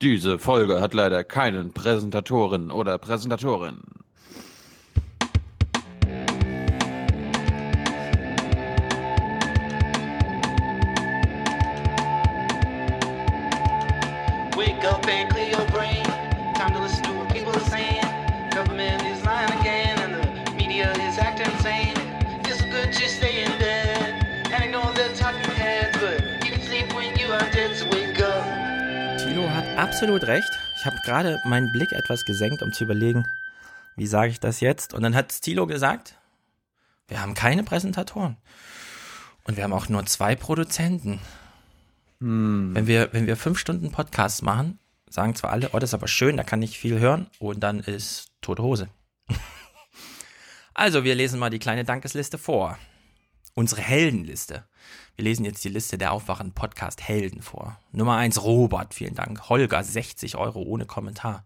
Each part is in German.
Diese Folge hat leider keinen Präsentatorin oder Präsentatorin. Wake up and absolut recht. Ich habe gerade meinen Blick etwas gesenkt, um zu überlegen, wie sage ich das jetzt? Und dann hat Tilo gesagt, wir haben keine Präsentatoren. Und wir haben auch nur zwei Produzenten. Wenn, wir, wenn wir fünf Stunden Podcasts machen, sagen zwar alle, oh, das ist aber schön, da kann ich viel hören. Und dann ist tote Hose. also, wir lesen mal die kleine Dankesliste vor. Unsere Heldenliste. Wir lesen jetzt die Liste der Aufwachen Podcast Helden vor. Nummer eins Robert, vielen Dank. Holger, 60 Euro ohne Kommentar.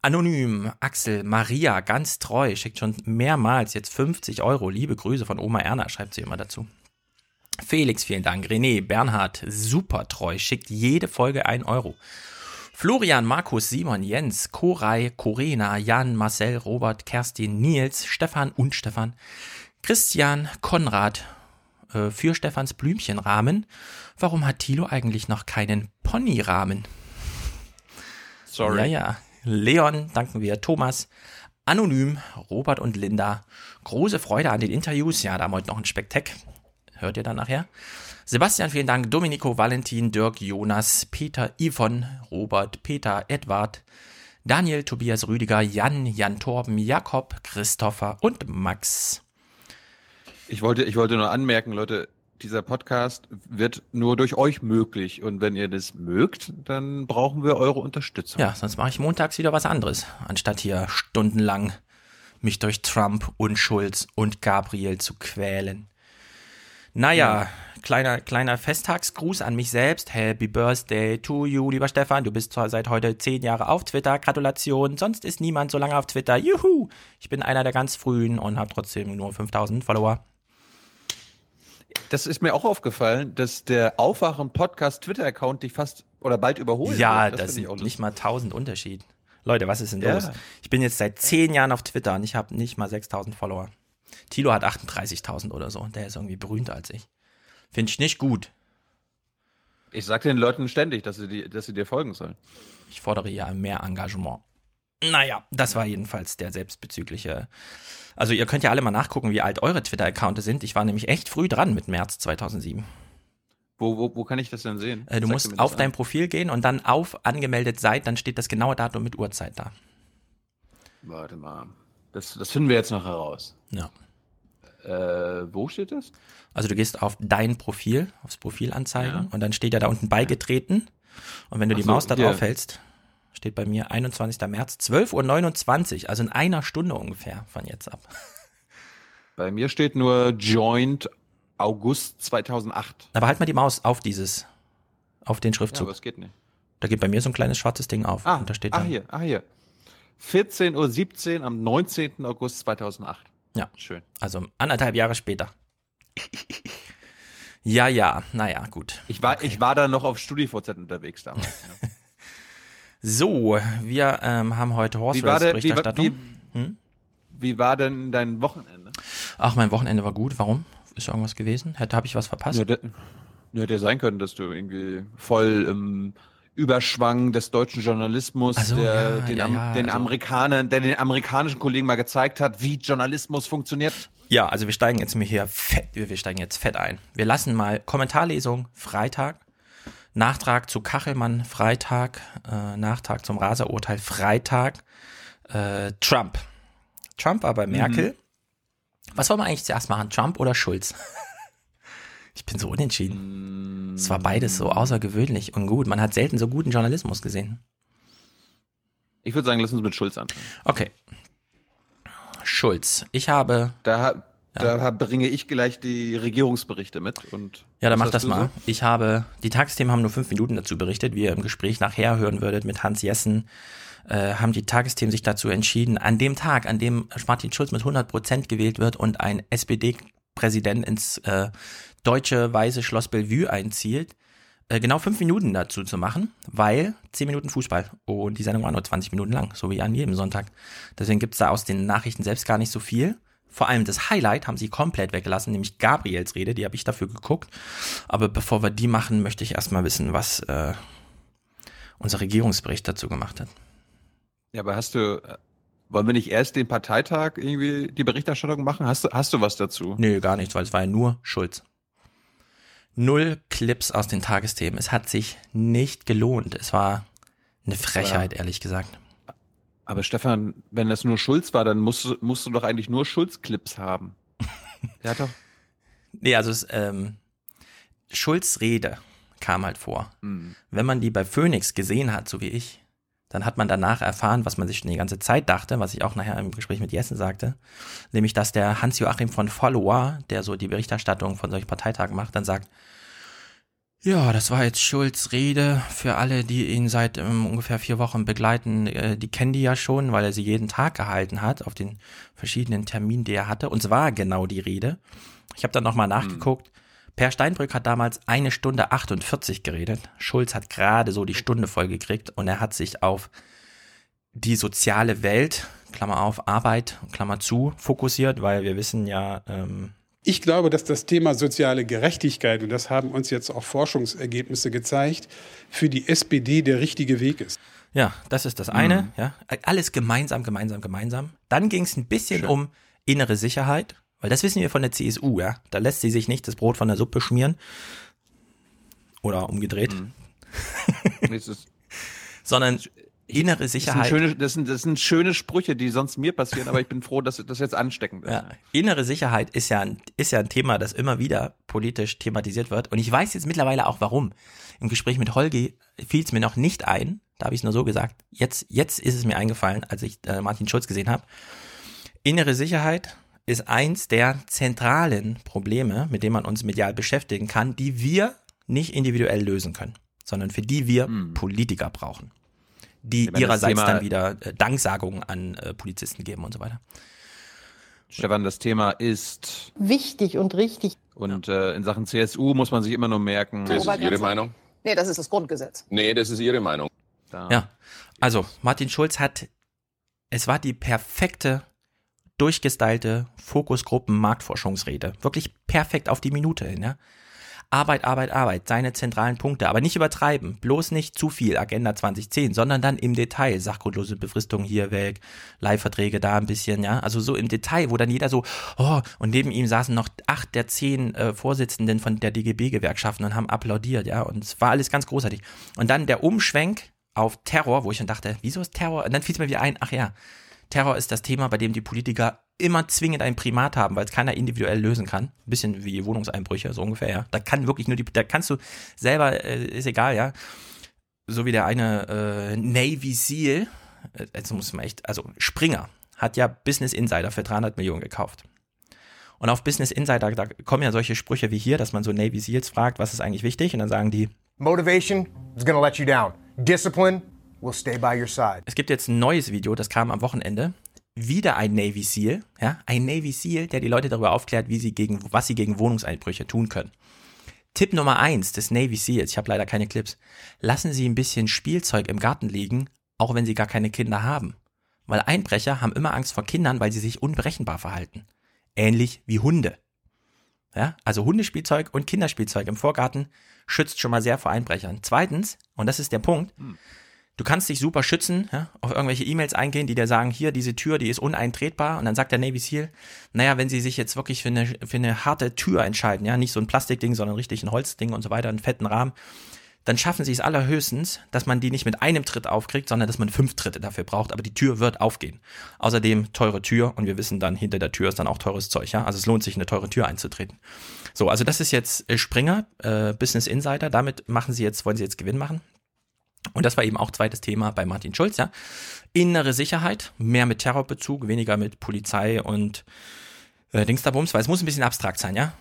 Anonym, Axel, Maria, ganz treu, schickt schon mehrmals jetzt 50 Euro. Liebe Grüße von Oma Erna, schreibt sie immer dazu. Felix, vielen Dank. René, Bernhard, super treu, schickt jede Folge ein Euro. Florian, Markus, Simon, Jens, Koray, Corena, Jan, Marcel, Robert, Kerstin, Nils, Stefan und Stefan, Christian, Konrad, äh, für Stefans Blümchenrahmen. Warum hat Thilo eigentlich noch keinen Ponyrahmen? Sorry. Ja, ja. Leon, danken wir. Thomas, Anonym, Robert und Linda. Große Freude an den Interviews. Ja, da haben wir heute noch ein Spektack. Hört ihr dann nachher. Sebastian, vielen Dank. Domenico, Valentin, Dirk, Jonas, Peter, Yvonne, Robert, Peter, Edward, Daniel, Tobias, Rüdiger, Jan, Jan Torben, Jakob, Christopher und Max. Ich wollte, ich wollte nur anmerken, Leute, dieser Podcast wird nur durch euch möglich. Und wenn ihr das mögt, dann brauchen wir eure Unterstützung. Ja, sonst mache ich montags wieder was anderes, anstatt hier stundenlang mich durch Trump und Schulz und Gabriel zu quälen. Naja, kleiner, kleiner Festtagsgruß an mich selbst. Happy Birthday to you, lieber Stefan. Du bist zwar seit heute zehn Jahre auf Twitter. Gratulation. Sonst ist niemand so lange auf Twitter. Juhu. Ich bin einer der ganz frühen und habe trotzdem nur 5000 Follower. Das ist mir auch aufgefallen, dass der Aufwachen-Podcast Twitter-Account dich fast oder bald überholt. Ja, das, finde sind nicht mal 1000 Unterschied. Leute, was ist denn Ja. los? Ich bin jetzt seit zehn Jahren auf Twitter und ich habe nicht mal 6000 Follower. Tilo hat 38.000 oder so. Der ist irgendwie berühmter als ich. Finde ich nicht gut. Ich sag den Leuten ständig, dass sie, die, dass sie dir folgen sollen. Ich fordere ja mehr Engagement. Naja, das war jedenfalls der selbstbezügliche. Also ihr könnt ja alle mal nachgucken, wie alt eure Twitter-Accounte sind. Ich war nämlich echt früh dran mit März 2007. Wo, wo, wo kann ich das denn sehen? Äh, du Zeig musst auf an. dein Profil gehen und dann auf angemeldet seid, dann steht das genaue Datum mit Uhrzeit da. Warte mal. Das, das finden wir jetzt noch heraus. Ja. Äh, wo steht das? Also du gehst auf dein Profil, aufs Profil anzeigen Ja. und dann steht ja da unten beigetreten. Und wenn du Ach die so, Maus da drauf hältst, steht bei mir 21. März, 12.29 Uhr, also in einer Stunde ungefähr von jetzt ab. Bei mir steht nur Joint August 2008. Aber halt mal die Maus auf dieses, auf den Ja, Schriftzug. aber es geht nicht. da geht bei mir so ein kleines schwarzes Ding auf. Ah, und da steht ah dann, hier, ah hier. 14.17 Uhr am 19. August 2008. Ja. Schön. also anderthalb Jahre später. Ja, ja, naja, gut. Ich war, ich war da noch auf StudiVZ unterwegs damals. ja. So, wir ähm, haben heute Horse Wie war, Race der, wie, war- Berichterstattung. wie, Hm? wie war denn dein Wochenende? Ach, mein Wochenende war gut. Warum? Ist irgendwas gewesen? Hätte habe ich was verpasst? Ja, der, ja, hätte ja sein können, dass du irgendwie voll im Überschwang des deutschen Journalismus, so, der ja, den, ja, den also- Amerikanern, der den amerikanischen Kollegen mal gezeigt hat, wie Journalismus funktioniert. Ja, also wir steigen jetzt mir hier fett, wir steigen jetzt fett ein. Wir lassen mal Kommentarlesung Freitag, Nachtrag zu Kachelmann Freitag, äh, Nachtrag zum Raserurteil Freitag, äh, Trump. Trump war bei Merkel. Was wollen wir eigentlich zuerst machen, Trump oder Schulz? ich bin so unentschieden. Es war beides so außergewöhnlich und gut. Man hat selten so guten Journalismus gesehen. Ich würde sagen, lass uns mit Schulz anfangen. Okay. Schulz. Ich habe Da, da bringe ich gleich die Regierungsberichte mit. Und Ja, dann mach das mal. so? Ich habe, die Tagesthemen haben nur fünf Minuten dazu berichtet, wie ihr im Gespräch nachher hören würdet mit Hans Jessen, äh, haben die Tagesthemen sich dazu entschieden, an dem Tag, an dem Martin Schulz mit 100 Prozent gewählt wird und ein SPD-Präsident ins äh, deutsche weiße Schloss Bellevue einzielt, äh, genau fünf Minuten dazu zu machen, weil zehn Minuten Fußball und die Sendung war nur 20 Minuten lang, so wie an jedem Sonntag. Deswegen gibt's da aus den Nachrichten selbst gar nicht so viel. Vor allem das Highlight haben sie komplett weggelassen, nämlich Gabriels Rede, die habe ich dafür geguckt. Aber bevor wir die machen, möchte ich erstmal wissen, was äh, unser Regierungsbericht dazu gemacht hat. Ja, aber hast du, äh, wollen wir nicht erst den Parteitag irgendwie die Berichterstattung machen? Hast du, hast du was dazu? Nö, gar nichts, weil es war ja nur Schulz. Null Clips aus den Tagesthemen. Es hat sich nicht gelohnt. Es war eine Frechheit, ehrlich gesagt. Aber Stefan, wenn das nur Schulz war, dann musst du, musst du doch eigentlich nur Schulz-Clips haben. Der hat doch. Nee, also es, ähm, Schulz Rede kam halt vor. Hm. Wenn man die bei Phoenix gesehen hat, so wie ich, dann hat man danach erfahren, was man sich schon die ganze Zeit dachte, was ich auch nachher im Gespräch mit Jessen sagte, nämlich, dass der Hans-Joachim von Follower, der so die Berichterstattung von solchen Parteitagen macht, dann sagt, ja, das war jetzt Schulz Rede für alle, die ihn seit ähm, ungefähr vier Wochen begleiten. Äh, die kennen die ja schon, weil er sie jeden Tag gehalten hat auf den verschiedenen Terminen, die er hatte. Und es war genau die Rede. Ich habe dann nochmal nachgeguckt. Per Steinbrück hat damals eine Stunde 48 geredet. Schulz hat gerade so die Stunde voll gekriegt und er hat sich auf die soziale Welt, Klammer auf, Arbeit, Klammer zu, fokussiert, weil wir wissen ja, ähm, Ich glaube, dass das Thema soziale Gerechtigkeit, und das haben uns jetzt auch Forschungsergebnisse gezeigt, für die SPD der richtige Weg ist. Ja, das ist das eine. Ja, alles gemeinsam, gemeinsam, gemeinsam. Dann ging es ein bisschen Schön. um innere Sicherheit, weil das wissen wir von der CSU. Ja, da lässt sie sich nicht das Brot von der Suppe schmieren oder umgedreht, ist, sondern innere das, sind Sicherheit. schöne, das, sind, das sind schöne Sprüche, die sonst mir passieren, aber ich bin froh, dass das jetzt ansteckend ist. Ja, innere Sicherheit ist ja, ein, ist ja ein Thema, das immer wieder politisch thematisiert wird. Und ich weiß jetzt mittlerweile auch warum. Im Gespräch mit Holgi fiel es mir noch nicht ein, da habe ich es nur so gesagt. Jetzt, jetzt ist es mir eingefallen, als ich äh, Martin Schulz gesehen habe. Innere Sicherheit ist eins der zentralen Probleme, mit denen man uns medial beschäftigen kann, die wir nicht individuell lösen können, sondern für die wir Politiker brauchen. Die meine, ihrerseits Thema- dann wieder äh, Danksagungen an äh, Polizisten geben und so weiter. Stefan, das Thema ist, wichtig und richtig. und äh, in Sachen CSU muss man sich immer nur merken, Das ist Ihre Meinung? Nee, das ist das Grundgesetz. Nee, das ist Ihre Meinung. da, Ja, also Martin Schulz hat, es war die perfekte, durchgestylte Fokusgruppen-Marktforschungsrede. Wirklich perfekt auf die Minute hin, ja. Arbeit, Arbeit, Arbeit, seine zentralen Punkte, aber nicht übertreiben, bloß nicht zu viel Agenda 2010, sondern dann im Detail, sachgrundlose Befristung hier weg, Leihverträge da ein bisschen, ja, also so im Detail, wo dann jeder so, oh, und neben ihm saßen noch acht der zehn äh, Vorsitzenden von der DGB-Gewerkschaften und haben applaudiert, ja, und es war alles ganz großartig. Und dann der Umschwenk auf Terror, wo ich dann dachte, wieso ist Terror? Und dann fiel es mir wieder ein, ach ja, Terror ist das Thema, bei dem die Politiker immer zwingend ein Primat haben, weil es keiner individuell lösen kann. Ein bisschen wie Wohnungseinbrüche, so ungefähr, ja. Da kann wirklich nur die, da kannst du selber, äh, ist egal, ja. So wie der eine äh, Navy Seal, äh, jetzt muss man echt, also Springer hat ja Business Insider für 300 Millionen gekauft. Und auf Business Insider, da kommen ja solche Sprüche wie hier, dass man so Navy Seals fragt, was ist eigentlich wichtig? Und dann sagen die, Motivation is to let you down. Discipline will stay by your side. Es gibt jetzt ein neues Video, das kam am Wochenende. Wieder ein Navy SEAL, ja, ein Navy SEAL, der die Leute darüber aufklärt, wie sie gegen, was sie gegen Wohnungseinbrüche tun können. Tipp Nummer eins des Navy SEALs, ich habe leider keine Clips, lassen Sie ein bisschen Spielzeug im Garten liegen, auch wenn Sie gar keine Kinder haben. Weil Einbrecher haben immer Angst vor Kindern, weil sie sich unberechenbar verhalten. Ähnlich wie Hunde. Ja, also Hundespielzeug und Kinderspielzeug im Vorgarten schützt schon mal sehr vor Einbrechern. Zweitens, und das ist der Punkt, Du kannst dich super schützen, ja, auf irgendwelche E-Mails eingehen, die dir sagen, hier, diese Tür, die ist uneintretbar. Und dann sagt der Navy SEAL, naja, wenn sie sich jetzt wirklich für eine, für eine harte Tür entscheiden, ja, nicht so ein Plastikding, sondern richtig ein Holzding und so weiter, einen fetten Rahmen, dann schaffen sie es allerhöchstens, dass man die nicht mit einem Tritt aufkriegt, sondern dass man fünf Tritte dafür braucht, aber die Tür wird aufgehen. Außerdem teure Tür und wir wissen dann, hinter der Tür ist dann auch teures Zeug, ja. Also es lohnt sich, eine teure Tür einzutreten. So, also das ist jetzt äh, Springer, äh, Business Insider, damit machen sie jetzt, wollen sie jetzt Gewinn machen. Und das war eben auch zweites Thema bei Martin Schulz, ja. Innere Sicherheit, mehr mit Terrorbezug, weniger mit Polizei und äh, Dingsterbums, weil es muss ein bisschen abstrakt sein, ja.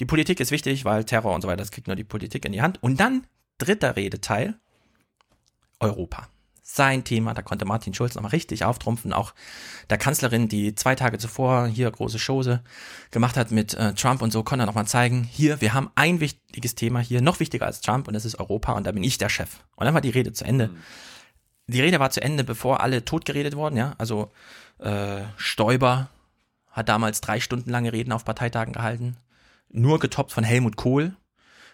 Die Politik ist wichtig, weil Terror und so weiter, das kriegt nur die Politik in die Hand. Und dann dritter Redeteil, Europa. Sein Thema. Da konnte Martin Schulz nochmal richtig auftrumpfen. Auch der Kanzlerin, die zwei Tage zuvor hier große Chose gemacht hat mit äh, Trump und so, konnte er nochmal zeigen, hier, wir haben ein wichtiges Thema hier, noch wichtiger als Trump und das ist Europa und da bin ich der Chef. Und dann war die Rede zu Ende. Die Rede war zu Ende, bevor alle totgeredet wurden, ja. Also äh, Stoiber hat damals drei Stunden lange Reden auf Parteitagen gehalten. Nur getoppt von Helmut Kohl.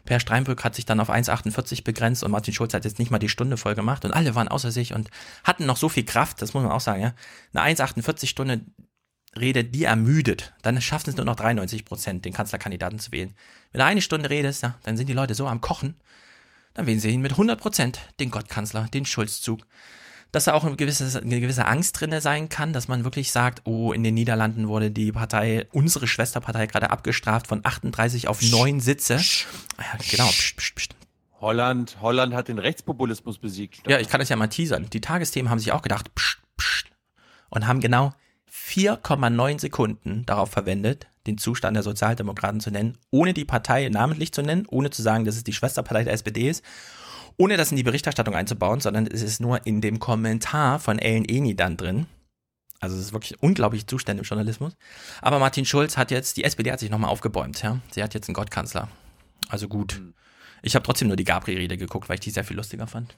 Per Steinbrück hat sich dann auf 1,48 begrenzt und Martin Schulz hat jetzt nicht mal die Stunde voll gemacht und alle waren außer sich und hatten noch so viel Kraft, das muss man auch sagen, ja. Eine 1,48 Stunde Rede, die ermüdet, dann schaffen es nur noch 93 Prozent, den Kanzlerkandidaten zu wählen. Wenn du eine Stunde redest, ja, dann sind die Leute so am Kochen, dann wählen sie ihn mit 100 Prozent, den Gottkanzler, den Schulzzug dass da auch eine gewisse, eine gewisse Angst drinne sein kann, dass man wirklich sagt, oh, in den Niederlanden wurde die Partei, unsere Schwesterpartei gerade abgestraft von 38 auf 9 Sitze. Ja, genau. Psst, psst, psst. Holland, Holland hat den Rechtspopulismus besiegt. Ja, ich kann das ja mal teasern. Die Tagesthemen haben sich auch gedacht, psst, psst, und haben genau 4,9 Sekunden darauf verwendet, den Zustand der Sozialdemokraten zu nennen, ohne die Partei namentlich zu nennen, ohne zu sagen, dass es die Schwesterpartei der SPD ist ohne das in die Berichterstattung einzubauen, sondern es ist nur in dem Kommentar von Ellen Eni dann drin. Also es ist wirklich unglaublich Zustände im Journalismus. Aber Martin Schulz hat jetzt, die SPD hat sich nochmal aufgebäumt, ja. Sie hat jetzt einen Gottkanzler. Also gut. Ich habe trotzdem nur die Gabriel-Rede geguckt, weil ich die sehr viel lustiger fand.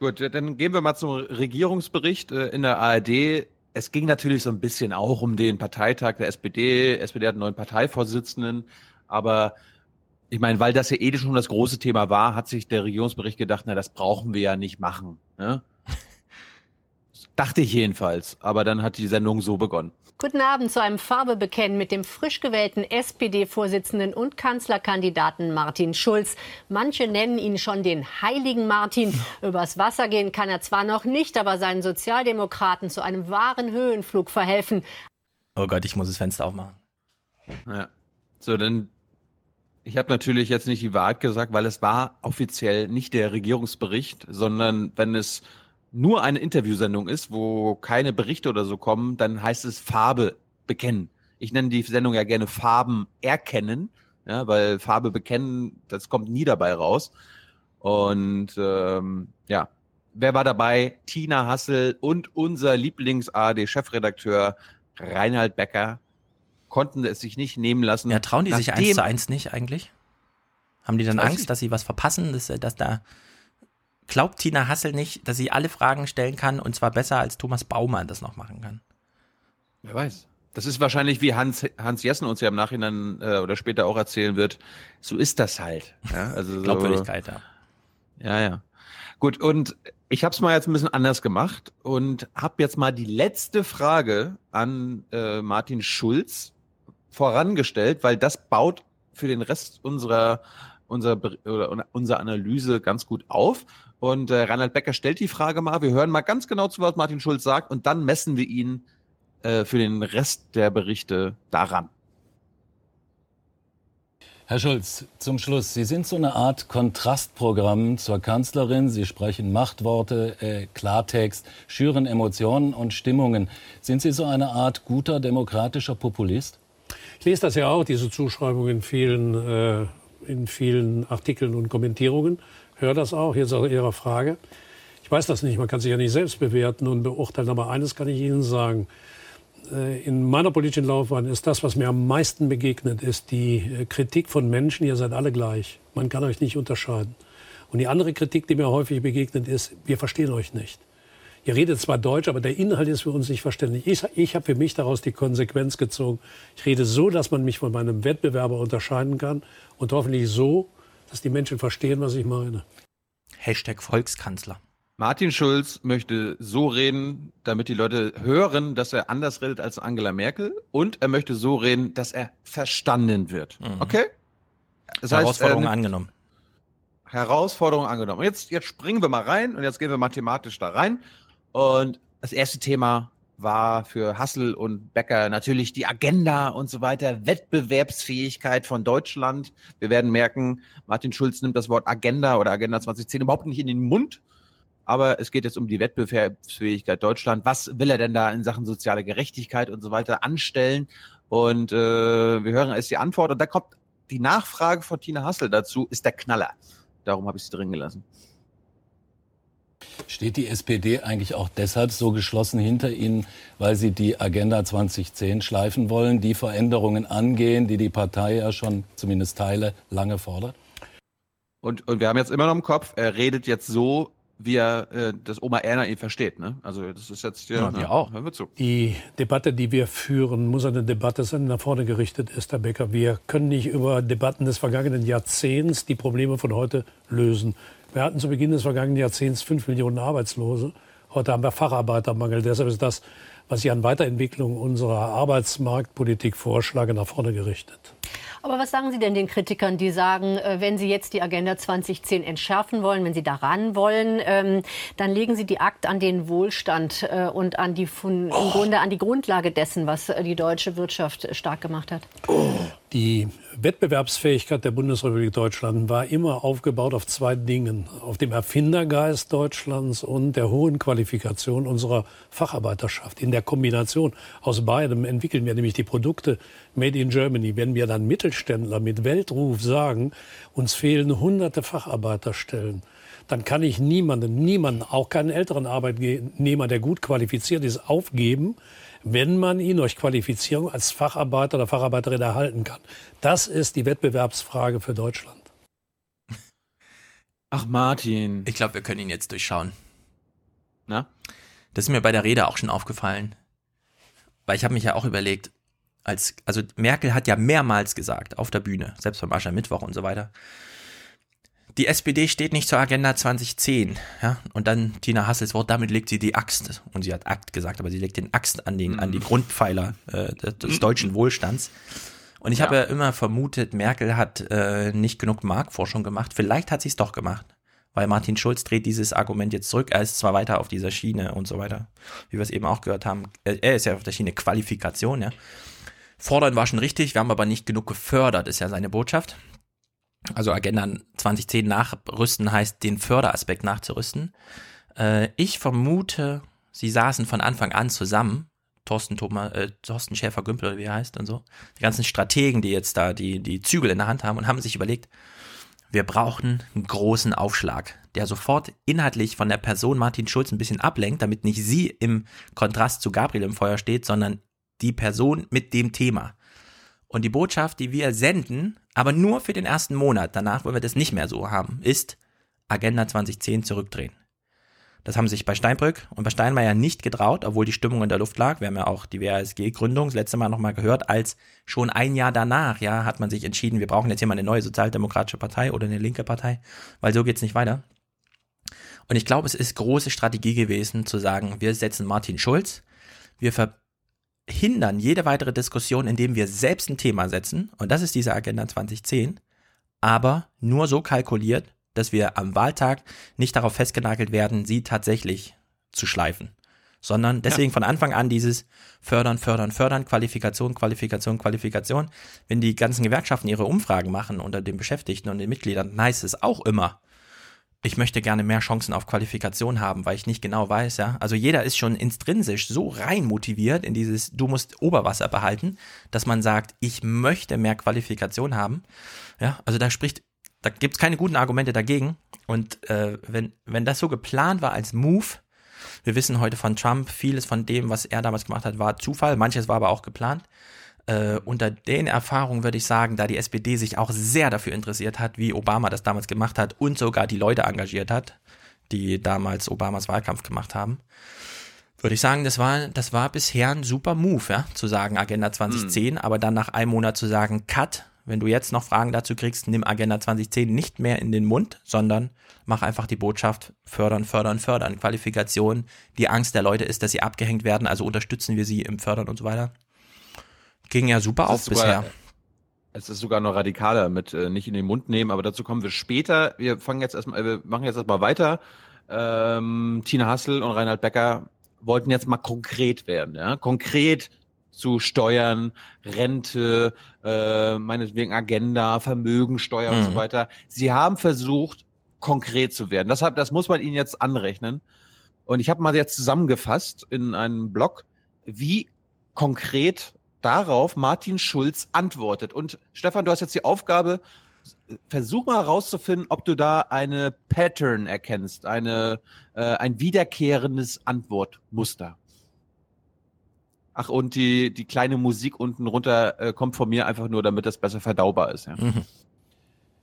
Gut, dann gehen wir mal zum Regierungsbericht äh, in der ARD. Es ging natürlich so ein bisschen auch um den Parteitag der SPD. SPD hat einen neuen Parteivorsitzenden, aber ich meine, weil das ja eh schon das große Thema war, hat sich der Regierungsbericht gedacht, na, das brauchen wir ja nicht machen. Ne? Dachte ich jedenfalls. Aber dann hat die Sendung so begonnen. Guten Abend zu einem Farbebekennen mit dem frisch gewählten SPD-Vorsitzenden und Kanzlerkandidaten Martin Schulz. Manche nennen ihn schon den heiligen Martin. Übers Wasser gehen kann er zwar noch nicht, aber seinen Sozialdemokraten zu einem wahren Höhenflug verhelfen. Oh Gott, ich muss das Fenster aufmachen. Ja. So, dann ich habe natürlich jetzt nicht die Wahrheit gesagt, weil es war offiziell nicht der Regierungsbericht, sondern wenn es nur eine Interviewsendung ist, wo keine Berichte oder so kommen, dann heißt es Farbe bekennen. Ich nenne die Sendung ja gerne Farben erkennen, ja, weil Farbe bekennen, das kommt nie dabei raus. Und ähm, ja, wer war dabei? Tina Hassel und unser Lieblings-ARD-Chefredakteur Reinhard Becker konnten es sich nicht nehmen lassen. Ja, trauen die sich eins zu eins nicht eigentlich? Haben die dann Angst, ich. dass sie was verpassen, dass, dass da glaubt Tina Hassel nicht, dass sie alle Fragen stellen kann und zwar besser als Thomas Baumann das noch machen kann? Wer weiß. Das ist wahrscheinlich, wie Hans, Hans Jessen uns ja im Nachhinein äh, oder später auch erzählen wird. So ist das halt. Ja, also Glaubwürdigkeit, so, ja. Ja, ja. Gut, und ich habe es mal jetzt ein bisschen anders gemacht und habe jetzt mal die letzte Frage an äh, Martin Schulz vorangestellt, weil das baut für den Rest unserer, unserer, oder unserer Analyse ganz gut auf. Und äh, Reinhard Becker stellt die Frage mal, wir hören mal ganz genau zu, was Martin Schulz sagt und dann messen wir ihn äh, für den Rest der Berichte daran. Herr Schulz, zum Schluss. Sie sind so eine Art Kontrastprogramm zur Kanzlerin. Sie sprechen Machtworte, äh, Klartext, schüren Emotionen und Stimmungen. Sind Sie so eine Art guter demokratischer Populist? Ich lese das ja auch, diese Zuschreibung in vielen, äh, in vielen Artikeln und Kommentierungen. Höre das auch, jetzt auch Ihre Frage. Ich weiß das nicht, man kann sich ja nicht selbst bewerten und beurteilen, aber eines kann ich Ihnen sagen. Äh, in meiner politischen Laufbahn ist das, was mir am meisten begegnet, ist die äh, Kritik von Menschen, ihr seid alle gleich. Man kann euch nicht unterscheiden. Und die andere Kritik, die mir häufig begegnet, ist, wir verstehen euch nicht. Ihr redet zwar Deutsch, aber der Inhalt ist für uns nicht verständlich. Ich, ich habe für mich daraus die Konsequenz gezogen. Ich rede so, dass man mich von meinem Wettbewerber unterscheiden kann und hoffentlich so, dass die Menschen verstehen, was ich meine. Hashtag Volkskanzler. Martin Schulz möchte so reden, damit die Leute hören, dass er anders redet als Angela Merkel. Und er möchte so reden, dass er verstanden wird. Mhm. Okay? Das Herausforderung heißt, äh, angenommen. Herausforderung angenommen. Und jetzt, jetzt springen wir mal rein und jetzt gehen wir mathematisch da rein. Und das erste Thema war für Hassel und Becker natürlich die Agenda und so weiter, Wettbewerbsfähigkeit von Deutschland. Wir werden merken, Martin Schulz nimmt das Wort Agenda oder Agenda 2010 überhaupt nicht in den Mund. Aber es geht jetzt um die Wettbewerbsfähigkeit Deutschland. Was will er denn da in Sachen soziale Gerechtigkeit und so weiter anstellen? Und äh, wir hören erst die Antwort. Und da kommt die Nachfrage von Tina Hassel dazu, ist der Knaller. Darum habe ich sie drin gelassen. Steht die SPD eigentlich auch deshalb so geschlossen hinter Ihnen, weil Sie die Agenda 2010 schleifen wollen, die Veränderungen angehen, die die Partei ja schon zumindest Teile lange fordert? Und, und wir haben jetzt immer noch im Kopf, er redet jetzt so, wie er äh, das Oma Erna ihn versteht. Ne? Also das ist jetzt Ja, wir auch. Hören wir zu. Die Debatte, die wir führen, muss eine Debatte sein, die nach vorne gerichtet ist, Herr Becker. Wir können nicht über Debatten des vergangenen Jahrzehnts die Probleme von heute lösen. Wir hatten zu Beginn des vergangenen Jahrzehnts fünf Millionen Arbeitslose. Heute haben wir Facharbeitermangel. Deshalb ist das, was ich an Weiterentwicklung unserer Arbeitsmarktpolitik vorschlage, nach vorne gerichtet. Aber was sagen Sie denn den Kritikern, die sagen, äh, wenn Sie jetzt die Agenda 2010 entschärfen wollen, wenn Sie daran wollen, ähm, dann legen Sie die Akt an den Wohlstand äh, und an die, im Grunde an die Grundlage dessen, was äh, die deutsche Wirtschaft stark gemacht hat? Die Wettbewerbsfähigkeit der Bundesrepublik Deutschland war immer aufgebaut auf zwei Dingen. Auf dem Erfindergeist Deutschlands und der hohen Qualifikation unserer Facharbeiterschaft. In der Kombination aus beidem entwickeln wir nämlich die Produkte Made in Germany. Wenn wir dann Mittelständler mit Weltruf sagen, uns fehlen hunderte Facharbeiterstellen, dann kann ich niemanden, niemanden, auch keinen älteren Arbeitnehmer, der gut qualifiziert ist, aufgeben, wenn man ihn durch Qualifizierung als Facharbeiter oder Facharbeiterin erhalten kann. Das ist die Wettbewerbsfrage für Deutschland. Ach Martin. Ich glaube, wir können ihn jetzt durchschauen. Na? Das ist mir bei der Rede auch schon aufgefallen. Weil ich habe mich ja auch überlegt, als, also Merkel hat ja mehrmals gesagt, auf der Bühne, selbst beim Aschermittwoch und so weiter, die SPD steht nicht zur Agenda 2010. Ja? Und dann Tina Hassels Wort, damit legt sie die Axt, und sie hat Akt gesagt, aber sie legt den Axt an, den, an die Grundpfeiler äh, des, deutschen Wohlstands. Und ich Ja. habe ja immer vermutet, Merkel hat äh, nicht genug Marktforschung gemacht. Vielleicht hat sie es doch gemacht. Weil Martin Schulz dreht dieses Argument jetzt zurück. Er ist zwar weiter auf dieser Schiene und so weiter, wie wir es eben auch gehört haben. Er, er ist ja auf der Schiene Qualifikation, ja. Fordern war schon richtig, wir haben aber nicht genug gefördert, ist ja seine Botschaft. Also Agenda 2010 nachrüsten heißt, den Förderaspekt nachzurüsten. Äh, ich vermute, sie saßen von Anfang an zusammen. Thorsten, Thomas, äh, Thorsten Schäfer-Gümbel, oder wie er heißt und so. Die ganzen Strategen, die jetzt da die, die Zügel in der Hand haben und haben sich überlegt, wir brauchen einen großen Aufschlag, der sofort inhaltlich von der Person Martin Schulz ein bisschen ablenkt, damit nicht sie im Kontrast zu Gabriel im Feuer steht, sondern die Person mit dem Thema. Und die Botschaft, die wir senden, aber nur für den ersten Monat, danach wollen wir das nicht mehr so haben, ist Agenda 2010 zurückdrehen. Das haben sich bei Steinbrück und bei Steinmeier nicht getraut, obwohl die Stimmung in der Luft lag. Wir haben ja auch die WASG-Gründung das letzte Mal nochmal gehört, als schon ein Jahr danach, ja, hat man sich entschieden, wir brauchen jetzt hier mal eine neue sozialdemokratische Partei oder eine linke Partei, weil so geht's nicht weiter. Und ich glaube, es ist große Strategie gewesen, zu sagen, wir setzen Martin Schulz, wir verhindern jede weitere Diskussion, indem wir selbst ein Thema setzen, und das ist diese Agenda 2010, aber nur so kalkuliert, dass wir am Wahltag nicht darauf festgenagelt werden, sie tatsächlich zu schleifen, sondern deswegen von Anfang an dieses Fördern, Fördern, Fördern, Qualifikation, Qualifikation, Qualifikation. Wenn die ganzen Gewerkschaften ihre Umfragen machen unter den Beschäftigten und den Mitgliedern, heißt es auch immer, ich möchte gerne mehr Chancen auf Qualifikation haben, weil ich nicht genau weiß, ja. Also jeder ist schon intrinsisch so rein motiviert in dieses, du musst Oberwasser behalten, dass man sagt, ich möchte mehr Qualifikation haben. Ja, also da spricht, da gibt es keine guten Argumente dagegen. Und äh, wenn, wenn das so geplant war als Move, wir wissen heute von Trump, vieles von dem, was er damals gemacht hat, war Zufall, manches war aber auch geplant. Äh, unter den Erfahrungen würde ich sagen, da die SPD sich auch sehr dafür interessiert hat, wie Obama das damals gemacht hat und sogar die Leute engagiert hat, die damals Obamas Wahlkampf gemacht haben, würde ich sagen, das war, das war bisher ein super Move, ja, zu sagen Agenda 2010, aber dann nach einem Monat zu sagen, Cut, wenn du jetzt noch Fragen dazu kriegst, nimm Agenda 2010 nicht mehr in den Mund, sondern mach einfach die Botschaft fördern, fördern, fördern. Qualifikation, die Angst der Leute ist, dass sie abgehängt werden, also unterstützen wir sie im Fördern und so weiter. Ging ja super auf sogar- bisher. Es ist sogar noch radikaler mit äh, nicht in den Mund nehmen, aber dazu kommen wir später. Wir fangen jetzt erstmal, äh, wir machen jetzt erstmal weiter. Ähm, Tina Hassel und Reinhard Becker wollten jetzt mal konkret werden, ja, konkret zu Steuern, Rente, äh, meinetwegen Agenda, Vermögensteuer und so Mhm. weiter. Sie haben versucht, konkret zu werden. Das, hab, das muss man ihnen jetzt anrechnen. Und ich habe mal jetzt zusammengefasst in einem Blog, wie konkret darauf Martin Schulz antwortet. Und Stefan, du hast jetzt die Aufgabe, versuch mal herauszufinden, ob du da eine Pattern erkennst, eine, äh, ein wiederkehrendes Antwortmuster. Ach, und die, die kleine Musik unten runter äh, kommt von mir einfach nur, damit das besser verdaubar ist. Ja.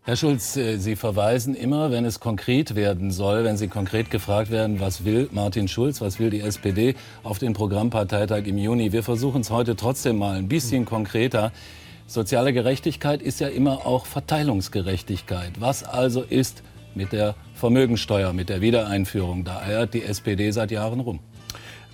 Herr Schulz, äh, Sie verweisen immer, wenn es konkret werden soll, wenn Sie konkret gefragt werden, was will Martin Schulz, was will die SPD auf den Programmparteitag im Juni. Wir versuchen es heute trotzdem mal ein bisschen konkreter. Soziale Gerechtigkeit ist ja immer auch Verteilungsgerechtigkeit. Was also ist mit der Vermögensteuer, mit der Wiedereinführung? Da eiert die SPD seit Jahren rum.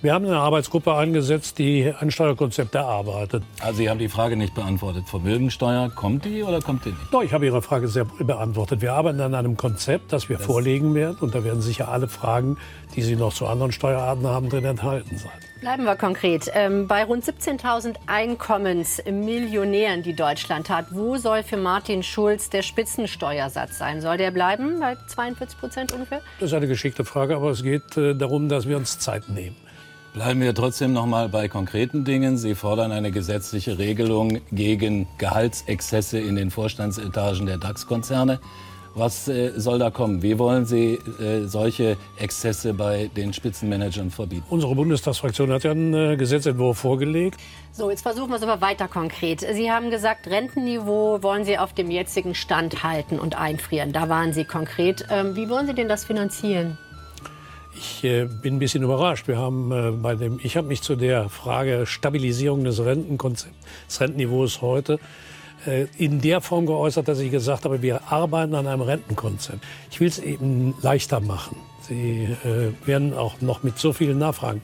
Wir haben eine Arbeitsgruppe eingesetzt, die ein Steuerkonzept erarbeitet. Also Sie haben die Frage nicht beantwortet. Vermögensteuer, kommt die oder kommt die nicht? Doch, ich habe Ihre Frage sehr beantwortet. Wir arbeiten an einem Konzept, das wir vorlegen werden. Und da werden sicher alle Fragen, die Sie noch zu anderen Steuerarten haben, drin enthalten sein. Bleiben wir konkret. Ähm, bei rund 17.000 Einkommensmillionären, die Deutschland hat, wo soll für Martin Schulz der Spitzensteuersatz sein? Soll der bleiben bei 42 Prozent ungefähr? Das ist eine geschickte Frage, aber es geht äh, darum, dass wir uns Zeit nehmen. Bleiben wir trotzdem noch mal bei konkreten Dingen. Sie fordern eine gesetzliche Regelung gegen Gehaltsexzesse in den Vorstandsetagen der DAX-Konzerne. Was äh, soll da kommen? Wie wollen Sie äh, solche Exzesse bei den Spitzenmanagern verbieten? Unsere Bundestagsfraktion hat ja einen äh, Gesetzentwurf vorgelegt. So, jetzt versuchen wir es aber weiter konkret. Sie haben gesagt, Rentenniveau wollen Sie auf dem jetzigen Stand halten und einfrieren. Da waren Sie konkret. Ähm, wie wollen Sie denn das finanzieren? Ich äh, bin ein bisschen überrascht. Wir haben äh, bei dem, ich habe mich zu der Frage Stabilisierung des Rentenkonzepts, des Rentenniveaus heute äh, in der Form geäußert, dass ich gesagt habe, wir arbeiten an einem Rentenkonzept. Ich will es eben leichter machen. Sie äh, werden auch noch mit so vielen Nachfragen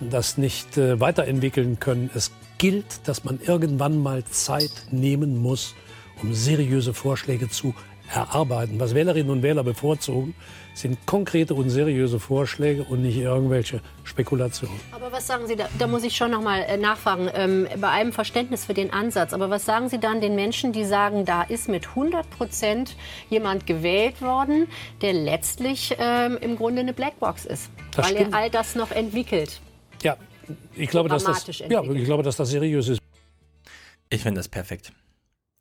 das nicht äh, weiterentwickeln können. Es gilt, dass man irgendwann mal Zeit nehmen muss, um seriöse Vorschläge zu erarbeiten. Was Wählerinnen und Wähler bevorzugen, sind konkrete und seriöse Vorschläge und nicht irgendwelche Spekulationen. Aber was sagen Sie, da, da muss ich schon noch mal äh, nachfragen, ähm, bei allem Verständnis für den Ansatz, aber was sagen Sie dann den Menschen, die sagen, da ist mit 100 Prozent jemand gewählt worden, der letztlich ähm, im Grunde eine Blackbox ist, Das weil stimmt. er all das noch entwickelt? Ja, ich glaube, dass das, ja, ich glaube, dass das seriös ist. Ich finde das perfekt.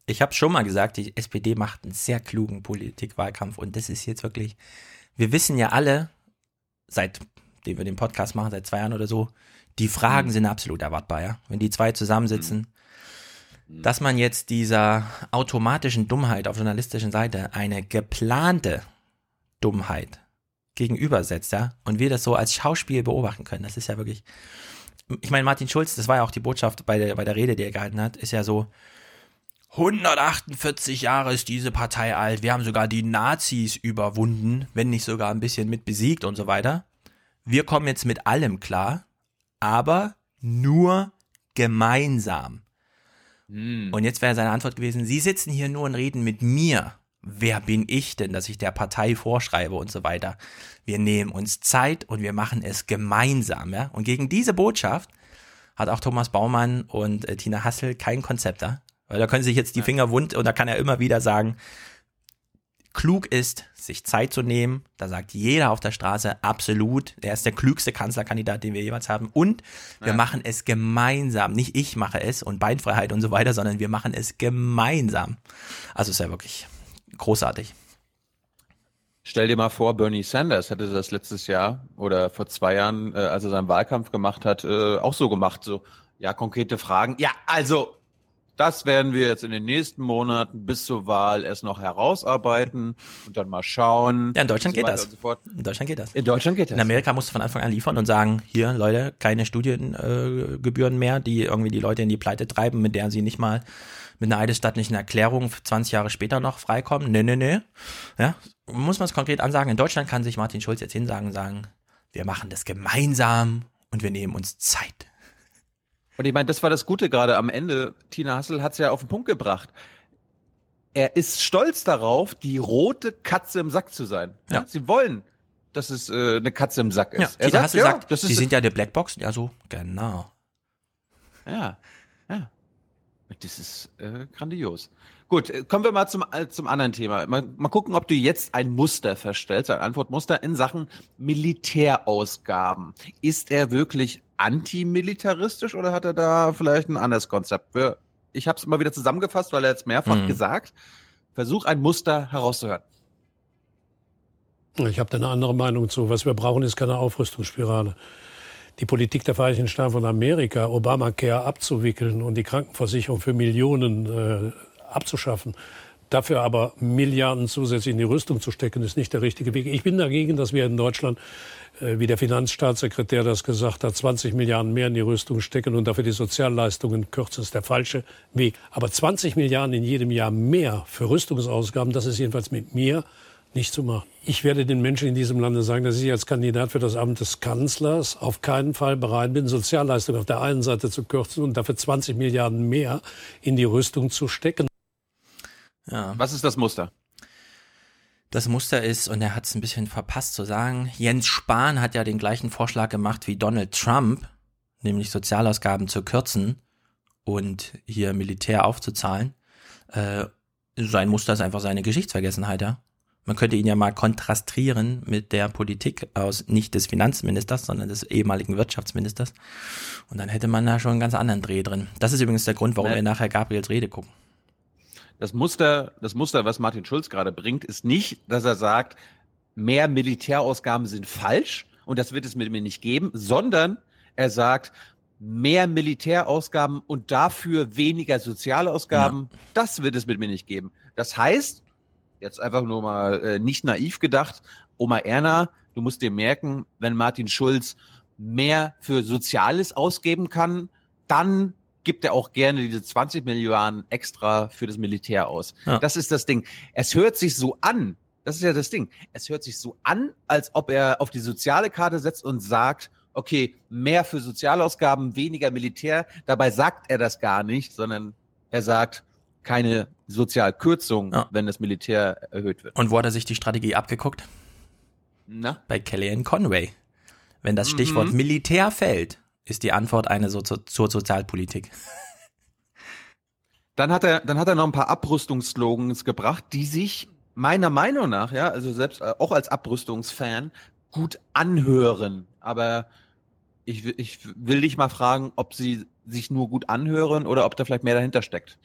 Ich habe schon mal gesagt, die SPD macht einen sehr klugen Politikwahlkampf und das ist jetzt wirklich, wir wissen ja alle, seitdem wir den Podcast machen, seit zwei Jahren oder so, die Fragen sind absolut erwartbar, ja. Wenn die zwei zusammensitzen, dass man jetzt dieser automatischen Dummheit auf journalistischen Seite eine geplante Dummheit gegenübersetzt, ja, und wir das so als Schauspiel beobachten können, das ist ja wirklich, ich meine, Martin Schulz, das war ja auch die Botschaft bei der, bei der Rede, die er gehalten hat, ist ja so, 148 Jahre ist diese Partei alt. Wir haben sogar die Nazis überwunden, wenn nicht sogar ein bisschen mit besiegt und so weiter. Wir kommen jetzt mit allem klar, aber nur gemeinsam. Und jetzt wäre seine Antwort gewesen, Sie sitzen hier nur und reden mit mir. Wer bin ich denn, dass ich der Partei vorschreibe und so weiter? Wir nehmen uns Zeit und wir machen es gemeinsam. Ja? Und gegen diese Botschaft hat auch Thomas Baumann und äh, Tina Hassel kein Konzept da. Weil da können sich jetzt die Finger wund und da kann er immer wieder sagen, klug ist, sich Zeit zu nehmen. Da sagt jeder auf der Straße absolut, er ist der klügste Kanzlerkandidat, den wir jeweils haben. Und wir machen es gemeinsam. Nicht ich mache es und Beinfreiheit und so weiter, sondern wir machen es gemeinsam. Also ist ja wirklich großartig. Stell dir mal vor, Bernie Sanders hätte das letztes Jahr oder vor zwei Jahren, äh, als er seinen Wahlkampf gemacht hat, äh, auch so gemacht. So, ja, konkrete Fragen. Ja, also, das werden wir jetzt in den nächsten Monaten bis zur Wahl erst noch herausarbeiten und dann mal schauen. Ja, in Deutschland so geht das. So. In Deutschland geht das. in Deutschland geht das. In Amerika musst du von Anfang an liefern und sagen, hier Leute, keine Studiengebühren äh, mehr, die irgendwie die Leute in die Pleite treiben, mit der sie nicht mal mit einer eidesstattlichen Erklärung 20 Jahre später noch freikommen. Nee, nee, nee. Ja, muss man es konkret ansagen. In Deutschland kann sich Martin Schulz jetzt hinsagen und sagen, wir machen das gemeinsam und wir nehmen uns Zeit. Und ich meine, das war das Gute gerade am Ende. Tina Hassel hat es ja auf den Punkt gebracht. Er ist stolz darauf, die rote Katze im Sack zu sein. Ja. Ja. Sie wollen, dass es äh, eine Katze im Sack ist. Ja, er Tina Hassel sagt, das sie ist sind ja der Blackbox. Ja, so, genau. Ja, ja. Das ist äh, grandios. Gut, äh, kommen wir mal zum, äh, zum anderen Thema. Mal, mal gucken, ob du jetzt ein Muster feststellst, ein Antwortmuster in Sachen Militärausgaben. Ist er wirklich antimilitaristisch oder hat er da vielleicht ein anderes Konzept? Ich habe es immer wieder zusammengefasst, weil er jetzt mehrfach Mhm. gesagt, Versuch ein Muster herauszuhören. Ich habe da eine andere Meinung zu. Was wir brauchen, ist keine Aufrüstungsspirale. Die Politik der Vereinigten Staaten von Amerika, Obamacare abzuwickeln und die Krankenversicherung für Millionen äh, abzuschaffen, dafür aber Milliarden zusätzlich in die Rüstung zu stecken, ist nicht der richtige Weg. Ich bin dagegen, dass wir in Deutschland, äh, wie der Finanzstaatssekretär das gesagt hat, 20 Milliarden mehr in die Rüstung stecken und dafür die Sozialleistungen kürzen. Ist der falsche Weg. Aber 20 Milliarden in jedem Jahr mehr für Rüstungsausgaben, das ist jedenfalls mit mir nicht zu machen. Ich werde den Menschen in diesem Lande sagen, dass ich als Kandidat für das Amt des Kanzlers auf keinen Fall bereit bin, Sozialleistungen auf der einen Seite zu kürzen und dafür 20 Milliarden mehr in die Rüstung zu stecken. Ja. Was ist das Muster? Das Muster ist, und er hat es ein bisschen verpasst zu sagen, Jens Spahn hat ja den gleichen Vorschlag gemacht wie Donald Trump, nämlich Sozialausgaben zu kürzen und hier Militär aufzuzahlen. Äh, sein Muster ist einfach seine Geschichtsvergessenheit, ja. Man könnte ihn ja mal kontrastieren mit der Politik aus nicht des Finanzministers, sondern des ehemaligen Wirtschaftsministers. Und dann hätte man da schon einen ganz anderen Dreh drin. Das ist übrigens der Grund, warum wir nachher Gabriels Rede gucken. Das Muster, das Muster, was Martin Schulz gerade bringt, ist nicht, dass er sagt, mehr Militärausgaben sind falsch und das wird es mit mir nicht geben, sondern er sagt, mehr Militärausgaben und dafür weniger Sozialausgaben, das wird es mit mir nicht geben. Das heißt, jetzt einfach nur mal äh, nicht naiv gedacht, Oma Erna, du musst dir merken, wenn Martin Schulz mehr für Soziales ausgeben kann, dann gibt er auch gerne diese 20 Milliarden extra für das Militär aus. Ja. Das ist das Ding. Es hört sich so an, das ist ja das Ding, es hört sich so an, als ob er auf die soziale Karte setzt und sagt, okay, mehr für Sozialausgaben, weniger Militär. Dabei sagt er das gar nicht, sondern er sagt, keine Sozialkürzung, Ja. wenn das Militär erhöht wird. Und wo hat er sich die Strategie abgeguckt? Na? Bei Kellyanne Conway. Wenn das Stichwort Mhm. Militär fällt, ist die Antwort eine so zur Sozialpolitik. Dann hat er, dann hat er noch ein paar Abrüstungsslogans gebracht, die sich meiner Meinung nach, ja, also selbst äh, auch als Abrüstungsfan, gut anhören. Aber ich, ich will dich mal fragen, ob sie sich nur gut anhören oder ob da vielleicht mehr dahinter steckt.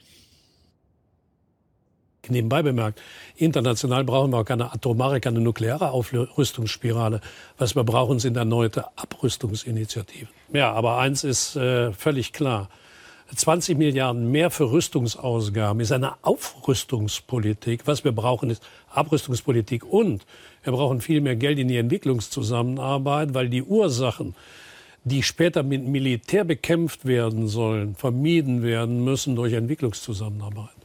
Nebenbei bemerkt, international brauchen wir auch keine atomare, keine nukleare Aufrüstungsspirale. Was wir brauchen, sind erneute Abrüstungsinitiativen. Ja, aber eins ist äh, völlig klar. 20 Milliarden mehr für Rüstungsausgaben ist eine Aufrüstungspolitik. Was wir brauchen, ist Abrüstungspolitik. Und wir brauchen viel mehr Geld in die Entwicklungszusammenarbeit, weil die Ursachen, die später mit Militär bekämpft werden sollen, vermieden werden müssen durch Entwicklungszusammenarbeit.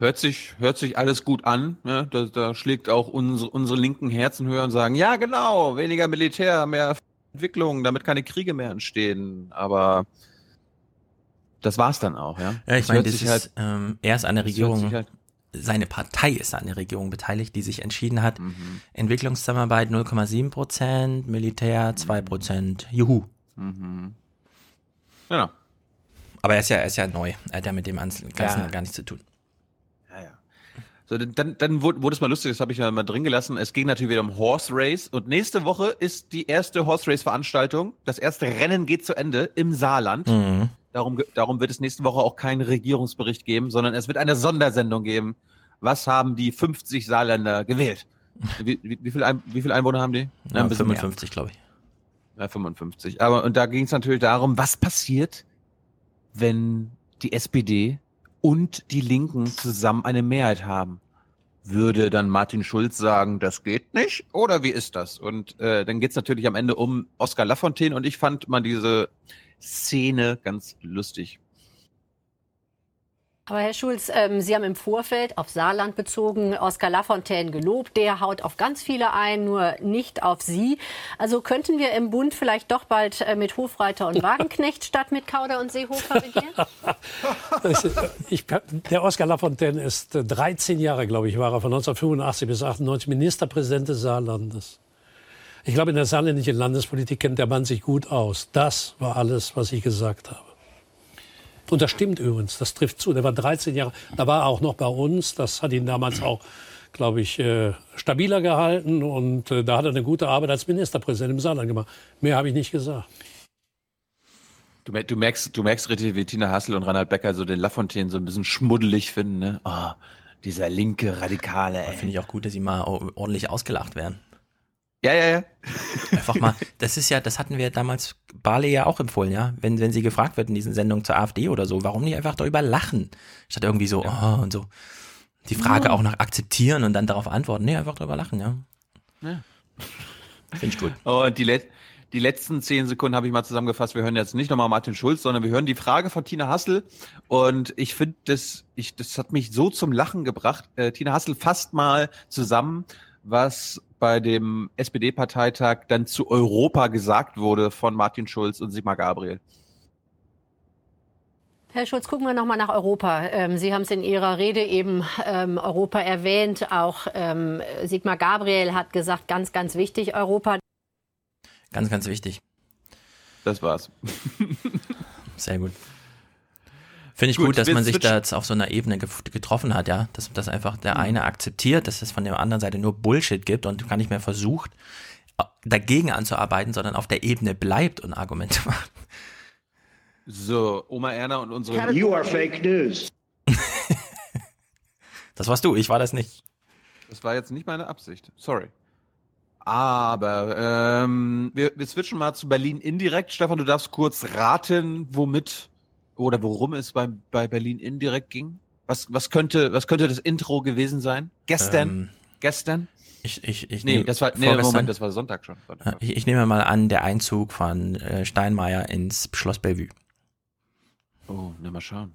Hört sich, hört sich alles gut an. Ne? Da, da schlägt auch unsere, unsere linken Herzen höher und sagen, ja genau, weniger Militär, mehr Entwicklung, damit keine Kriege mehr entstehen. Aber das war's dann auch, ja. Ja, ich meine, das ist, ähm, er ist an der Regierung, halt- seine Partei ist an der Regierung beteiligt, die sich entschieden hat, Mhm. Entwicklungszusammenarbeit 0,7 Prozent, Militär 2 Prozent. Juhu. Mhm. Genau. Aber er ist ja, er ist ja neu. Er hat ja mit dem Ganzen Ja. gar nichts zu tun. So, dann, dann wurde, wurde es mal lustig, das habe ich ja mal drin gelassen. Es ging natürlich wieder um Horse Race und nächste Woche ist die erste Horse Race Veranstaltung. Das erste Rennen geht zu Ende im Saarland. Mhm. Darum, darum wird es nächste Woche auch keinen Regierungsbericht geben, sondern es wird eine Sondersendung geben. Was haben die 50 Saarländer gewählt? Wie, wie, wie, viel, Ein, wie viel Einwohner haben die? Ja, ein bisschen mehr. 55, glaube ich. Ja, 55. Aber und da ging es natürlich darum, was passiert, wenn die SPD und die Linken zusammen eine Mehrheit haben. Würde dann Martin Schulz sagen, das geht nicht? Oder wie ist das? Und äh, dann geht es natürlich am Ende um Oskar Lafontaine und ich fand mal diese Szene ganz lustig. Aber Herr Schulz, ähm, Sie haben im Vorfeld auf Saarland bezogen Oskar Lafontaine gelobt. Der haut auf ganz viele ein, nur nicht auf Sie. Also könnten wir im Bund vielleicht doch bald äh, mit Hofreiter und Wagenknecht statt mit Kauder und Seehofer regieren? Das äh, ich, der Oskar Lafontaine ist äh, 13 Jahre, glaube ich, war er von 1985 bis 98 Ministerpräsident des Saarlandes. Ich glaube, in der saarländischen Landespolitik kennt der Mann sich gut aus. Das war alles, was ich gesagt habe. Und das stimmt übrigens, das trifft zu. Der war 13 Jahre, da war er auch noch bei uns. Das hat ihn damals auch, glaube ich, äh, stabiler gehalten. Und äh, da hat er eine gute Arbeit als Ministerpräsident im Saarland gemacht. Mehr habe ich nicht gesagt. Du, du merkst, du merkst richtig, wie Tina Hassel und Reinhard Becker so den Lafontaine so ein bisschen schmuddelig finden, ne? Oh, dieser linke Radikale, ey. Finde ich auch gut, dass sie mal ordentlich ausgelacht werden. Ja, ja, ja. Einfach mal, das ist ja, das hatten wir damals Barley ja auch empfohlen, ja. Wenn, wenn sie gefragt wird in diesen Sendungen zur AfD oder so, warum nicht einfach darüber lachen? Statt irgendwie so, oh, und so. Die Frage auch nach akzeptieren und dann darauf antworten. Nee, einfach darüber lachen, ja. Ja. Finde ich gut. Und die, let die letzten zehn Sekunden habe ich mal zusammengefasst. Wir hören jetzt nicht nochmal Martin Schulz, sondern wir hören die Frage von Tina Hassel. Und ich finde, das, ich, das hat mich so zum Lachen gebracht. Äh, Tina Hassel fasst mal zusammen, was bei dem SPD-Parteitag dann zu Europa gesagt wurde von Martin Schulz und Sigmar Gabriel. Herr Schulz, gucken wir noch mal nach Europa. Ähm, Sie haben es in Ihrer Rede eben ähm, Europa erwähnt. Auch ähm, Sigmar Gabriel hat gesagt, ganz, ganz wichtig Europa. Ganz, ganz wichtig. Das war's. Sehr gut. Finde ich Gut, gut, dass man sich switchen- da jetzt auf so einer Ebene getroffen hat, ja. Dass, dass einfach der eine akzeptiert, dass es von der anderen Seite nur Bullshit gibt und gar nicht mehr versucht, dagegen anzuarbeiten, sondern auf der Ebene bleibt und Argumente macht. So, Oma Erna und unsere. You are fake news. Das warst du, ich war das nicht. Das war jetzt nicht meine Absicht. Sorry. Aber ähm, wir, wir switchen mal zu Berlin indirekt. Stefan, du darfst kurz raten, womit oder worum es bei, bei Berlin indirekt ging. Was, was, könnte, was könnte das Intro gewesen sein? Gestern? Ähm, Gestern? ich, ich, ich Nee, das war, nee, vorgestern- Moment, das war Sonntag schon. Ja, Ich, ich nehme mal an, der Einzug von äh, Steinmeier ins Schloss Bellevue. Oh, na mal schauen.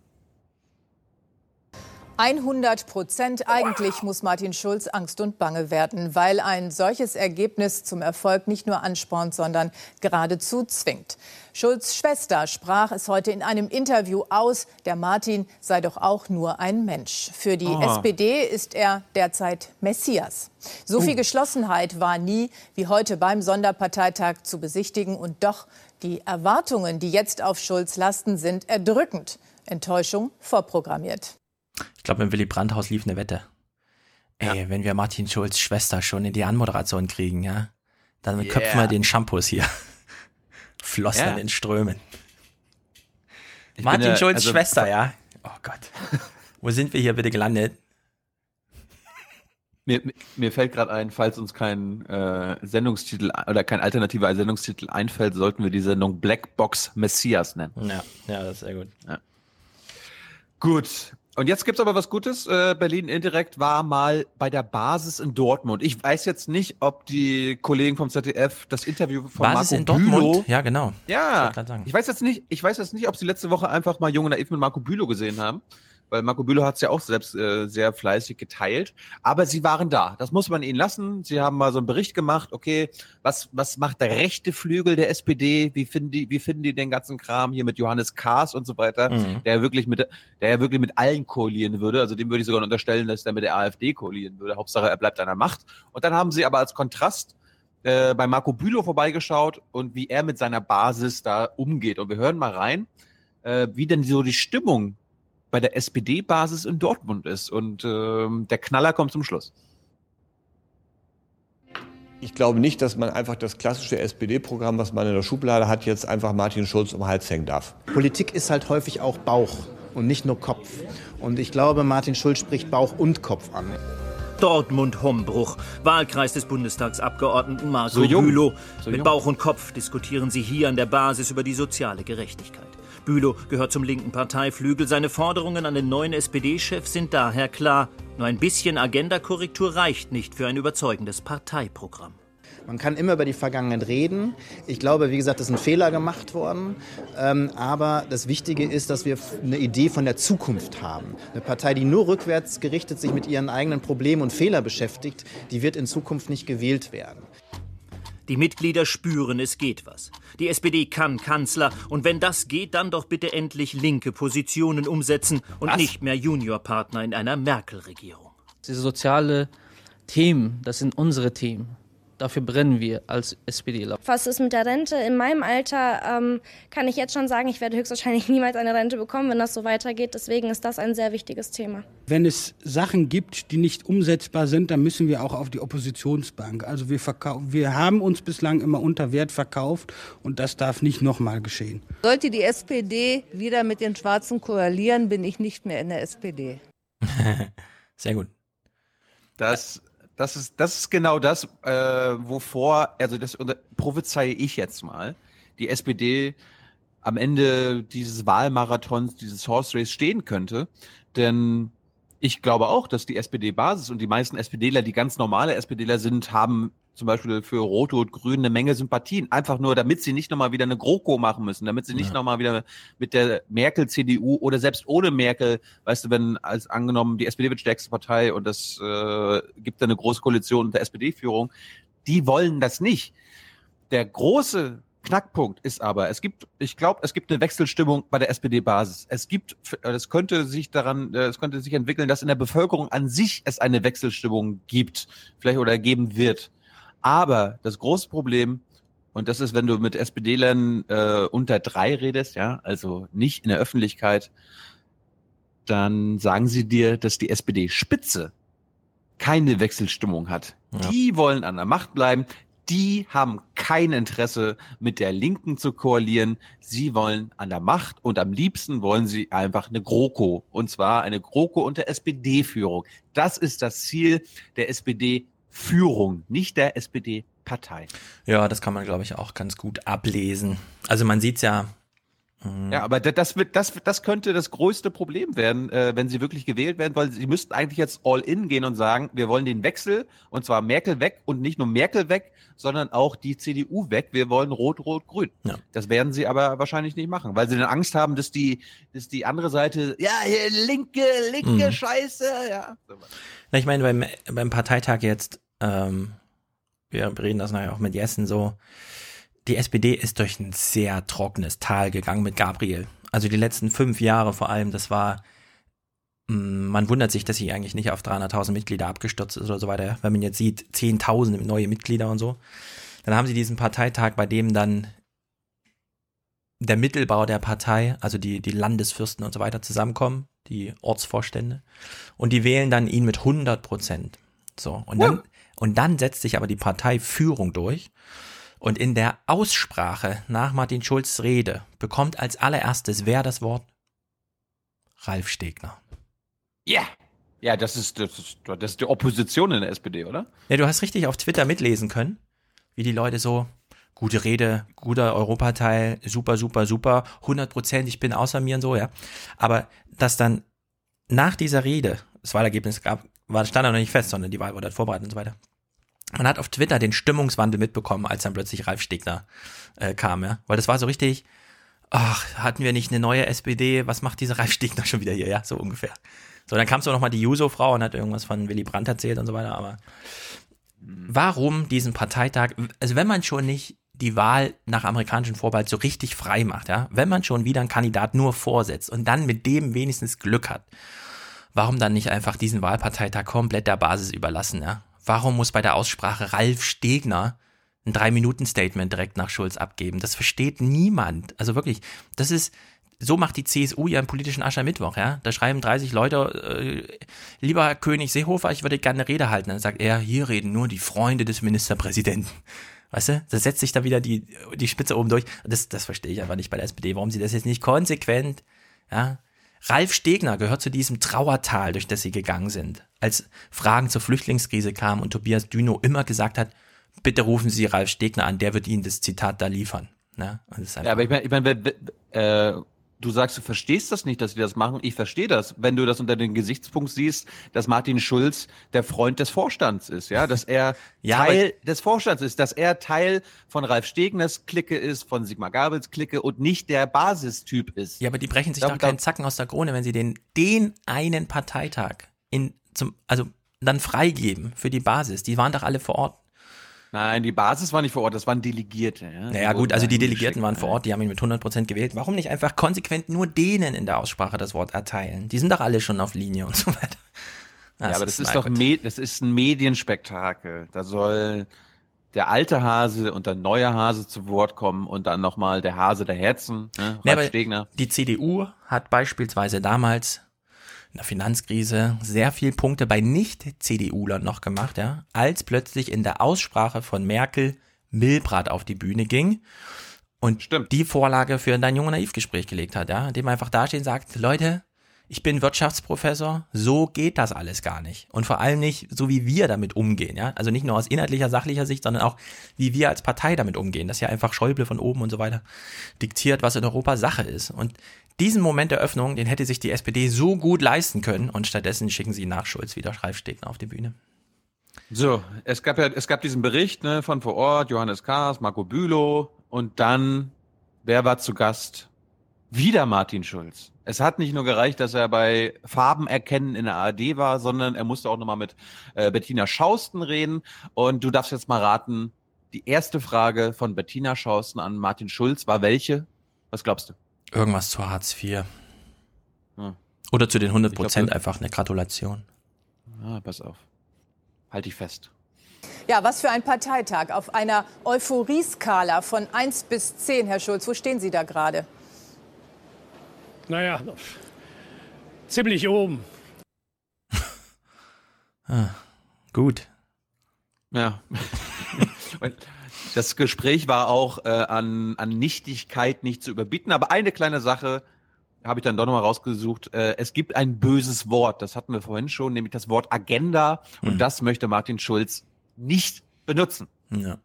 100 Prozent. Eigentlich muss Martin Schulz Angst und Bange werden, weil ein solches Ergebnis zum Erfolg nicht nur anspornt, sondern geradezu zwingt. Schulz Schwester sprach es heute in einem Interview aus, der Martin sei doch auch nur ein Mensch. Für die Ah. SPD ist er derzeit Messias. So viel Geschlossenheit war nie wie heute beim Sonderparteitag zu besichtigen. Und doch, die Erwartungen, die jetzt auf Schulz lasten, sind erdrückend. Enttäuschung vorprogrammiert. Ich glaube, im Willy Brandt-Haus lief eine Wette. Ey, wenn wir Martin Schulz Schwester schon in die Anmoderation kriegen, ja, dann Yeah. köpfen wir den Shampoos hier. Flossen Ja. in Strömen. Ich Martin ja- Schulz also- Schwester, ja. Oh Gott. Wo sind wir hier bitte gelandet? Mir, mir fällt gerade ein, falls uns kein äh, Sendungstitel oder kein alternativer Sendungstitel einfällt, sollten wir die Sendung Black Box Messias nennen. Ja, ja, das ist sehr gut. Gut. Und jetzt gibt's aber was Gutes. Äh, Berlin indirekt war mal bei der Basis in Dortmund. Ich weiß jetzt nicht, ob die Kollegen vom ZDF das Interview von Basis Marco in Dortmund? Bülow, Ja, genau. ja, sagen. ich weiß jetzt nicht, ich weiß jetzt nicht, ob sie letzte Woche einfach mal Jung und Naiv mit Marco Bülow gesehen haben, weil Marco Bülow hat's ja auch selbst äh, sehr fleißig geteilt. Aber sie waren da. Das muss man ihnen lassen. Sie haben mal so einen Bericht gemacht. Okay, was was macht der rechte Flügel der SPD? Wie finden die, wie finden die den ganzen Kram hier mit Johannes Kahrs und so weiter? Mhm. Der wirklich mit, der ja wirklich mit allen koalieren würde. Also dem würde ich sogar unterstellen, dass der mit der AfD koalieren würde. Hauptsache, er bleibt an der Macht. Und dann haben sie aber als Kontrast äh, bei Marco Bülow vorbeigeschaut und wie er mit seiner Basis da umgeht. Und wir hören mal rein, äh, wie denn so die Stimmung bei der SPD-Basis in Dortmund ist. Und ähm, der Knaller kommt zum Schluss. Ich glaube nicht, dass man einfach das klassische SPD-Programm, was man in der Schublade hat, jetzt einfach Martin Schulz um den Hals hängen darf. Politik ist halt häufig auch Bauch und nicht nur Kopf. Und ich glaube, Martin Schulz spricht Bauch und Kopf an. Dortmund-Hombruch, Wahlkreis des Bundestagsabgeordneten Marco So. Bülow. So Mit jung. Bauch und Kopf diskutieren sie hier an der Basis über die soziale Gerechtigkeit. Bülow gehört zum linken Parteiflügel. Seine Forderungen an den neuen SPD-Chef sind daher klar. Nur ein bisschen Agendakorrektur reicht nicht für ein überzeugendes Parteiprogramm. Man kann immer über die Vergangenheit reden. Ich glaube, wie gesagt, es sind Fehler gemacht worden. Ähm, aber das Wichtige ist, dass wir eine Idee von der Zukunft haben. Eine Partei, die nur rückwärts gerichtet sich mit ihren eigenen Problemen und Fehlern beschäftigt, die wird in Zukunft nicht gewählt werden. Die Mitglieder spüren, es geht was. Die SPD kann Kanzler. Und wenn das geht, dann doch bitte endlich linke Positionen umsetzen und Was? nicht mehr Juniorpartner in einer Merkel-Regierung. Diese soziale Themen, das sind unsere Themen. Dafür brennen wir als SPDler. Was ist mit der Rente? In meinem Alter ähm, kann ich jetzt schon sagen, ich werde höchstwahrscheinlich niemals eine Rente bekommen, wenn das so weitergeht. Deswegen ist das ein sehr wichtiges Thema. Wenn es Sachen gibt, die nicht umsetzbar sind, dann müssen wir auch auf die Oppositionsbank. Also wir, wir haben uns bislang immer unter Wert verkauft und das darf nicht nochmal geschehen. Sollte die SPD wieder mit den Schwarzen koalieren, bin ich nicht mehr in der SPD. Sehr gut. Das das ist, das ist genau das, äh, wovor, also das prophezeie ich jetzt mal, die SPD am Ende dieses Wahlmarathons, dieses Horse Race stehen könnte. Denn ich glaube auch, dass die SPD-Basis und die meisten SPDler, die ganz normale SPDler sind, haben zum Beispiel für Rote und Grün eine Menge Sympathien. Einfach nur, damit sie nicht nochmal wieder eine GroKo machen müssen, damit sie nicht ja. nochmal wieder mit der Merkel-CDU oder selbst ohne Merkel, weißt du, wenn als angenommen die SPD wird stärkste Partei und das äh, gibt dann eine große Koalition unter SPD-Führung, die wollen das nicht. Der große Knackpunkt ist aber, es gibt, ich glaube, es gibt eine Wechselstimmung bei der SPD-Basis. Es gibt, es könnte sich daran, äh, es könnte sich entwickeln, dass in der Bevölkerung an sich es eine Wechselstimmung gibt, vielleicht oder geben wird. Aber das große Problem, und das ist, wenn du mit SPD-Lern äh, unter drei redest, ja, also nicht in der Öffentlichkeit, dann sagen sie dir, dass die SPD-Spitze keine Wechselstimmung hat. Ja. Die wollen an der Macht bleiben. Die haben kein Interesse, mit der Linken zu koalieren. Sie wollen an der Macht und am liebsten wollen sie einfach eine GroKo. Und zwar eine GroKo unter SPD-Führung. Das ist das Ziel der SPD Führung, nicht der SPD-Partei. Ja, das kann man, glaube ich, auch ganz gut ablesen. Also man sieht es ja. Hm. Ja, aber das, wird, das, das könnte das größte Problem werden, äh, wenn sie wirklich gewählt werden, weil sie müssten eigentlich jetzt all in gehen und sagen, wir wollen den Wechsel und zwar Merkel weg und nicht nur Merkel weg, sondern auch die CDU weg. Wir wollen Rot-Rot-Grün. Ja. Das werden sie aber wahrscheinlich nicht machen, weil sie dann Angst haben, dass die, dass die andere Seite, ja, hier, linke, linke mhm. Scheiße, ja. Na, ich meine, beim, beim Parteitag jetzt ähm, wir reden das nachher auch mit Jessen so, die SPD ist durch ein sehr trockenes Tal gegangen mit Gabriel. Also die letzten fünf Jahre vor allem, das war, mm, man wundert sich, dass sie eigentlich nicht auf 300.000 Mitglieder abgestürzt ist oder so weiter. Wenn man jetzt sieht, 10.000 neue Mitglieder und so. Dann haben sie diesen Parteitag, bei dem dann der Mittelbau der Partei, also die, die Landesfürsten und so weiter zusammenkommen, die Ortsvorstände. Und die wählen dann ihn mit 100 Prozent. So. Und dann, und dann setzt sich aber die Parteiführung durch. Und in der Aussprache nach Martin Schulz Rede bekommt als allererstes wer das Wort? Ralf Stegner. Ja. Yeah. Ja, das ist, das, ist, das ist die Opposition in der SPD, oder? Ja, du hast richtig auf Twitter mitlesen können, wie die Leute so, gute Rede, guter Europateil, super, super, super, 100 Prozent, ich bin außer mir und so, ja. Aber dass dann nach dieser Rede das Wahlergebnis gab, war, stand da noch nicht fest, sondern die Wahl wurde halt vorbereitet und so weiter. Man hat auf Twitter den Stimmungswandel mitbekommen, als dann plötzlich Ralf Stegner äh, kam, ja. Weil das war so richtig, ach, hatten wir nicht eine neue SPD, was macht dieser Ralf Stegner schon wieder hier, ja, so ungefähr. So, dann kam so nochmal die Juso-Frau und hat irgendwas von Willy Brandt erzählt und so weiter, aber warum diesen Parteitag, also wenn man schon nicht die Wahl nach amerikanischem Vorbehalt so richtig frei macht, ja, wenn man schon wieder einen Kandidat nur vorsetzt und dann mit dem wenigstens Glück hat warum dann nicht einfach diesen Wahlparteitag komplett der Basis überlassen? Ja? Warum muss bei der Aussprache Ralf Stegner ein Drei-Minuten-Statement direkt nach Schulz abgeben? Das versteht niemand. Also wirklich, das ist, so macht die CSU ihren politischen Aschermittwoch, ja. Da schreiben 30 Leute, äh, lieber König Seehofer, ich würde gerne eine Rede halten. Dann sagt er, hier reden nur die Freunde des Ministerpräsidenten. Weißt du, da setzt sich da wieder die, die Spitze oben durch. Das, das verstehe ich einfach nicht bei der SPD, warum sie das jetzt nicht konsequent, ja, Ralf Stegner gehört zu diesem Trauertal, durch das sie gegangen sind. Als Fragen zur Flüchtlingskrise kamen und Tobias Düno immer gesagt hat, bitte rufen Sie Ralf Stegner an, der wird Ihnen das Zitat da liefern. Ne? ja, aber ich meine, ich mein, äh, du sagst, du verstehst das nicht, dass sie das machen. Ich verstehe das, wenn du das unter den Gesichtspunkt siehst, dass Martin Schulz der Freund des Vorstands ist, ja, dass er ja, Teil des Vorstands ist, dass er Teil von Ralf Stegners Clique ist, von Sigmar Gabels Clique und nicht der Basistyp ist. Ja, aber die brechen sich da, doch keinen Zacken aus der Krone, wenn sie den, den einen Parteitag in, zum, also dann freigeben für die Basis. Die waren doch alle vor Ort. Nein, die Basis war nicht vor Ort, das waren Delegierte. Ja? Naja gut, also die Delegierten waren vor Ort, die haben ihn mit 100% gewählt. Warum nicht einfach konsequent nur denen in der Aussprache das Wort erteilen? Die sind doch alle schon auf Linie und so weiter. Das ja, aber das ist, ist doch das ist ein Medienspektakel. Da soll der alte Hase und der neue Hase zu Wort kommen und dann nochmal der Hase der Herzen, ne? Ja, die CDU hat beispielsweise damals in der Finanzkrise sehr viel Punkte bei Nicht-CDUlern noch gemacht, ja, als plötzlich in der Aussprache von Merkel Milbrat auf die Bühne ging und die Vorlage für dein junge Naivgespräch gelegt hat, ja, indem er einfach dastehen sagt, Leute, ich bin Wirtschaftsprofessor, so geht das alles gar nicht. Und vor allem nicht so, wie wir damit umgehen, ja. Also nicht nur aus inhaltlicher, sachlicher Sicht, sondern auch, wie wir als Partei damit umgehen. Dass ja einfach Schäuble von oben und so weiter diktiert, was in Europa Sache ist. Und diesen Moment der Öffnung, den hätte sich die SPD so gut leisten können und stattdessen schicken sie nach Schulz wieder Ralf Stegner auf die Bühne. So, es gab ja, es gab diesen Bericht ne, von vor Ort, Johannes Kahrs, Marco Bülow und dann, wer war zu Gast? Wieder Martin Schulz. Es hat nicht nur gereicht, dass er bei Farben erkennen in der ARD war, sondern er musste auch nochmal mit äh, Bettina Schausten reden. Und du darfst jetzt mal raten, die erste Frage von Bettina Schausten an Martin Schulz war welche? Was glaubst du? Irgendwas zu Hartz IV. Hm. Oder zu den 100 Ich glaub, Prozent einfach eine Gratulation. Ah, pass auf. Halt dich fest. Ja, was für ein Parteitag. Auf einer Euphorieskala von 1 bis 10, Herr Schulz, wo stehen Sie da gerade? Naja, ziemlich oben. Ah, gut. Ja. Und das Gespräch war auch äh, an, an Nichtigkeit nicht zu überbieten, aber eine kleine Sache habe ich dann doch nochmal rausgesucht. Äh, es gibt ein böses Wort, das hatten wir vorhin schon, nämlich das Wort Agenda und das möchte Martin Schulz nicht benutzen. Ja.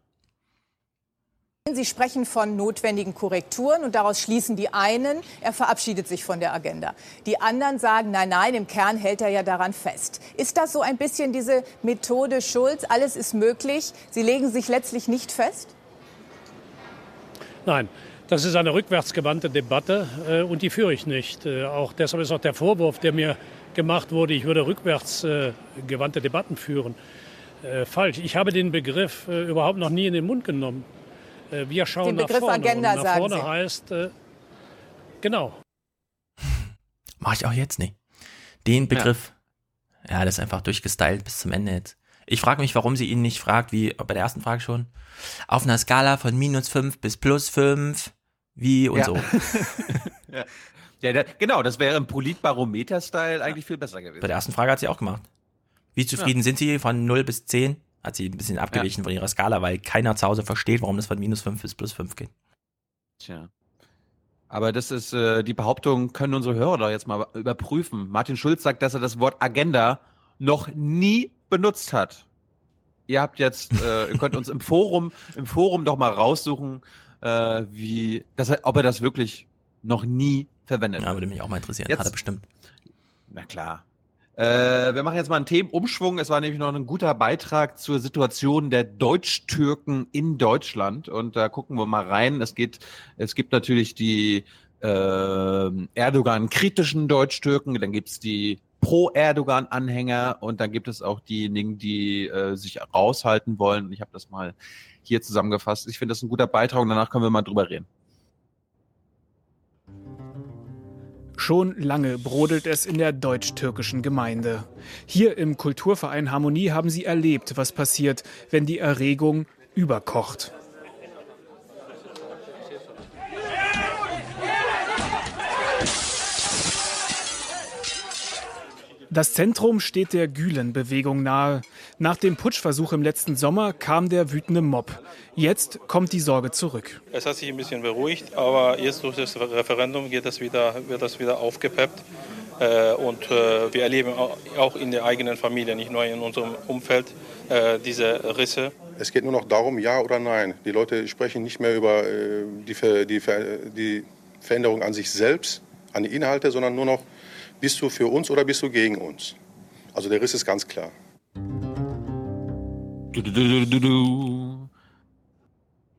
Sie sprechen von notwendigen Korrekturen und daraus schließen die einen, er verabschiedet sich von der Agenda. Die anderen sagen, nein, nein, im Kern hält er ja daran fest. Ist das so ein bisschen diese Methode Schulz, alles ist möglich, Sie legen sich letztlich nicht fest? Nein, das ist eine rückwärtsgewandte Debatte äh, und die führe ich nicht. Äh, auch deshalb ist auch der Vorwurf, der mir gemacht wurde, ich würde rückwärtsgewandte äh, Debatten führen, äh, falsch. Ich habe den Begriff äh, überhaupt noch nie in den Mund genommen. Äh, wir schauen Den nach Begriff vorne. Agenda, und nach vorne Sie. heißt, äh, genau, Mach ich auch jetzt nicht. Den Begriff, ja, das ist einfach durchgestylt bis zum Ende jetzt. Ich frage mich, warum sie ihn nicht fragt, wie bei der ersten Frage schon. Auf einer Skala von minus 5 bis plus 5, wie und Ja. so. ja. Ja, da, genau, das wäre im Politbarometer-Style eigentlich viel besser gewesen. Bei der ersten Frage hat sie auch gemacht. Wie zufrieden sind Sie von 0 bis 10? Hat sie ein bisschen abgewichen von ihrer Skala, weil keiner zu Hause versteht, warum das von minus 5 bis plus 5 geht. Tja. Aber das ist, äh, die Behauptung können unsere Hörer doch jetzt mal überprüfen. Martin Schulz sagt, dass er das Wort Agenda noch nie benutzt hat. Ihr habt jetzt, äh, ihr könnt uns im Forum, im Forum doch mal raussuchen, äh, wie, dass ob er das wirklich noch nie verwendet. Ja, würde mich auch mal interessieren. Jetzt- Hat er bestimmt. Na klar. Äh, wir machen jetzt mal einen Themenumschwung. Es war nämlich noch ein guter Beitrag zur Situation der Deutsch-Türken in Deutschland. Und da gucken wir mal rein. Es geht, es gibt natürlich die äh, Erdogan-kritischen Deutsch-Türken, dann gibt's die Pro-Erdogan-Anhänger und dann gibt es auch diejenigen, die äh, sich raushalten wollen. Ich habe das mal hier zusammengefasst. Ich finde das ein guter Beitrag und danach können wir mal drüber reden. Schon lange brodelt es in der deutsch-türkischen Gemeinde. Hier im Kulturverein Harmonie haben sie erlebt, was passiert, wenn die Erregung überkocht. Das Zentrum steht der Gülen-Bewegung nahe. Nach dem Putschversuch im letzten Sommer kam der wütende Mob. Jetzt kommt die Sorge zurück. Es hat sich ein bisschen beruhigt, aber jetzt durch das Referendum geht das wieder, wird das wieder aufgepeppt. Äh, Und äh, wir erleben au- auch in der eigenen Familie, nicht nur in unserem Umfeld, äh, diese Risse. Es geht nur noch darum, ja oder nein. Die Leute sprechen nicht mehr über die, die, die Veränderung an sich selbst, an die Inhalte, sondern nur noch, bist du für uns oder bist du gegen uns? Also der Riss ist ganz klar. Du, du, du, du, du.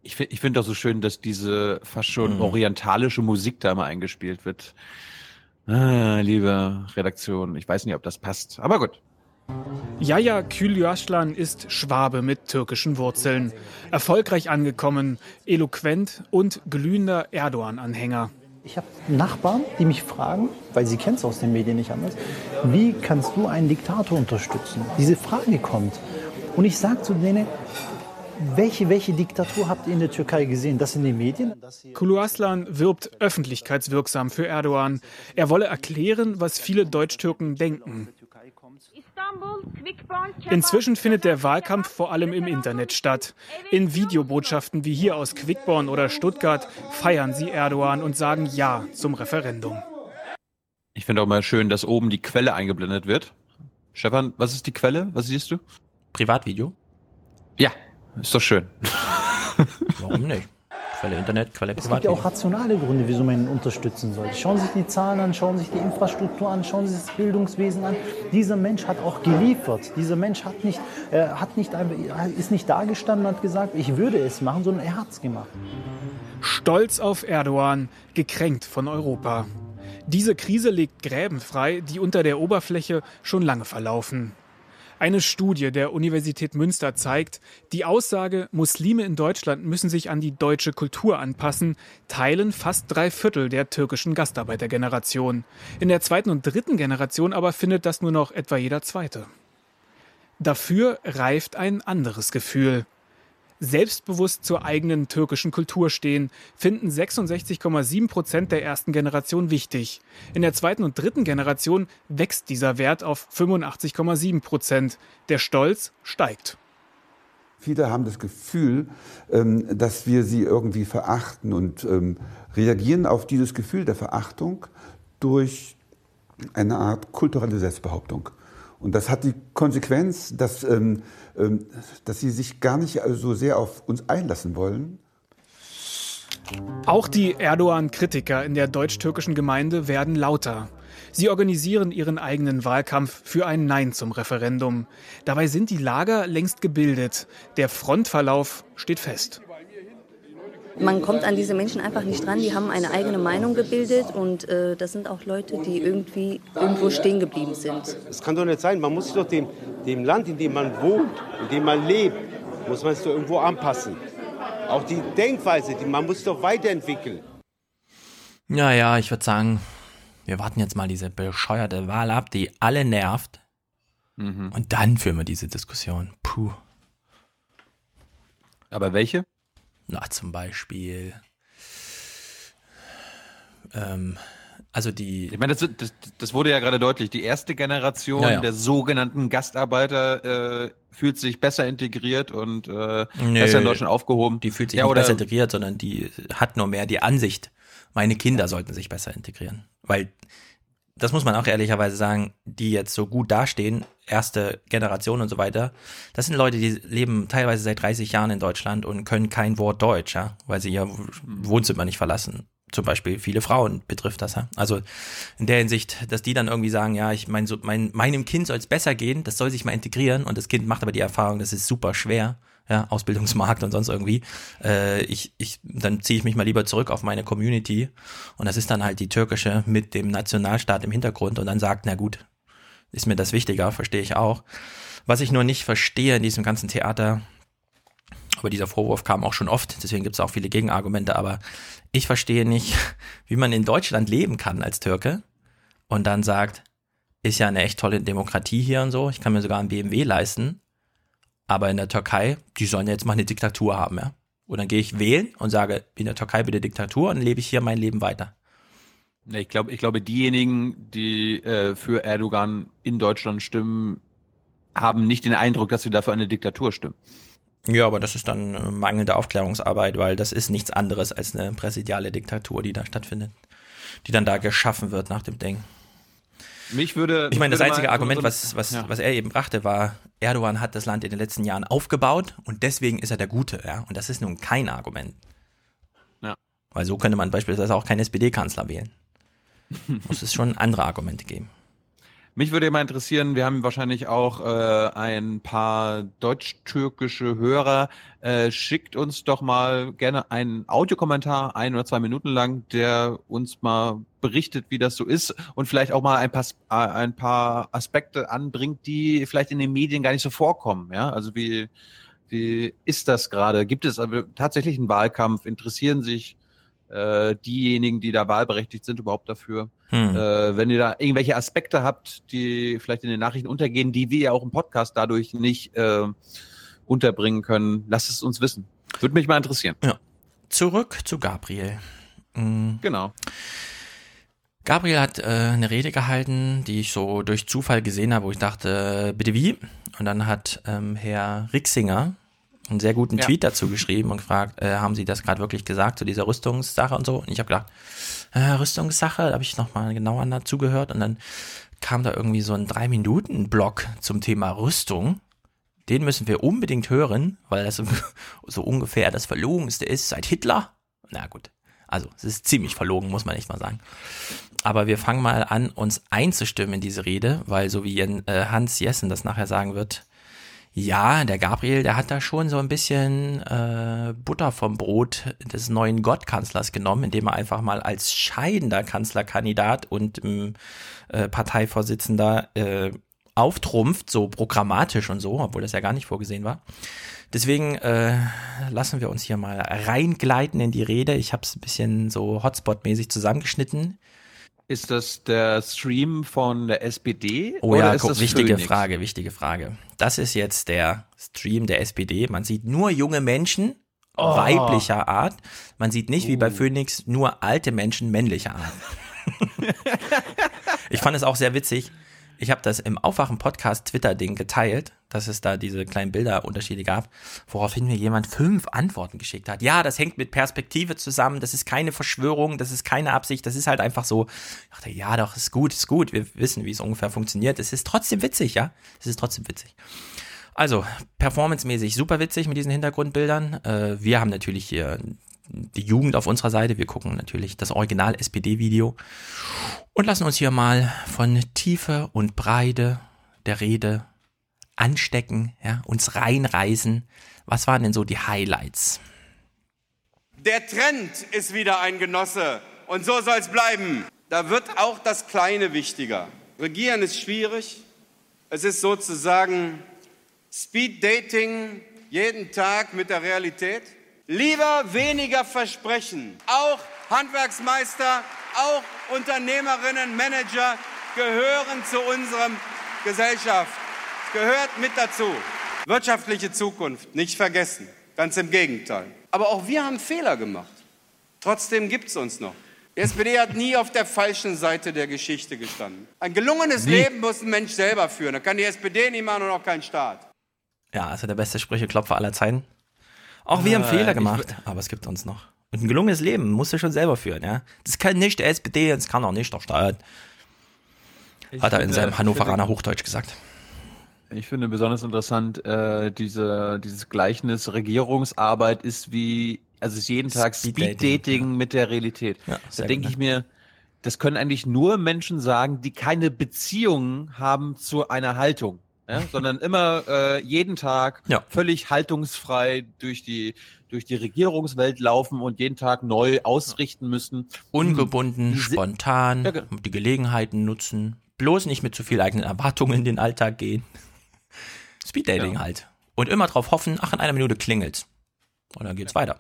Ich finde ich find auch so schön, dass diese fast schon Mhm. orientalische Musik da mal eingespielt wird. Ah, liebe Redaktion, ich weiß nicht, ob das passt, aber gut. Yaya Külyaslan ist Schwabe mit türkischen Wurzeln. Erfolgreich angekommen, eloquent und glühender Erdogan-Anhänger. Ich habe Nachbarn, die mich fragen, weil sie kennen es aus den Medien nicht anders, wie kannst du einen Diktator unterstützen? Diese Frage kommt. Und ich sage zu denen, Welche, welche Diktatur habt ihr in der Türkei gesehen? Das in den Medien? Kulu Aslan wirbt öffentlichkeitswirksam für Erdogan. Er wolle erklären, was viele Deutsch-Türken denken. Inzwischen findet der Wahlkampf vor allem im Internet statt. In Videobotschaften wie hier aus Quickborn oder Stuttgart feiern sie Erdogan und sagen Ja zum Referendum. Ich finde auch mal schön, dass oben die Quelle eingeblendet wird. Stefan, was ist die Quelle? Was siehst du? Privatvideo? Ja, ist doch schön. Warum nicht? Quelle Internet, Quelle Es gibt ja auch rationale Gründe, wieso man ihn unterstützen sollte. Schauen Sie sich die Zahlen an, schauen Sie sich die Infrastruktur an, schauen Sie sich das Bildungswesen an. Dieser Mensch hat auch geliefert. Dieser Mensch hat nicht, äh, hat nicht einfach, ist nicht dagestanden und hat gesagt, ich würde es machen, sondern er hat es gemacht. Stolz auf Erdogan, gekränkt von Europa. Diese Krise legt Gräben frei, die unter der Oberfläche schon lange verlaufen. Eine Studie der Universität Münster zeigt, die Aussage, Muslime in Deutschland müssen sich an die deutsche Kultur anpassen, teilen fast drei Viertel der türkischen Gastarbeitergeneration. In der zweiten und dritten Generation aber findet das nur noch etwa jeder zweite. Dafür reift ein anderes Gefühl. Selbstbewusst zur eigenen türkischen Kultur stehen, finden 66,7 Prozent der ersten Generation wichtig. In der zweiten und dritten Generation wächst dieser Wert auf 85,7 Prozent. Der Stolz steigt. Viele haben das Gefühl, ähm, dass wir sie irgendwie verachten und ähm, reagieren auf dieses Gefühl der Verachtung durch eine Art kulturelle Selbstbehauptung. Und das hat die Konsequenz, dass, ähm, ähm, dass sie sich gar nicht so sehr auf uns einlassen wollen. Auch die Erdogan-Kritiker in der deutsch-türkischen Gemeinde werden lauter. Sie organisieren ihren eigenen Wahlkampf für ein Nein zum Referendum. Dabei sind die Lager längst gebildet. Der Frontverlauf steht fest. Man kommt an diese Menschen einfach nicht dran. Die haben eine eigene Meinung gebildet und äh, das sind auch Leute, die irgendwie irgendwo stehen geblieben sind. Es kann doch nicht sein. Man muss sich doch dem, dem Land, in dem man wohnt, in dem man lebt, muss man es doch irgendwo anpassen. Auch die Denkweise, die, man muss sich doch weiterentwickeln. Ja, ja, ich würde sagen, wir warten jetzt mal diese bescheuerte Wahl ab, die alle nervt. Mhm. Und dann führen wir diese Diskussion. Puh. Aber welche? Na, zum Beispiel. Ähm, also die. Ich meine, das, das, das wurde ja gerade deutlich. Die erste Generation Ja, ja. der sogenannten Gastarbeiter äh, fühlt sich besser integriert und äh, Nö, besser in Deutschland aufgehoben. Die fühlt sich ja, nicht besser integriert, sondern die hat nur mehr die Ansicht, meine Kinder sollten sich besser integrieren. Weil, das muss man auch ehrlicherweise sagen, die jetzt so gut dastehen, erste Generation und so weiter, das sind Leute, die leben teilweise seit 30 Jahren in Deutschland und können kein Wort Deutsch, ja, weil sie ihr Wohnzimmer nicht verlassen. Zum Beispiel viele Frauen betrifft das, ja. Also in der Hinsicht, dass die dann irgendwie sagen, ja, ich mein, so, mein, meinem Kind soll es besser gehen, das soll sich mal integrieren und das Kind macht aber die Erfahrung, das ist super schwer, ja, Ausbildungsmarkt und sonst irgendwie. Äh, ich, ich, dann ziehe ich mich mal lieber zurück auf meine Community und das ist dann halt die türkische mit dem Nationalstaat im Hintergrund und dann sagt, na gut, ist mir das wichtiger, verstehe ich auch. Was ich nur nicht verstehe in diesem ganzen Theater, aber dieser Vorwurf kam auch schon oft, deswegen gibt es auch viele Gegenargumente, aber ich verstehe nicht, wie man in Deutschland leben kann als Türke und dann sagt, ist ja eine echt tolle Demokratie hier und so, ich kann mir sogar einen BMW leisten, aber in der Türkei, die sollen jetzt mal eine Diktatur haben, ja. Und dann gehe ich wählen und sage, in der Türkei bitte Diktatur und lebe ich hier mein Leben weiter. Ich glaube, ich glaube, diejenigen, die äh, für Erdogan in Deutschland stimmen, haben nicht den Eindruck, dass sie dafür eine Diktatur stimmen. Ja, aber das ist dann äh, mangelnde Aufklärungsarbeit, weil das ist nichts anderes als eine präsidiale Diktatur, die da stattfindet, die dann da geschaffen wird nach dem Ding. Mich würde. Ich meine, das einzige Argument, was, was, ja. was er eben brachte, war, Erdogan hat das Land in den letzten Jahren aufgebaut und deswegen ist er der Gute, ja. Und das ist nun kein Argument. Ja. Weil so könnte man beispielsweise auch keinen SPD-Kanzler wählen. Muss es schon andere Argumente geben. Mich würde mal interessieren, wir haben wahrscheinlich auch äh, ein paar deutsch-türkische Hörer. Äh, schickt uns doch mal gerne einen Audiokommentar, ein oder zwei Minuten lang, der uns mal berichtet, wie das so ist und vielleicht auch mal ein paar, ein paar Aspekte anbringt, die vielleicht in den Medien gar nicht so vorkommen. Ja, also wie, wie ist das gerade? Gibt es aber tatsächlich einen Wahlkampf? Interessieren sich äh, diejenigen, die da wahlberechtigt sind, überhaupt dafür? Hm. Äh, wenn ihr da irgendwelche Aspekte habt, die vielleicht in den Nachrichten untergehen, die wir ja auch im Podcast dadurch nicht äh, unterbringen können. Lasst es uns wissen. Würde mich mal interessieren. Ja. Zurück zu Gabriel. Mhm. Genau. Gabriel hat äh, eine Rede gehalten, die ich so durch Zufall gesehen habe, wo ich dachte, äh, bitte wie? Und dann hat ähm, Herr Rixinger einen sehr guten Ja. Tweet dazu geschrieben und gefragt, äh, haben Sie das gerade wirklich gesagt zu dieser Rüstungssache und so? Und ich habe gedacht, äh, Rüstungssache, da habe ich nochmal genauer dazu gehört und dann kam da irgendwie so ein drei Minuten Block zum Thema Rüstung. Den müssen wir unbedingt hören, weil das so, ungefähr das Verlogenste ist seit Hitler. Na gut, also es ist ziemlich verlogen, muss man echt mal sagen. Aber wir fangen mal an, uns einzustimmen in diese Rede, weil so wie äh, Hans Jessen das nachher sagen wird, ja, der Gabriel, der hat da schon so ein bisschen äh, Butter vom Brot des neuen Gottkanzlers genommen, indem er einfach mal als scheidender Kanzlerkandidat und ähm, äh, Parteivorsitzender äh, auftrumpft, so programmatisch und so, obwohl das ja gar nicht vorgesehen war. Deswegen äh, lassen wir uns hier mal reingleiten in die Rede. Ich habe es ein bisschen so Hotspot-mäßig zusammengeschnitten. Ist das der Stream von der SPD? Oh oder ja, ist guck, das wichtige Phoenix? Frage, wichtige Frage. Das ist jetzt der Stream der SPD. Man sieht nur junge Menschen Oh. weiblicher Art. Man sieht nicht wie bei Phoenix nur alte Menschen männlicher Art. ich fand es auch sehr witzig. Ich habe das im Aufwachen-Podcast Twitter-Ding geteilt, dass es da diese kleinen Bilderunterschiede gab, woraufhin mir jemand fünf Antworten geschickt hat. Ja, das hängt mit Perspektive zusammen, das ist keine Verschwörung, das ist keine Absicht, das ist halt einfach so. Ich dachte, ja, doch, ist gut, ist gut, wir wissen, wie es ungefähr funktioniert. Es ist trotzdem witzig, ja, es ist trotzdem witzig. Also, performancemäßig super witzig mit diesen Hintergrundbildern. Äh, wir haben natürlich hier die Jugend auf unserer Seite. Wir gucken natürlich das Original SPD-Video und lassen uns hier mal von Tiefe und Breite der Rede anstecken, ja, uns reinreißen. Was waren denn so die Highlights? Der Trend ist wieder ein Genosse und so soll es bleiben. Da wird auch das Kleine wichtiger. Regieren ist schwierig. Es ist sozusagen Speed Dating jeden Tag mit der Realität. Lieber weniger versprechen. Auch Handwerksmeister, auch Unternehmerinnen, Manager gehören zu unserem Gesellschaft. Gehört mit dazu. Wirtschaftliche Zukunft nicht vergessen. Ganz im Gegenteil. Aber auch wir haben Fehler gemacht. Trotzdem gibt es uns noch. Die SPD hat nie auf der falschen Seite der Geschichte gestanden. Ein gelungenes Nie. Leben muss ein Mensch selber führen. Da kann die SPD nicht machen und auch kein Staat. Ja, also der beste Sprücheklopfer aller Zeiten. Auch wir haben Äh, Fehler ich gemacht, aber es gibt uns noch. Und ein gelungenes Leben musst du schon selber führen, ja. Das kann nicht der SPD, das kann auch nicht der Staat. Hat er in finde- seinem ich Hannoveraner finde- Hochdeutsch gesagt. Ich finde besonders interessant, äh, diese, dieses Gleichnis Regierungsarbeit ist wie, also ist jeden Tag Speeddating, mit der Realität. Ja, da denke ich mir, das können eigentlich nur Menschen sagen, die keine Beziehung haben zu einer Haltung. Ja, sondern immer äh, jeden Tag Ja. völlig haltungsfrei durch die durch die Regierungswelt laufen und jeden Tag neu ausrichten müssen. Ungebunden, spontan, Ja, die Gelegenheiten nutzen, bloß nicht mit zu viel eigenen Erwartungen in den Alltag gehen. Speeddating halt. Und immer drauf hoffen, ach, in einer Minute klingelt's. Und dann geht's weiter.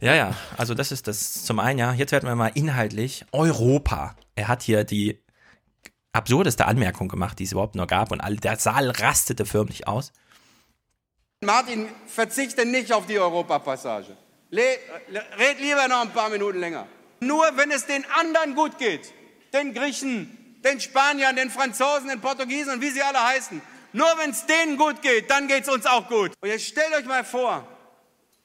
Ja, ja, also das ist das zum einen, ja. Jetzt werden wir mal inhaltlich Europa. Er hat hier die absurdeste Anmerkung gemacht, die es überhaupt nur gab und alle, der Saal rastete förmlich aus. Martin, verzichte nicht auf die Europapassage. Red lieber noch ein paar Minuten länger. Nur wenn es den anderen gut geht, den Griechen, den Spaniern, den Franzosen, den Portugiesen und wie sie alle heißen, nur wenn es denen gut geht, dann geht es uns auch gut. Und jetzt stellt euch mal vor,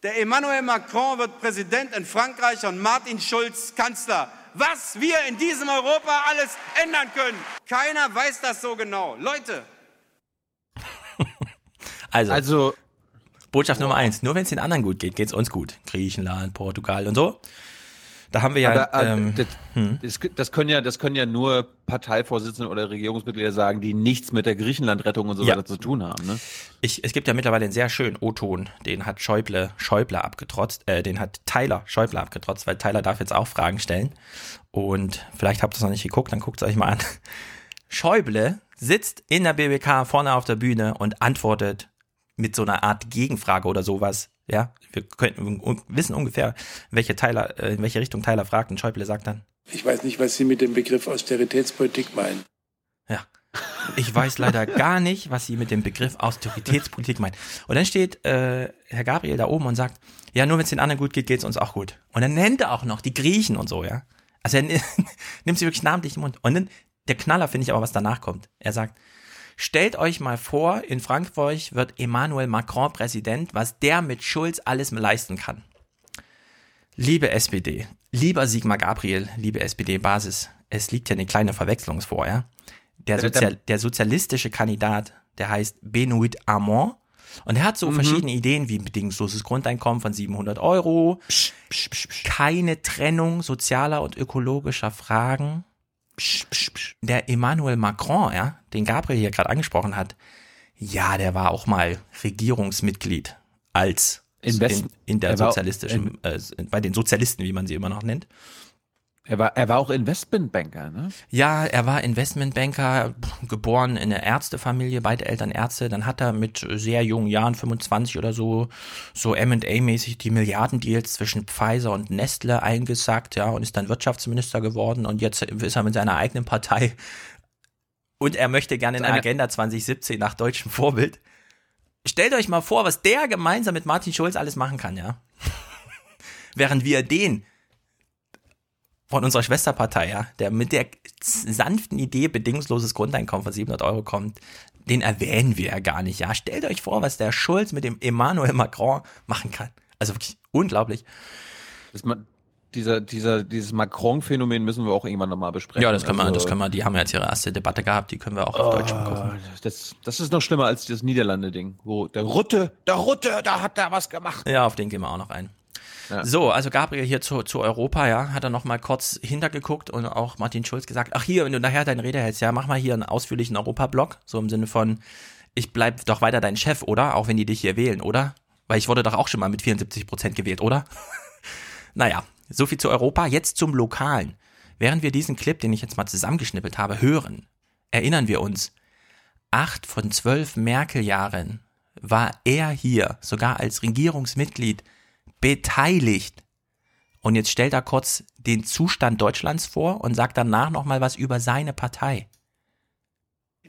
der Emmanuel Macron wird Präsident in Frankreich und Martin Schulz Kanzler. Was wir in diesem Europa alles ändern können. Keiner weiß das so genau. Leute, Also, Also Botschaft Nummer eins, nur wenn es den anderen gut geht, geht's uns gut. Griechenland, Portugal und so. Da haben wir ja. Aber, äh, ähm, das, das, das können ja, das können ja nur Parteivorsitzende oder Regierungsmitglieder sagen, die nichts mit der Griechenland-Rettung und so Ja. weiter zu tun haben. Ne? Ich, es gibt ja mittlerweile einen sehr schönen O-Ton, den hat Schäuble, Schäuble abgetrotzt, äh, den hat Tyler Schäuble abgetrotzt, weil Tyler darf jetzt auch Fragen stellen. Und vielleicht habt ihr es noch nicht geguckt, dann guckt es euch mal an. Schäuble sitzt in der BBK vorne auf der Bühne und antwortet mit so einer Art Gegenfrage oder sowas. Ja, wir könnten un wissen ungefähr, welche Tyler, äh, in welche Richtung Tyler fragt und Schäuble sagt dann, Ich weiß nicht, was Sie mit dem Begriff Austeritätspolitik meinen. ja. Ich weiß leider gar nicht, was sie mit dem Begriff Austeritätspolitik meint. Und dann steht äh, Herr Gabriel da oben und sagt, ja, nur wenn es den anderen gut geht, geht es uns auch gut. Und dann nennt er auch noch die Griechen und so, ja. Also er nimmt sie wirklich namentlich im Mund. Und dann, der Knaller finde ich aber, was danach kommt. Er sagt, stellt euch mal vor, in Frankreich wird Emmanuel Macron Präsident, was der mit Schulz alles leisten kann. Liebe SPD, lieber Sigmar Gabriel, liebe SPD-Basis, es liegt ja eine kleine Verwechslung vor, ja. Der, Sozial der sozialistische Kandidat, der heißt Benoit Hamon, und er hat so mhm. verschiedene Ideen wie bedingungsloses Grundeinkommen von 700 Euro, psch, psch, psch, keine Trennung sozialer und ökologischer Fragen. Der Emmanuel Macron, ja, den Gabriel hier gerade angesprochen hat, ja, der war auch mal Regierungsmitglied als Invest in, in der sozialistischen, äh, bei den Sozialisten, wie man sie immer noch nennt. Er war, er war auch Investmentbanker, ne? Ja, er war Investmentbanker, geboren in einer Ärztefamilie, beide Eltern Ärzte. Dann hat er mit sehr jungen Jahren, 25 oder so, so M&A-mäßig die Milliardendeals zwischen Pfizer und Nestle eingesackt, ja, und ist dann Wirtschaftsminister geworden. Und jetzt ist er mit seiner eigenen Partei und er möchte gerne in der Agenda 2017 nach deutschem Vorbild. Stellt euch mal vor, was der gemeinsam mit Martin Schulz alles machen kann, ja? Während wir den von unserer Schwesterpartei, ja, der mit der sanften Idee bedingungsloses Grundeinkommen von 700 Euro kommt, den erwähnen wir ja gar nicht, ja. Stellt euch vor, was der Schulz mit dem Emmanuel Macron machen kann. Also wirklich unglaublich. Man, dieser, dieser, dieses Macron-Phänomen müssen wir auch irgendwann nochmal besprechen. Ja, das können also, wir, das können wir, die haben ja jetzt ihre erste Debatte gehabt, die können wir auch auf oh, Deutsch gucken. Das, das ist noch schlimmer als das Niederlande-Ding, wo der Rutte, der Rutte, da hat der was gemacht. Ja, auf den gehen wir auch noch ein. So, also Gabriel hier zu, zu Europa, ja, hat er noch mal kurz hintergeguckt und auch Martin Schulz gesagt, ach hier, wenn du nachher deine Rede hältst, ja, mach mal hier einen ausführlichen Europa-Blog, so im Sinne von, ich bleib doch weiter dein Chef, oder? Auch wenn die dich hier wählen, oder? Weil ich wurde doch auch schon mal mit 74 Prozent gewählt, oder? naja, so viel zu Europa, jetzt zum Lokalen. Während wir diesen Clip, den ich jetzt mal zusammengeschnippelt habe, hören, erinnern wir uns, acht von zwölf Merkel-Jahren war er hier, sogar als Regierungsmitglied, beteiligt. Und jetzt stellt er kurz den Zustand Deutschlands vor und sagt danach nochmal was über seine Partei.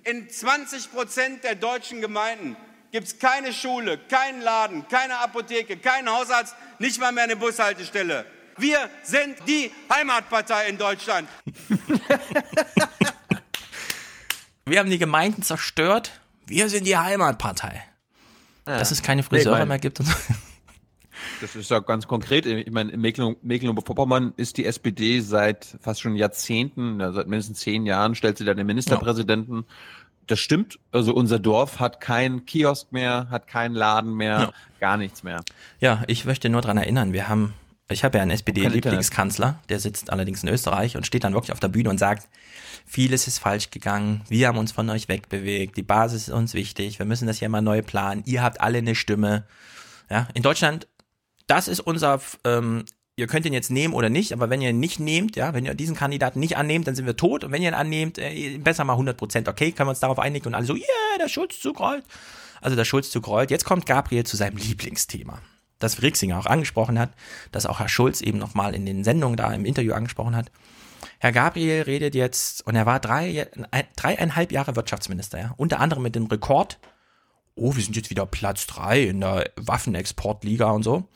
In 20 Prozent der deutschen Gemeinden gibt es keine Schule, keinen Laden, keine Apotheke, keinen Hausarzt, nicht mal mehr eine Bushaltestelle. Wir sind die Heimatpartei in Deutschland. Wir haben die Gemeinden zerstört. Wir sind die Heimatpartei. Ja. Dass es keine Friseure nee, mehr gibt. Und so. Das ist ja ganz konkret. Ich meine, in Mecklenburg-Vorpommern ist die SPD seit fast schon Jahrzehnten, ja, seit mindestens zehn Jahren, stellt sie da den Ministerpräsidenten. Ja. Das stimmt. Also unser Dorf hat keinen Kiosk mehr, hat keinen Laden mehr, ja. gar nichts mehr. Ja, ich möchte nur dran erinnern, wir haben, ich habe ja einen SPD-Lieblingskanzler, der sitzt allerdings in Österreich und steht dann wirklich auf der Bühne und sagt, vieles ist falsch gegangen, wir haben uns von euch wegbewegt, die Basis ist uns wichtig, wir müssen das hier mal neu planen, ihr habt alle eine Stimme. Ja, in Deutschland das ist unser, ähm, ihr könnt ihn jetzt nehmen oder nicht, aber wenn ihr ihn nicht nehmt, ja, wenn ihr diesen Kandidaten nicht annehmt, dann sind wir tot und wenn ihr ihn annehmt, äh, besser mal 100 Prozent, okay, können wir uns darauf einigen und alle so, yeah, der Schulzzug rollt. Also der Schulzzug rollt. Jetzt kommt Gabriel zu seinem Lieblingsthema, das Rixinger auch angesprochen hat, das auch Herr Schulz eben nochmal in den Sendungen da im Interview angesprochen hat. Herr Gabriel redet jetzt, und er war drei, dreieinhalb Jahre Wirtschaftsminister, ja, unter anderem mit dem Rekord oh, wir sind jetzt wieder Platz drei in der Waffenexportliga und so.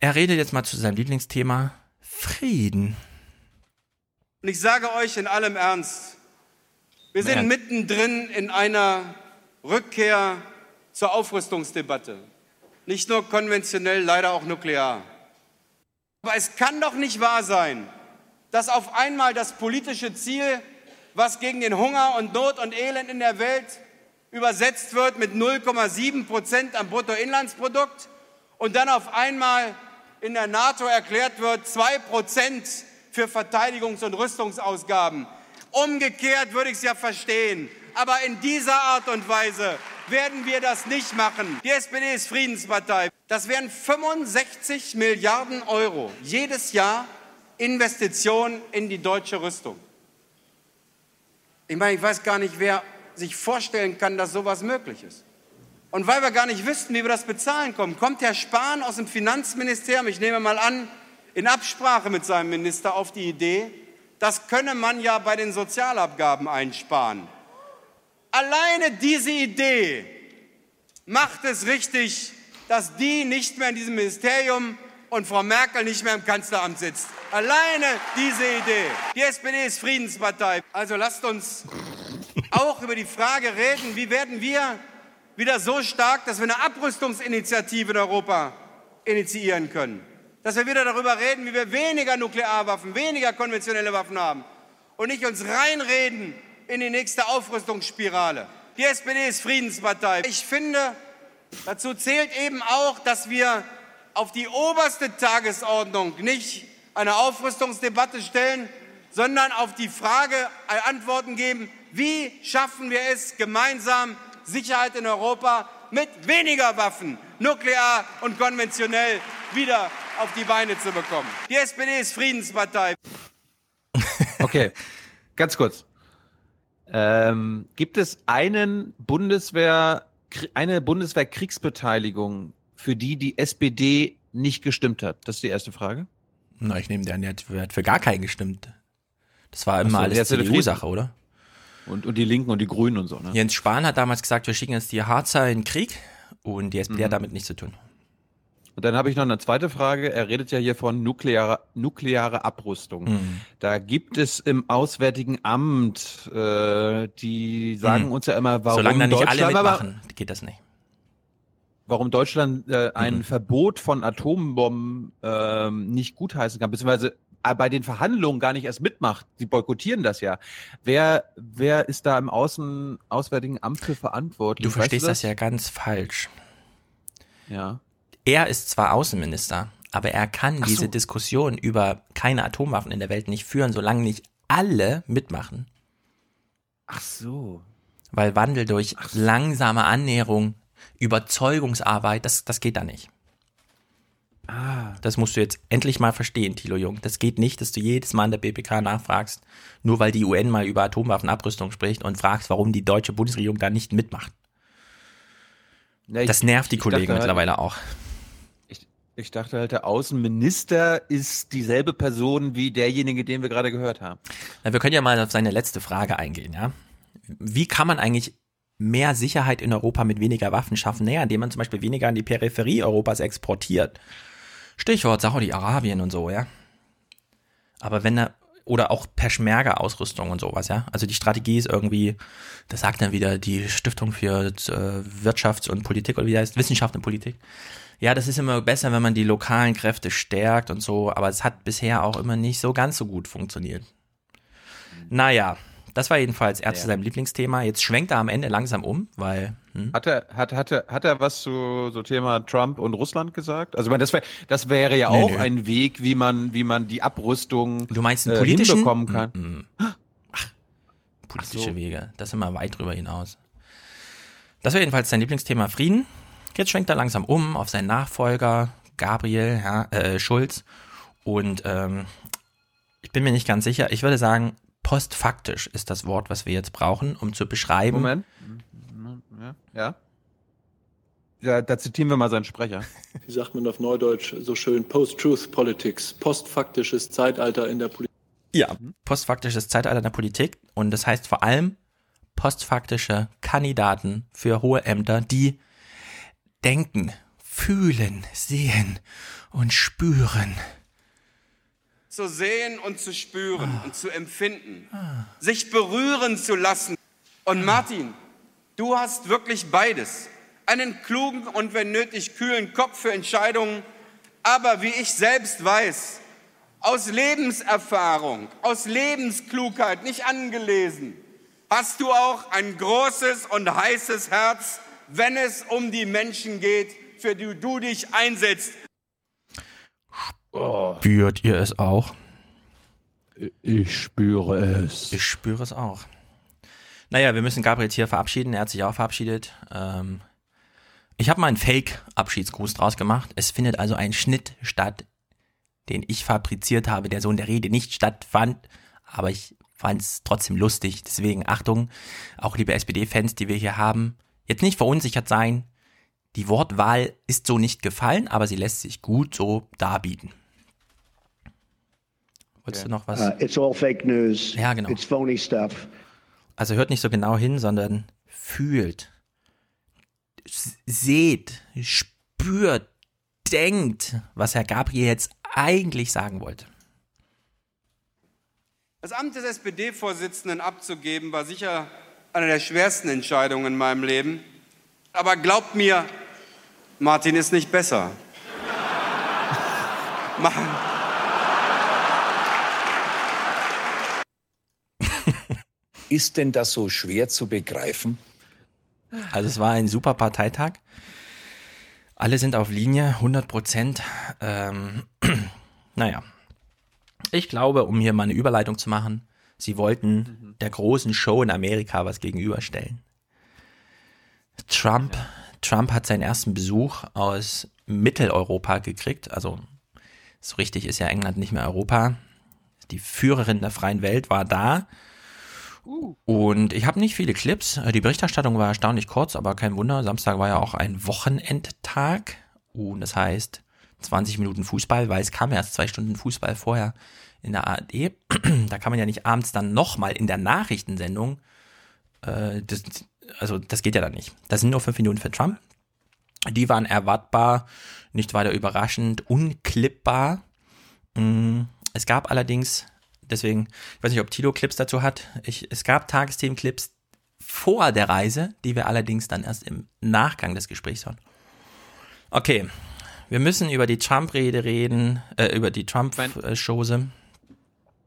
Er redet jetzt mal zu seinem Lieblingsthema Frieden. Und ich sage euch in allem Ernst, wir sind mittendrin in einer Rückkehr zur Aufrüstungsdebatte. Nicht nur konventionell, leider auch nuklear. Aber es kann doch nicht wahr sein, dass auf einmal das politische Ziel, was gegen den Hunger und Not und Elend in der Welt übersetzt wird mit 0,7 Prozent am Bruttoinlandsprodukt und dann auf einmal in der NATO erklärt wird, 2 Prozent für Verteidigungs- und Rüstungsausgaben. Umgekehrt würde ich es ja verstehen. Aber in dieser Art und Weise werden wir das nicht machen. Die SPD ist Friedenspartei. Das wären 65 Milliarden Euro jedes Jahr Investitionen in die deutsche Rüstung. Ich meine, ich weiß gar nicht, wer sich vorstellen kann, dass sowas möglich ist. Und weil wir gar nicht wüssten, wie wir das bezahlen kommen, kommt Herr Spahn aus dem Finanzministerium, ich nehme mal an, in Absprache mit seinem Minister auf die Idee, das könne man ja bei den Sozialabgaben einsparen. Alleine diese Idee macht es richtig, dass die nicht mehr in diesem Ministerium und Frau Merkel nicht mehr im Kanzleramt sitzt. Alleine diese Idee. Die SPD ist Friedenspartei. Also lasst uns auch über die Frage reden, wie werden wir wieder so stark, dass wir eine Abrüstungsinitiative in Europa initiieren können. Dass wir wieder darüber reden, wie wir weniger Nuklearwaffen, weniger konventionelle Waffen haben und nicht uns reinreden in die nächste Aufrüstungsspirale. Die SPD ist Friedenspartei. Ich finde, dazu zählt eben auch, dass wir auf die oberste Tagesordnung nicht eine Aufrüstungsdebatte stellen, sondern auf die Frage Antworten geben, wie schaffen wir es gemeinsam, Sicherheit in Europa mit weniger Waffen, nuklear und konventionell, wieder auf die Beine zu bekommen. Die SPD ist Friedenspartei. Okay, ganz kurz. Ähm, gibt es einen Bundeswehr, eine Bundeswehrkriegsbeteiligung, für die die SPD nicht gestimmt hat? Das ist die erste Frage. Na, ich nehme an, der hat, der hat für gar keinen gestimmt. Das war immer so, alles CDU-Sache, oder? Und, und die Linken und die Grünen und so, ne? Jens Spahn hat damals gesagt, wir schicken jetzt die Harzer in den Krieg und die SPD mhm. hat damit nichts zu tun. Und dann habe ich noch eine zweite Frage. Er redet ja hier von nukleare, nukleare Abrüstung. Mhm. Da gibt es im Auswärtigen Amt, äh, die sagen mhm. uns ja immer, warum Solange nicht Deutschland, alle mitmachen, geht das nicht. Warum Deutschland äh, ein mhm. Verbot von Atombomben äh, nicht gutheißen kann, beziehungsweise bei den Verhandlungen gar nicht erst mitmacht. Sie boykottieren das ja. Wer, wer ist da im Außen, Auswärtigen Amt für verantwortlich? Du verstehst weißt du das? das ja ganz falsch. Ja. Er ist zwar Außenminister, aber er kann diese Diskussion über keine Atomwaffen in der Welt nicht führen, solange nicht alle mitmachen. Ach so. Weil Wandel durch so. langsame Annäherung, Überzeugungsarbeit, das, das geht da nicht. Ah. Das musst du jetzt endlich mal verstehen, Thilo Jung. Das geht nicht, dass du jedes Mal in der BPK nachfragst, nur weil die UN mal über Atomwaffenabrüstung spricht und fragst, warum die deutsche Bundesregierung da nicht mitmacht. Ja, ich, das nervt die Kollegen dachte, mittlerweile auch. Ich, ich dachte halt, der Außenminister ist dieselbe Person wie derjenige, den wir gerade gehört haben. Na, wir können ja mal auf seine letzte Frage eingehen, ja. Wie kann man eigentlich mehr Sicherheit in Europa mit weniger Waffen schaffen? Naja, indem man zum Beispiel weniger an die Peripherie Europas exportiert. Stichwort Saudi-Arabien und so, ja. Aber wenn er, oder auch Peschmerga-Ausrüstung und sowas, ja. Also die Strategie ist irgendwie, das sagt dann wieder die Stiftung für äh, Wirtschafts- und Politik, oder wie heißt, Wissenschaft und Politik. Ja, das ist immer besser, wenn man die lokalen Kräfte stärkt und so, aber es hat bisher auch immer nicht so ganz so gut funktioniert. Naja, das war jedenfalls er zu seinem Lieblingsthema. Jetzt schwenkt er am Ende langsam um, weil. Hm? Hat, er, hat, hat, er, hat er was zu so Thema Trump und Russland gesagt? Also, ich meine, das, wär, das wäre ja auch nee, nee. ein Weg, wie man, wie man die Abrüstung du meinst einen äh, politischen? hinbekommen kann. Mhm. Ach, politische so. Wege. Das ist immer weit drüber hinaus. Das war jedenfalls sein Lieblingsthema Frieden. Jetzt schwenkt er langsam um auf seinen Nachfolger, Gabriel ja, äh, Schulz. Und ähm, ich bin mir nicht ganz sicher. Ich würde sagen, postfaktisch ist das Wort, was wir jetzt brauchen, um zu beschreiben. Moment. Ja. ja. Da zitieren wir mal seinen Sprecher. Wie sagt man auf Neudeutsch so schön? Post-Truth Politics. Postfaktisches Zeitalter in der Politik. Ja, postfaktisches Zeitalter in der Politik. Und das heißt vor allem postfaktische Kandidaten für hohe Ämter, die denken, fühlen, sehen und spüren zu sehen und zu spüren ah. und zu empfinden, ah. sich berühren zu lassen. Und Martin, du hast wirklich beides. Einen klugen und wenn nötig kühlen Kopf für Entscheidungen, aber wie ich selbst weiß, aus Lebenserfahrung, aus Lebensklugheit, nicht angelesen, hast du auch ein großes und heißes Herz, wenn es um die Menschen geht, für die du dich einsetzt. Oh. Spürt ihr es auch? Ich spüre es. Ich spüre es auch. Naja, wir müssen Gabriel hier verabschieden. Er hat sich auch verabschiedet. Ähm, ich habe mal einen Fake-Abschiedsgruß draus gemacht. Es findet also ein Schnitt statt, den ich fabriziert habe, der so in der Rede nicht stattfand. Aber ich fand es trotzdem lustig. Deswegen Achtung, auch liebe SPD-Fans, die wir hier haben, jetzt nicht verunsichert sein. Die Wortwahl ist so nicht gefallen, aber sie lässt sich gut so darbieten. Wolltest du noch was? Uh, it's all fake news. Ja, genau. It's phony stuff. Also hört nicht so genau hin, sondern fühlt, seht, spürt, denkt, was Herr Gabriel jetzt eigentlich sagen wollte. Das Amt des SPD-Vorsitzenden abzugeben, war sicher eine der schwersten Entscheidungen in meinem Leben. Aber glaubt mir, Martin ist nicht besser. Ist denn das so schwer zu begreifen? Also es war ein super Parteitag. Alle sind auf Linie, 100 Prozent. Ähm, naja, ich glaube, um hier mal eine Überleitung zu machen, sie wollten mhm. der großen Show in Amerika was gegenüberstellen. Trump, ja. Trump hat seinen ersten Besuch aus Mitteleuropa gekriegt. Also so richtig ist ja England nicht mehr Europa. Die Führerin der freien Welt war da. Uh. Und ich habe nicht viele Clips. Die Berichterstattung war erstaunlich kurz, aber kein Wunder. Samstag war ja auch ein Wochenendtag. Und das heißt 20 Minuten Fußball, weil es kam erst zwei Stunden Fußball vorher in der ARD. da kann man ja nicht abends dann nochmal in der Nachrichtensendung. Äh, das, also das geht ja dann nicht. Das sind nur fünf Minuten für Trump. Die waren erwartbar, nicht weiter überraschend, unklippbar. Mm, es gab allerdings, deswegen, ich weiß nicht, ob Tilo Clips dazu hat. Ich, es gab Tagesthemen-Clips vor der Reise, die wir allerdings dann erst im Nachgang des Gesprächs hören. Okay, wir müssen über die Trump-Rede reden, äh, über die Trump-Chose.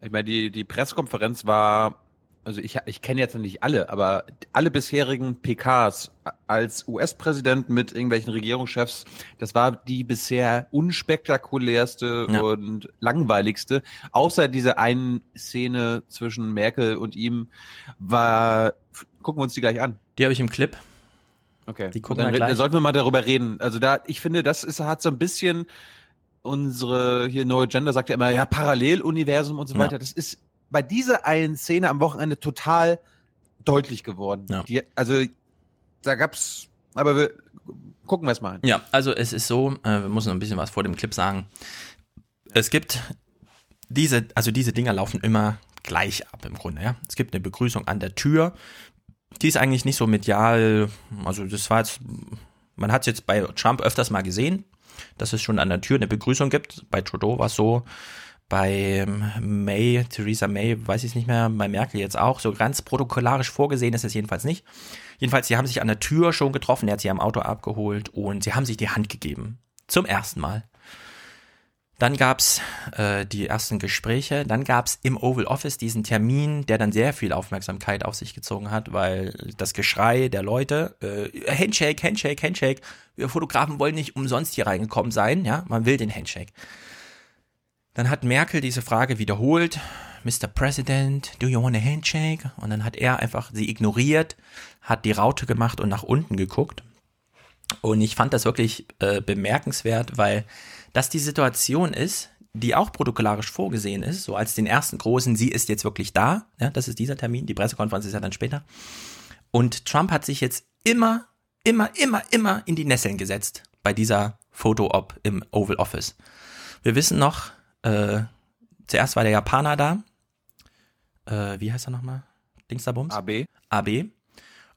Ich meine, die, die Pressekonferenz war, also ich, ich kenne jetzt noch nicht alle, aber alle bisherigen PKs als US-Präsident mit irgendwelchen Regierungschefs, das war die bisher unspektakulärste ja. und langweiligste. Außer diese einen Szene zwischen Merkel und ihm war, gucken wir uns die gleich an. Die habe ich im Clip. Okay. Die gucken dann, dann sollten wir mal darüber reden. Also da, ich finde, das ist, hat so ein bisschen unsere hier neue Gender sagt ja immer, ja, Paralleluniversum und so weiter. Ja. Das ist bei dieser einen Szene am Wochenende total deutlich geworden. Ja. Die, also da gab's, aber wir gucken wir es mal. Ja, also es ist so, äh, wir müssen noch ein bisschen was vor dem Clip sagen. Es gibt diese, also diese Dinger laufen immer gleich ab im Grunde, ja. Es gibt eine Begrüßung an der Tür. Die ist eigentlich nicht so medial, also das war jetzt, man hat es jetzt bei Trump öfters mal gesehen, dass es schon an der Tür eine Begrüßung gibt. Bei Trudeau war es so, bei May, Theresa May, weiß ich es nicht mehr, bei Merkel jetzt auch. So ganz protokollarisch vorgesehen ist es jedenfalls nicht. Jedenfalls, sie haben sich an der Tür schon getroffen, er hat sie am Auto abgeholt und sie haben sich die Hand gegeben. Zum ersten Mal. Dann gab's äh, die ersten Gespräche. Dann gab's im Oval Office diesen Termin, der dann sehr viel Aufmerksamkeit auf sich gezogen hat, weil das Geschrei der Leute, äh, Handshake, Handshake, Handshake. Wir Fotografen wollen nicht umsonst hier reingekommen sein, ja, man will den Handshake. Dann hat Merkel diese Frage wiederholt. Mr. President, do you want a handshake? Und dann hat er einfach sie ignoriert, hat die Raute gemacht und nach unten geguckt. Und ich fand das wirklich äh, bemerkenswert, weil dass die Situation ist, die auch protokollarisch vorgesehen ist, so als den ersten großen, sie ist jetzt wirklich da, ja, das ist dieser Termin, die Pressekonferenz ist ja dann später. Und Trump hat sich jetzt immer, immer, immer, immer in die Nesseln gesetzt bei dieser Foto-Op im Oval Office. Wir wissen noch, äh, zuerst war der Japaner da, äh, wie heißt er nochmal? Dingsterbums? AB. AB.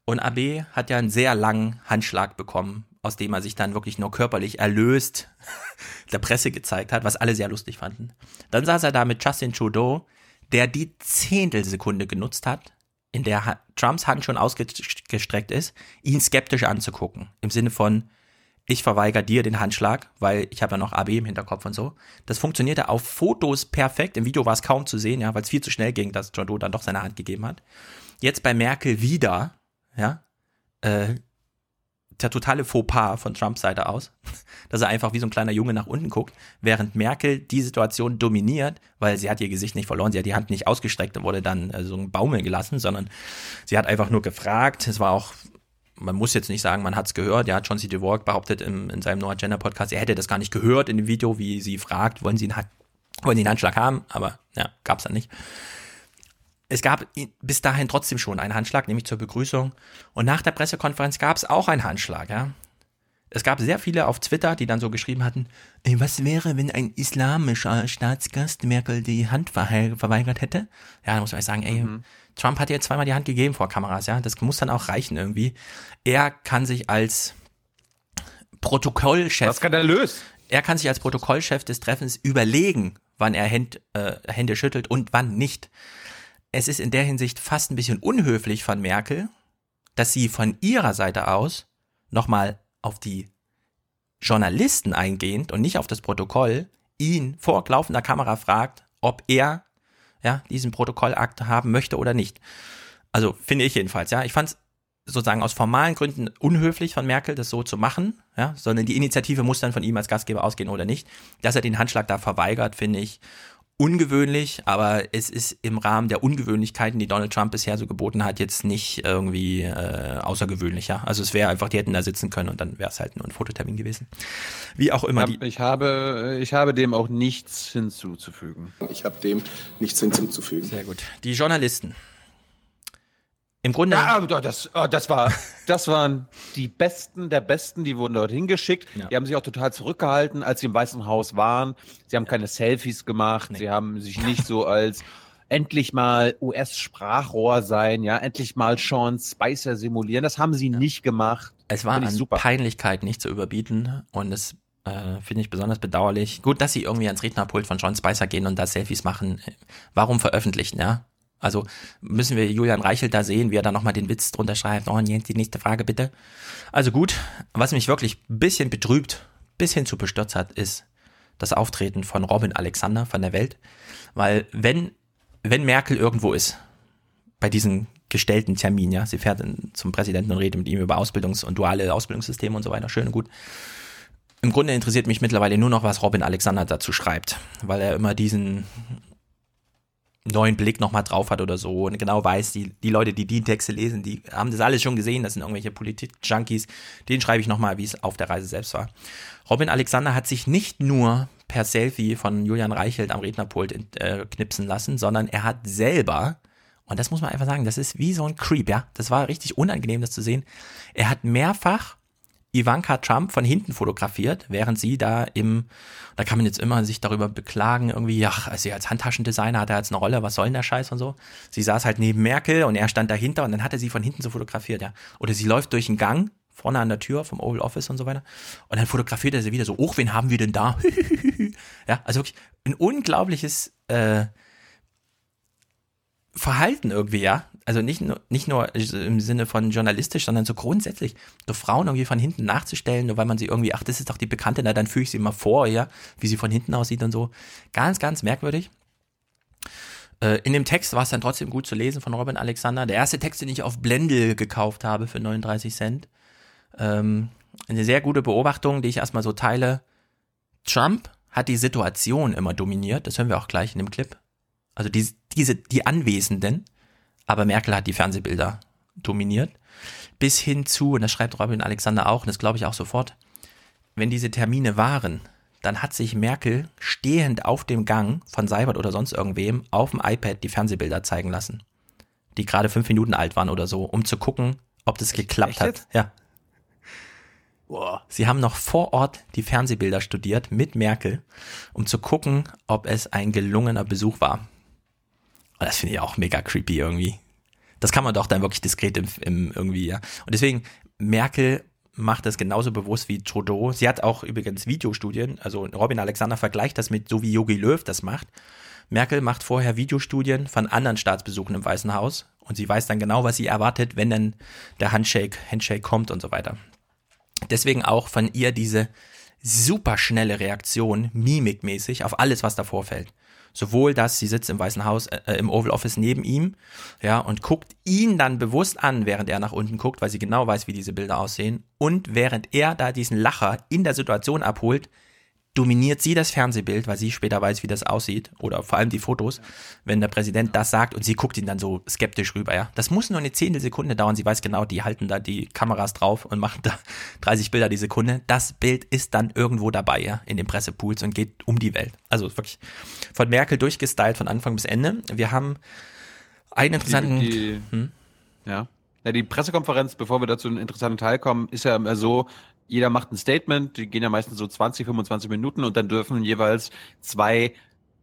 Und AB hat ja einen sehr langen Handschlag bekommen aus dem er sich dann wirklich nur körperlich erlöst der Presse gezeigt hat, was alle sehr lustig fanden. Dann saß er da mit Justin Trudeau, der die Zehntelsekunde genutzt hat, in der Trumps Hand schon ausgestreckt ist, ihn skeptisch anzugucken. Im Sinne von, ich verweigere dir den Handschlag, weil ich habe ja noch AB im Hinterkopf und so. Das funktionierte auf Fotos perfekt. Im Video war es kaum zu sehen, ja, weil es viel zu schnell ging, dass Trudeau dann doch seine Hand gegeben hat. Jetzt bei Merkel wieder, ja, äh, der totale Fauxpas von Trumps Seite aus, dass er einfach wie so ein kleiner Junge nach unten guckt, während Merkel die Situation dominiert, weil sie hat ihr Gesicht nicht verloren, sie hat die Hand nicht ausgestreckt und wurde dann äh, so ein Baumel gelassen, sondern sie hat einfach nur gefragt. Es war auch, man muss jetzt nicht sagen, man hat es gehört. Ja, John C. DeWalk behauptet im, in seinem No Agenda Podcast, er hätte das gar nicht gehört in dem Video, wie sie fragt, wollen sie einen, wollen sie einen Handschlag haben? Aber ja, gab es dann nicht es gab bis dahin trotzdem schon einen Handschlag, nämlich zur Begrüßung. Und nach der Pressekonferenz gab es auch einen Handschlag, ja. Es gab sehr viele auf Twitter, die dann so geschrieben hatten, ey, was wäre, wenn ein islamischer Staatsgast Merkel die Hand verweigert hätte? Ja, da muss man sagen, ey, Trump hat ihr zweimal die Hand gegeben vor Kameras, ja. Das muss dann auch reichen irgendwie. Er kann sich als Protokollchef. Was skandalös. Er kann sich als Protokollchef des Treffens überlegen, wann er Händ, äh, Hände schüttelt und wann nicht. Es ist in der Hinsicht fast ein bisschen unhöflich von Merkel, dass sie von ihrer Seite aus nochmal auf die Journalisten eingehend und nicht auf das Protokoll ihn vor laufender Kamera fragt, ob er ja, diesen Protokollakt haben möchte oder nicht. Also finde ich jedenfalls, ja. Ich fand es sozusagen aus formalen Gründen unhöflich von Merkel, das so zu machen, ja, sondern die Initiative muss dann von ihm als Gastgeber ausgehen oder nicht. Dass er den Handschlag da verweigert, finde ich ungewöhnlich, aber es ist im Rahmen der Ungewöhnlichkeiten, die Donald Trump bisher so geboten hat, jetzt nicht irgendwie äh, außergewöhnlich, ja. Also es wäre einfach, die hätten da sitzen können und dann wäre es halt nur ein Fototermin gewesen. Wie auch immer. Die, Ich habe, ich habe dem auch nichts hinzuzufügen. Ich habe dem nichts hinzuzufügen. Sehr gut. Die Journalisten. Im Grunde. Ja, das, oh, das war, das waren die Besten der Besten, die wurden dorthin geschickt. Die haben sich auch total zurückgehalten, als sie im Weißen Haus waren. Sie haben keine Selfies gemacht. Sie haben sich nicht so als endlich mal US-Sprachrohr sein, ja, endlich mal Sean Spicer simulieren. Das haben sie nicht gemacht. Es war an super. Peinlichkeit nicht zu überbieten und es äh, finde ich besonders bedauerlich. Gut, dass sie irgendwie ans Rednerpult von John Spicer gehen und da Selfies machen. Warum veröffentlichen, ja? Also müssen wir Julian Reichelt da sehen, wie er da nochmal den Witz drunter schreibt. Oh, jetzt die nächste Frage bitte. Also gut, was mich wirklich ein bisschen betrübt, bisschen zu bestürzt hat, ist das Auftreten von Robin Alexander von der Welt. Weil wenn, wenn Merkel irgendwo ist, bei diesen gestellten Termin, ja, sie fährt in- zum Präsidenten und redet mit ihm über Ausbildungs- und duale Ausbildungssysteme und so weiter, schön und gut. Im Grunde interessiert mich mittlerweile nur noch, was Robin Alexander dazu schreibt, weil er immer diesen neuen Blick nochmal drauf hat oder so und genau weiß, die, die Leute, die die Texte lesen, die haben das alles schon gesehen, das sind irgendwelche Politik-Junkies, denen schreibe ich nochmal, wie es auf der Reise selbst war. Robin Alexander hat sich nicht nur per Selfie von Julian Reichelt am Rednerpult äh, knipsen lassen, sondern er hat selber, und das muss man einfach sagen, das ist wie so ein Creep, ja, das war richtig unangenehm, das zu sehen, er hat mehrfach Ivanka Trump von hinten fotografiert, während sie da im, da kann man jetzt immer sich darüber beklagen, irgendwie, ja, also als Handtaschendesigner hat er jetzt eine Rolle, was soll denn der Scheiß und so. Sie saß halt neben Merkel und er stand dahinter und dann hat er sie von hinten so fotografiert, ja. Oder sie läuft durch den Gang, vorne an der Tür vom Oval Office und so weiter. Und dann fotografiert er sie wieder so, oh, wen haben wir denn da? ja, also wirklich ein unglaubliches äh, Verhalten irgendwie, ja. Also nicht nur, nicht nur im Sinne von journalistisch, sondern so grundsätzlich, so Frauen irgendwie von hinten nachzustellen, nur weil man sie irgendwie, ach, das ist doch die Bekannte, na, dann führe ich sie mal vor, ja, wie sie von hinten aussieht und so. Ganz, ganz merkwürdig. Äh, In dem Text war es dann trotzdem gut zu lesen von Robin Alexander. Der erste Text, den ich auf Blendel gekauft habe für 39 Cent. Ähm, eine sehr gute Beobachtung, die ich erstmal so teile. Trump hat die Situation immer dominiert, das hören wir auch gleich in dem Clip. Also die, diese, die Anwesenden, aber Merkel hat die Fernsehbilder dominiert. Bis hin zu, und das schreibt Robin Alexander auch, und das glaube ich auch sofort, wenn diese Termine waren, dann hat sich Merkel stehend auf dem Gang von Seibert oder sonst irgendwem auf dem iPad die Fernsehbilder zeigen lassen. Die gerade fünf Minuten alt waren oder so, um zu gucken, ob das geklappt echt hat. Ja. Boah. Sie haben noch vor Ort die Fernsehbilder studiert mit Merkel, um zu gucken, ob es ein gelungener Besuch war. Und das finde ich auch mega creepy irgendwie. Das kann man doch dann wirklich diskret im, im irgendwie, ja. Und deswegen, Merkel macht das genauso bewusst wie Trudeau. Sie hat auch übrigens Videostudien, also Robin Alexander vergleicht das mit so wie Yogi Löw das macht. Merkel macht vorher Videostudien von anderen Staatsbesuchen im Weißen Haus und sie weiß dann genau, was sie erwartet, wenn dann der Handshake, Handshake kommt und so weiter. Deswegen auch von ihr diese super schnelle Reaktion, mimikmäßig, auf alles, was da vorfällt. Sowohl, dass sie sitzt im Weißen Haus, äh, im Oval Office neben ihm, ja, und guckt ihn dann bewusst an, während er nach unten guckt, weil sie genau weiß, wie diese Bilder aussehen. Und während er da diesen Lacher in der Situation abholt, dominiert sie das Fernsehbild, weil sie später weiß, wie das aussieht. Oder vor allem die Fotos, wenn der Präsident das sagt und sie guckt ihn dann so skeptisch rüber, ja. Das muss nur eine Zehntelsekunde dauern. Sie weiß genau, die halten da die Kameras drauf und machen da 30 Bilder die Sekunde. Das Bild ist dann irgendwo dabei, ja, in den Pressepools und geht um die Welt. Also wirklich von Merkel durchgestylt von Anfang bis Ende. Wir haben einen interessanten. Die, die, Hm? ja. ja. Die Pressekonferenz, bevor wir dazu einen interessanten Teil kommen, ist ja immer so, jeder macht ein Statement, die gehen ja meistens so 20, 25 Minuten und dann dürfen jeweils zwei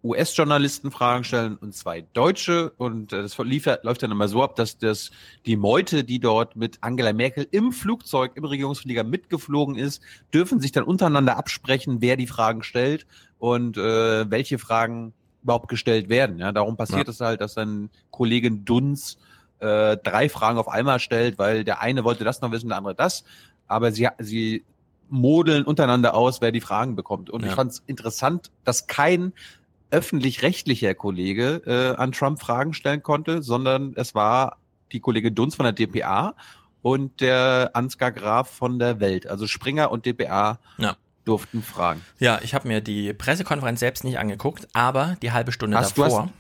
US-Journalisten Fragen stellen und zwei Deutsche. Und äh, das lief, läuft dann immer so ab, dass das die Meute, die dort mit Angela Merkel im Flugzeug, im Regierungsflieger mitgeflogen ist, dürfen sich dann untereinander absprechen, wer die Fragen stellt und äh, welche Fragen überhaupt gestellt werden. Ja, darum passiert ja. es halt, dass dann Kollegin Dunz äh, drei Fragen auf einmal stellt, weil der eine wollte das noch wissen, der andere das. Aber sie, sie modeln untereinander aus, wer die Fragen bekommt. Und ja. ich fand es interessant, dass kein öffentlich-rechtlicher Kollege äh, an Trump Fragen stellen konnte, sondern es war die Kollegin Dunz von der DPA und der Ansgar Graf von der Welt. Also Springer und DPA ja. durften fragen. Ja, ich habe mir die Pressekonferenz selbst nicht angeguckt, aber die halbe Stunde hast, davor. Du hast,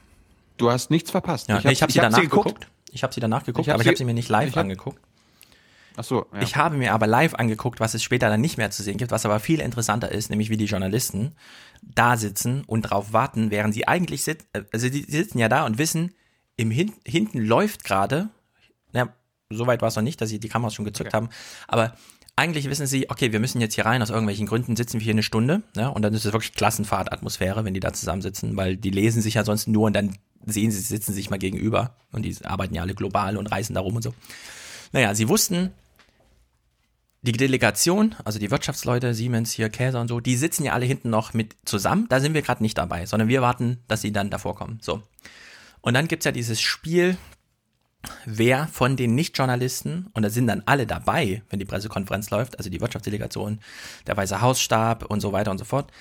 du hast nichts verpasst. Ja, ich habe hab sie danach geguckt. Ich habe sie danach geguckt, ich aber ich habe sie mir nicht live hab, angeguckt. Ach so, ja. Ich habe mir aber live angeguckt, was es später dann nicht mehr zu sehen gibt, was aber viel interessanter ist, nämlich wie die Journalisten da sitzen und drauf warten, während sie eigentlich sitzen, äh, also die sitzen ja da und wissen, im Hin hinten läuft gerade, ja, soweit war es noch nicht, dass sie die Kameras schon gezückt okay. haben, aber eigentlich wissen sie, okay, wir müssen jetzt hier rein, aus irgendwelchen Gründen sitzen wir hier eine Stunde, ja, und dann ist es wirklich Klassenfahrtatmosphäre, wenn die da zusammensitzen, weil die lesen sich ja sonst nur und dann sehen sie, sitzen sich mal gegenüber und die arbeiten ja alle global und reisen da rum und so. Naja, sie wussten, die Delegation, also die Wirtschaftsleute, Siemens hier, Käser und so, die sitzen ja alle hinten noch mit zusammen. Da sind wir gerade nicht dabei, sondern wir warten, dass sie dann davor kommen. So. Und dann gibt's ja dieses Spiel, wer von den Nicht-Journalisten, und da sind dann alle dabei, wenn die Pressekonferenz läuft, also die Wirtschaftsdelegation, der Weiße Hausstab und so weiter und so fort,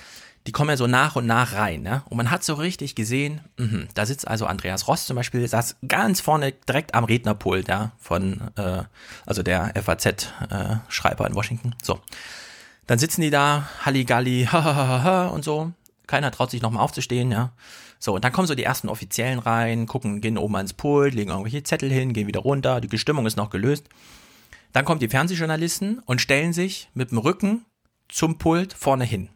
die kommen ja so nach und nach rein. Ne? Und man hat so richtig gesehen, mh, da sitzt also Andreas Ross zum Beispiel, saß ganz vorne direkt am Rednerpult ja, von, äh, also der FAZ-Schreiber äh, in Washington. So. Dann sitzen die da, Halligalli, ha, und so. Keiner traut sich nochmal aufzustehen, ja. So, und dann kommen so die ersten Offiziellen rein, gucken, gehen oben ans Pult, legen irgendwelche Zettel hin, gehen wieder runter, die Stimmung ist noch gelöst. Dann kommen die Fernsehjournalisten und stellen sich mit dem Rücken zum Pult vorne hin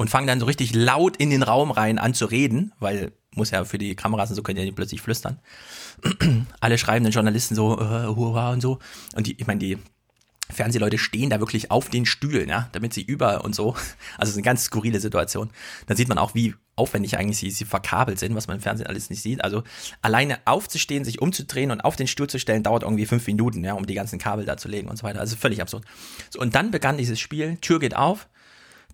und fangen dann so richtig laut in den Raum rein an zu reden, weil muss ja für die Kameras und so können ja nicht plötzlich flüstern. Alle schreiben den Journalisten so, äh, hurra und so. Und die, ich meine, die Fernsehleute stehen da wirklich auf den Stühlen, ja, damit sie über und so. Also es ist eine ganz skurrile Situation. Dann sieht man auch, wie aufwendig eigentlich sie, sie verkabelt sind, was man im Fernsehen alles nicht sieht. Also alleine aufzustehen, sich umzudrehen und auf den Stuhl zu stellen, dauert irgendwie fünf Minuten, ja, um die ganzen Kabel da zu legen und so weiter. Also völlig absurd. So, und dann begann dieses Spiel, Tür geht auf,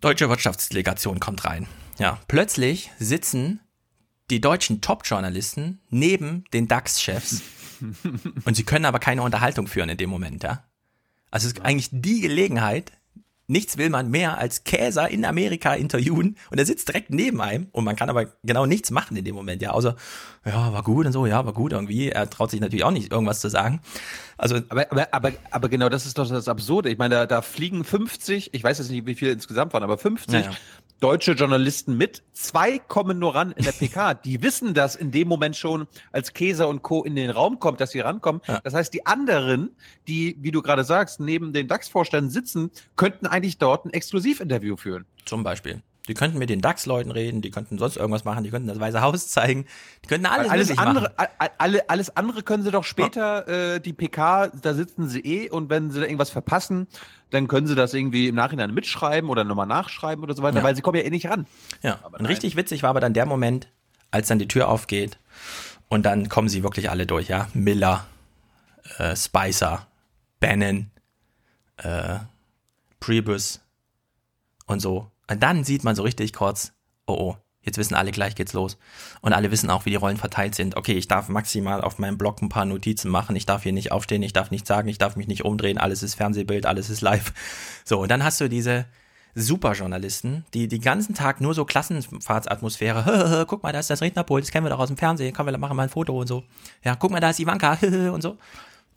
Deutsche Wirtschaftsdelegation kommt rein. Ja, plötzlich sitzen die deutschen Top-Journalisten neben den DAX-Chefs und sie können aber keine Unterhaltung führen in dem Moment, ja. Also es ist eigentlich die Gelegenheit, nichts will man mehr als Käser in Amerika interviewen und er sitzt direkt neben einem und man kann aber genau nichts machen in dem Moment, ja, außer, ja, war gut und so, ja, war gut irgendwie. Er traut sich natürlich auch nicht, irgendwas zu sagen. Also, aber, aber, aber, aber genau das ist doch das Absurde. Ich meine, da, da fliegen 50, ich weiß jetzt nicht, wie viele insgesamt waren, aber 50 ja, ja deutsche Journalisten mit. Zwei kommen nur ran in der PK. Die wissen das in dem Moment schon, als Käser und Co. in den Raum kommt, dass sie rankommen. Ja. Das heißt, die anderen, die, wie du gerade sagst, neben den DAX-Vorständen sitzen, könnten eigentlich dort ein Exklusivinterview führen. Zum Beispiel. Die könnten mit den DAX-Leuten reden, die könnten sonst irgendwas machen, die könnten das Weiße Haus zeigen, die könnten alles, alles andere, machen. Alle, alles andere können sie doch später, äh, die PK, da sitzen sie eh und wenn sie da irgendwas verpassen, dann können sie das irgendwie im Nachhinein mitschreiben oder nochmal nachschreiben oder so weiter, ja. weil sie kommen ja eh nicht ran. Ja, aber und richtig witzig war aber dann der Moment, als dann die Tür aufgeht und dann kommen sie wirklich alle durch, ja. Miller, äh, Spicer, Bannon, äh, Priebus und so. Und dann sieht man so richtig kurz, oh oh, jetzt wissen alle, gleich geht's los. Und alle wissen auch, wie die Rollen verteilt sind. Okay, ich darf maximal auf meinem Blog ein paar Notizen machen, ich darf hier nicht aufstehen, ich darf nichts sagen, ich darf mich nicht umdrehen, alles ist Fernsehbild, alles ist live. So, und dann hast du diese Superjournalisten, die den ganzen Tag nur so Klassenfahrtsatmosphäre, guck mal, da ist das Rednerpult, das kennen wir doch aus dem Fernsehen, komm, wir machen mal ein Foto und so. Ja, guck mal, da ist Ivanka und so.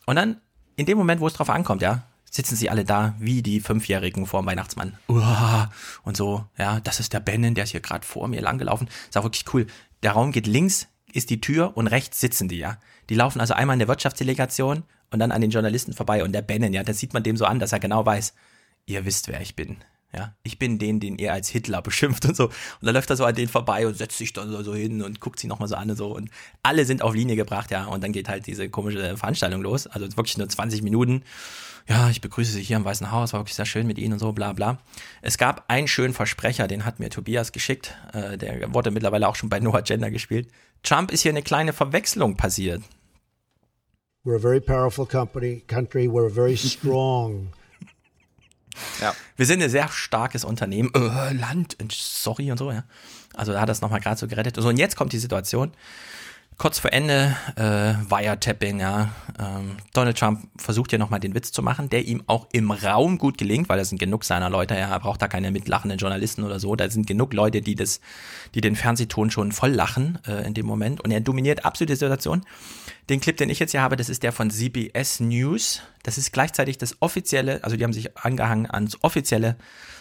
Und dann, in dem Moment, wo es drauf ankommt, ja, sitzen sie alle da wie die Fünfjährigen vor dem Weihnachtsmann. Uah, und so, ja, das ist der Bennen, der ist hier gerade vor mir langgelaufen. Ist auch wirklich cool. Der Raum geht links, ist die Tür und rechts sitzen die, ja. Die laufen also einmal in der Wirtschaftsdelegation und dann an den Journalisten vorbei und der Bennen, ja, das sieht man dem so an, dass er genau weiß, ihr wisst, wer ich bin. Ja, ich bin den, den er als Hitler beschimpft und so. Und dann läuft er so an den vorbei und setzt sich dann so hin und guckt sie nochmal so an und so. Und alle sind auf Linie gebracht, ja. Und dann geht halt diese komische Veranstaltung los. Also wirklich nur 20 Minuten. Ja, ich begrüße Sie hier im Weißen Haus, war wirklich sehr schön mit Ihnen und so, bla bla. Es gab einen schönen Versprecher, den hat mir Tobias geschickt. Äh, der wurde mittlerweile auch schon bei Noah Gender gespielt. Trump ist hier eine kleine Verwechslung passiert. We're a very powerful company, country. We're a very strong ja. Wir sind ein sehr starkes Unternehmen. Äh, Land, sorry und so, ja. Also da hat das nochmal gerade so gerettet. So, und jetzt kommt die Situation. Kurz vor Ende, äh, Wiretapping, ja. Ähm, Donald Trump versucht hier nochmal den Witz zu machen, der ihm auch im Raum gut gelingt, weil da sind genug seiner Leute, ja, er braucht da keine mitlachenden Journalisten oder so. Da sind genug Leute, die das, die den Fernsehton schon voll lachen äh, in dem Moment. Und er dominiert absolut die Situation. Den Clip, den ich jetzt hier habe, das ist der von CBS News. Das ist gleichzeitig das offizielle, also die haben sich angehangen ans offizielle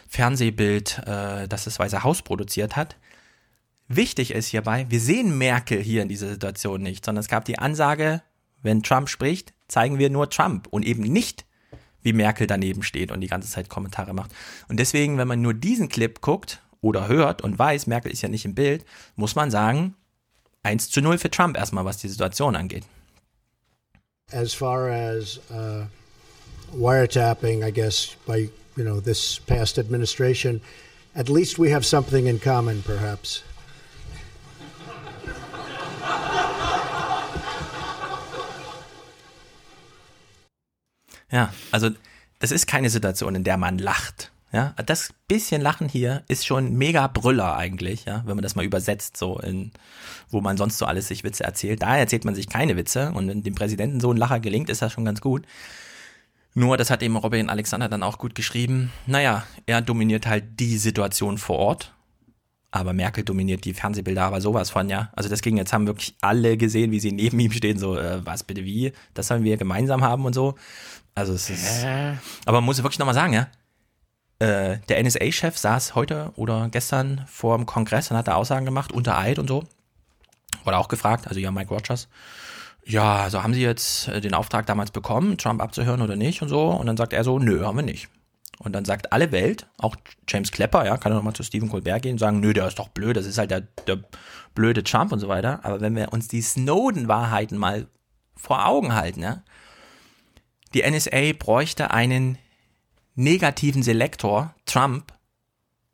Fernsehbild, äh, das das Weiße Haus produziert hat. Wichtig ist hierbei, wir sehen Merkel hier in dieser Situation nicht, sondern es gab die Ansage, wenn Trump spricht, zeigen wir nur Trump und eben nicht, wie Merkel daneben steht und die ganze Zeit Kommentare macht. Und deswegen, wenn man nur diesen Clip guckt oder hört und weiß, Merkel ist ja nicht im Bild, muss man sagen, 1 zu 0 für Trump erstmal, was die Situation angeht. As far as uh, wiretapping, I guess, by you know this past administration, at least we have something in common, perhaps. Ja, also das ist keine Situation, in der man lacht. Ja, das bisschen Lachen hier ist schon mega Brüller eigentlich, ja, wenn man das mal übersetzt, so in, wo man sonst so alles sich Witze erzählt. Da erzählt man sich keine Witze und wenn dem Präsidenten so ein Lacher gelingt, ist das schon ganz gut. Nur, das hat eben Robin Alexander dann auch gut geschrieben. Naja, er dominiert halt die Situation vor Ort. Aber Merkel dominiert die Fernsehbilder aber sowas von, ja. Also das ging jetzt, haben wirklich alle gesehen, wie sie neben ihm stehen, so, äh, was bitte wie? Das sollen wir gemeinsam haben und so. Also es ist. Äh. Aber man muss wirklich nochmal sagen, ja. Äh, der NSA-Chef saß heute oder gestern vor dem Kongress und hat da Aussagen gemacht, unter Eid und so. Wurde auch gefragt, also ja, Mike Rogers. Ja, also haben Sie jetzt äh, den Auftrag damals bekommen, Trump abzuhören oder nicht und so? Und dann sagt er so, nö, haben wir nicht. Und dann sagt alle Welt, auch James Klepper, ja, kann er nochmal zu Stephen Colbert gehen und sagen, nö, der ist doch blöd, das ist halt der, der blöde Trump und so weiter. Aber wenn wir uns die Snowden-Wahrheiten mal vor Augen halten, ja, die NSA bräuchte einen negativen Selektor, Trump,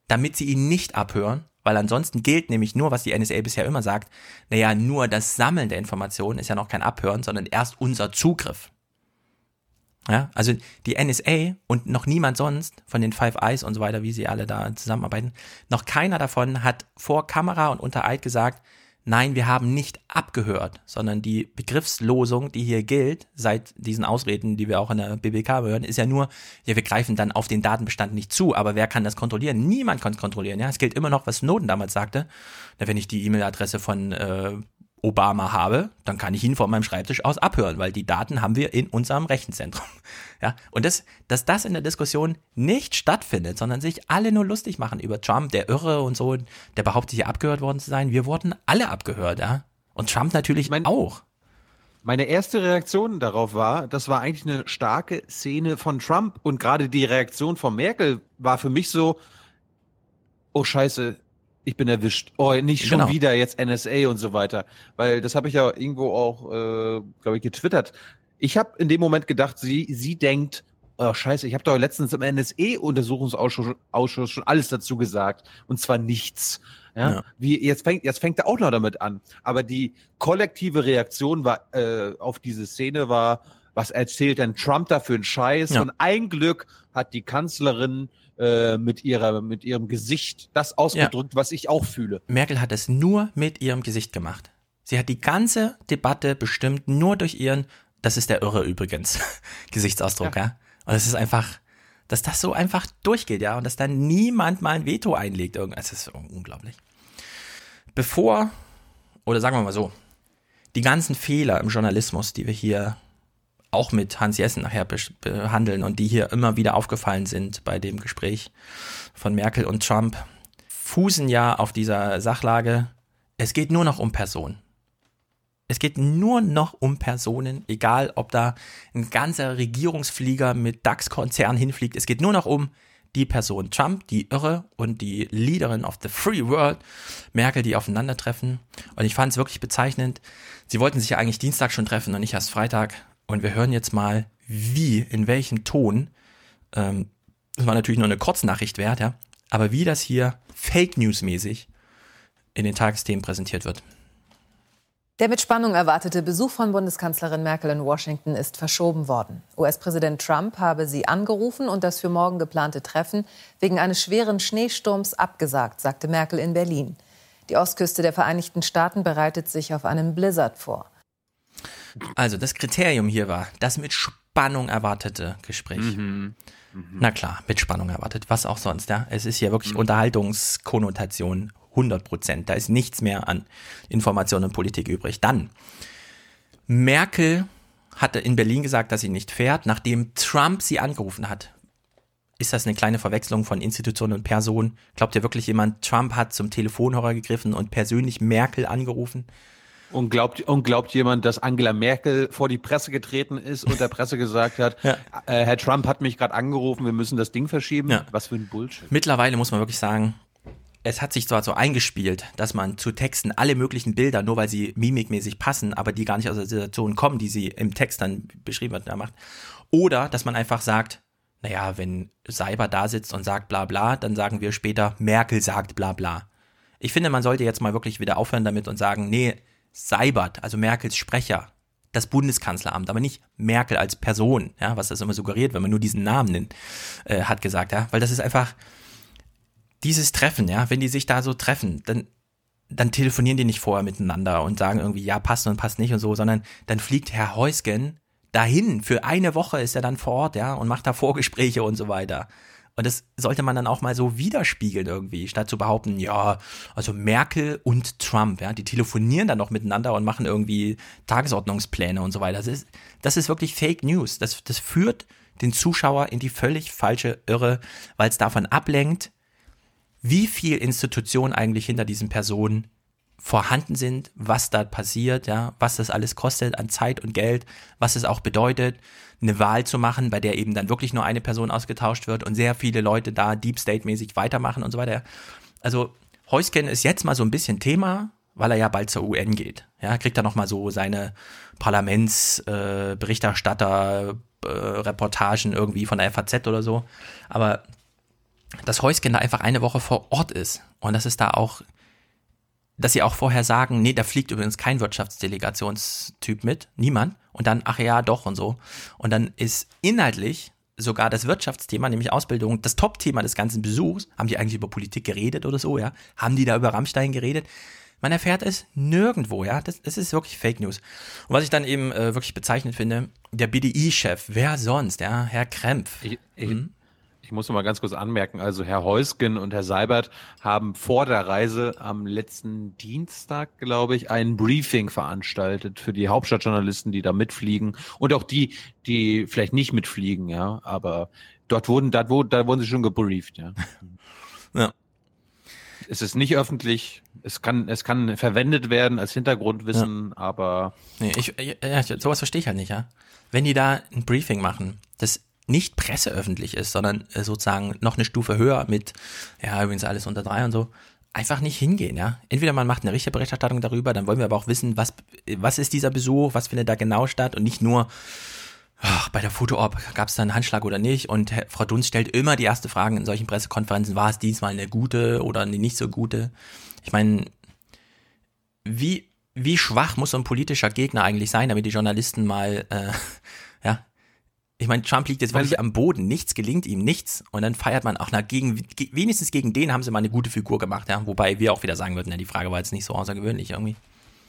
damit sie ihn nicht abhören, weil ansonsten gilt nämlich nur, was die NSA bisher immer sagt, naja, nur das Sammeln der Informationen ist ja noch kein Abhören, sondern erst unser Zugriff. Ja, also die NSA und noch niemand sonst von den Five Eyes und so weiter, wie sie alle da zusammenarbeiten, noch keiner davon hat vor Kamera und unter Eid gesagt, Nein, wir haben nicht abgehört, sondern die Begriffslosung, die hier gilt, seit diesen Ausreden, die wir auch in der BBK hören, ist ja nur, ja, wir greifen dann auf den Datenbestand nicht zu, aber wer kann das kontrollieren? Niemand kann es kontrollieren, ja. Es gilt immer noch, was Snowden damals sagte. Wenn ich die E-Mail-Adresse von äh, Obama habe, dann kann ich ihn von meinem Schreibtisch aus abhören, weil die Daten haben wir in unserem Rechenzentrum. Ja, und das, dass das in der Diskussion nicht stattfindet, sondern sich alle nur lustig machen über Trump, der Irre und so, der behauptet hier abgehört worden zu sein. Wir wurden alle abgehört, ja. Und Trump natürlich mein, auch. Meine erste Reaktion darauf war, das war eigentlich eine starke Szene von Trump und gerade die Reaktion von Merkel war für mich so, oh Scheiße, ich bin erwischt. Oh, nicht schon genau. wieder jetzt NSA und so weiter. Weil das habe ich ja irgendwo auch, äh, glaube ich, getwittert. Ich habe in dem Moment gedacht, sie, sie denkt, oh scheiße, ich habe doch letztens im NSA-Untersuchungsausschuss Ausschuss schon alles dazu gesagt. Und zwar nichts. Ja? ja? Wie, jetzt fängt, jetzt fängt er auch noch damit an. Aber die kollektive Reaktion war, äh, auf diese Szene war, was erzählt denn Trump da für einen Scheiß? Ja. Und ein Glück hat die Kanzlerin äh, mit, ihrer, mit ihrem Gesicht das ausgedrückt, ja. was ich auch fühle. Merkel hat es nur mit ihrem Gesicht gemacht. Sie hat die ganze Debatte bestimmt nur durch ihren, das ist der Irre übrigens, Gesichtsausdruck, ja. ja. Und es ist einfach, dass das so einfach durchgeht, ja, und dass da niemand mal ein Veto einlegt. Es ist unglaublich. Bevor, oder sagen wir mal so, die ganzen Fehler im Journalismus, die wir hier auch mit Hans Jessen nachher behandeln und die hier immer wieder aufgefallen sind bei dem Gespräch von Merkel und Trump, fußen ja auf dieser Sachlage, es geht nur noch um Personen. Es geht nur noch um Personen, egal ob da ein ganzer Regierungsflieger mit DAX-Konzern hinfliegt. Es geht nur noch um die Person Trump, die Irre und die Leaderin of the Free World, Merkel, die aufeinandertreffen. Und ich fand es wirklich bezeichnend. Sie wollten sich ja eigentlich Dienstag schon treffen und nicht erst Freitag. Und wir hören jetzt mal, wie, in welchem Ton, ähm, das war natürlich nur eine Kurznachricht wert, ja, aber wie das hier Fake News mäßig in den Tagesthemen präsentiert wird. Der mit Spannung erwartete Besuch von Bundeskanzlerin Merkel in Washington ist verschoben worden. US-Präsident Trump habe sie angerufen und das für morgen geplante Treffen wegen eines schweren Schneesturms abgesagt, sagte Merkel in Berlin. Die Ostküste der Vereinigten Staaten bereitet sich auf einen Blizzard vor. Also das Kriterium hier war das mit Spannung erwartete Gespräch. Mhm. Mhm. Na klar, mit Spannung erwartet, was auch sonst, ja. Es ist ja wirklich mhm. Unterhaltungskonnotation 100 Prozent. Da ist nichts mehr an Information und Politik übrig. Dann, Merkel hatte in Berlin gesagt, dass sie nicht fährt, nachdem Trump sie angerufen hat. Ist das eine kleine Verwechslung von Institution und Person? Glaubt ihr wirklich jemand, Trump hat zum Telefonhörer gegriffen und persönlich Merkel angerufen? Und glaubt, und glaubt jemand, dass Angela Merkel vor die Presse getreten ist und der Presse gesagt hat, ja. äh, Herr Trump hat mich gerade angerufen, wir müssen das Ding verschieben? Ja. Was für ein Bullshit. Mittlerweile muss man wirklich sagen, es hat sich zwar so eingespielt, dass man zu Texten alle möglichen Bilder, nur weil sie mimikmäßig passen, aber die gar nicht aus der Situation kommen, die sie im Text dann beschrieben hat, macht. Oder dass man einfach sagt, naja, wenn Seiber da sitzt und sagt bla bla, dann sagen wir später, Merkel sagt bla bla. Ich finde, man sollte jetzt mal wirklich wieder aufhören damit und sagen, nee, Seibert, also Merkels Sprecher, das Bundeskanzleramt, aber nicht Merkel als Person, ja, was das immer suggeriert, wenn man nur diesen Namen nennt, äh, hat gesagt, ja, weil das ist einfach, dieses Treffen, ja, wenn die sich da so treffen, dann, dann telefonieren die nicht vorher miteinander und sagen irgendwie, ja, passt und passt nicht und so, sondern dann fliegt Herr Heusgen dahin. Für eine Woche ist er dann vor Ort, ja, und macht da Vorgespräche und so weiter. Und das sollte man dann auch mal so widerspiegeln irgendwie, statt zu behaupten, ja, also Merkel und Trump, ja, die telefonieren dann noch miteinander und machen irgendwie Tagesordnungspläne und so weiter. Das ist, das ist wirklich Fake News. Das, das führt den Zuschauer in die völlig falsche Irre, weil es davon ablenkt, wie viel Institutionen eigentlich hinter diesen Personen vorhanden sind, was da passiert, ja, was das alles kostet an Zeit und Geld, was es auch bedeutet, eine Wahl zu machen, bei der eben dann wirklich nur eine Person ausgetauscht wird und sehr viele Leute da Deep State-mäßig weitermachen und so weiter. Also Heusken ist jetzt mal so ein bisschen Thema, weil er ja bald zur UN geht. Ja, kriegt er nochmal so seine Parlamentsberichterstatter, äh, äh, Reportagen irgendwie von der FAZ oder so. Aber dass Heusken da einfach eine Woche vor Ort ist und dass es da auch, dass sie auch vorher sagen, nee, da fliegt übrigens kein Wirtschaftsdelegationstyp mit, niemand. Und dann, ach ja, doch und so. Und dann ist inhaltlich sogar das Wirtschaftsthema, nämlich Ausbildung, das Top-Thema des ganzen Besuchs. Haben die eigentlich über Politik geredet oder so, ja? Haben die da über Rammstein geredet? Man erfährt es nirgendwo, ja. Das, das ist wirklich Fake News. Und was ich dann eben äh, wirklich bezeichnet finde, der BDI-Chef, wer sonst, ja, Herr Krempf. Ich, ich, hm? Ich muss noch mal ganz kurz anmerken, also Herr Heusgen und Herr Seibert haben vor der Reise am letzten Dienstag, glaube ich, ein Briefing veranstaltet für die Hauptstadtjournalisten, die da mitfliegen und auch die, die vielleicht nicht mitfliegen, ja, aber dort wurden, da, wo, da wurden sie schon gebrieft, ja. ja. Es ist nicht öffentlich, es kann, es kann verwendet werden als Hintergrundwissen, ja. aber. Nee, ich, ja, sowas verstehe ich halt nicht, ja. Wenn die da ein Briefing machen, das nicht presseöffentlich ist, sondern äh, sozusagen noch eine Stufe höher mit, ja, übrigens alles unter drei und so, einfach nicht hingehen, ja. Entweder man macht eine richtige Berichterstattung darüber, dann wollen wir aber auch wissen, was, was ist dieser Besuch, was findet da genau statt und nicht nur, ach, bei der Foto-Op gab es da einen Handschlag oder nicht und Frau Dunst stellt immer die erste Frage in solchen Pressekonferenzen, war es diesmal eine gute oder eine nicht so gute? Ich meine, wie, wie schwach muss so ein politischer Gegner eigentlich sein, damit die Journalisten mal, äh, ja, ich meine, Trump liegt jetzt wirklich am Boden, nichts gelingt ihm, nichts. Und dann feiert man auch, na, gegen, wenigstens gegen den haben sie mal eine gute Figur gemacht, ja. Wobei wir auch wieder sagen würden, ja, die Frage war jetzt nicht so außergewöhnlich irgendwie.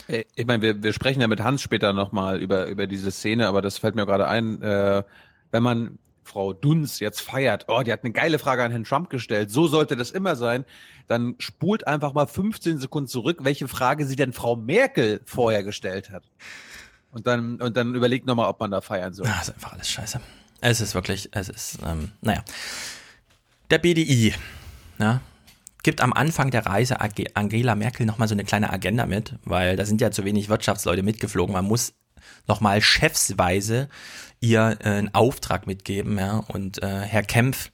Ich meine, wir, wir sprechen ja mit Hans später nochmal über, über diese Szene, aber das fällt mir gerade ein, äh, wenn man Frau Dunz jetzt feiert, oh, die hat eine geile Frage an Herrn Trump gestellt, so sollte das immer sein, dann spult einfach mal 15 Sekunden zurück, welche Frage sie denn Frau Merkel vorher gestellt hat. Und dann, und dann überlegt nochmal, ob man da feiern soll. Das ist einfach alles scheiße. Es ist wirklich, es ist, ähm, naja. Der BDI, ja, gibt am Anfang der Reise Angela Merkel nochmal so eine kleine Agenda mit, weil da sind ja zu wenig Wirtschaftsleute mitgeflogen. Man muss nochmal chefsweise ihr äh, einen Auftrag mitgeben, ja. Und äh, Herr Kempf,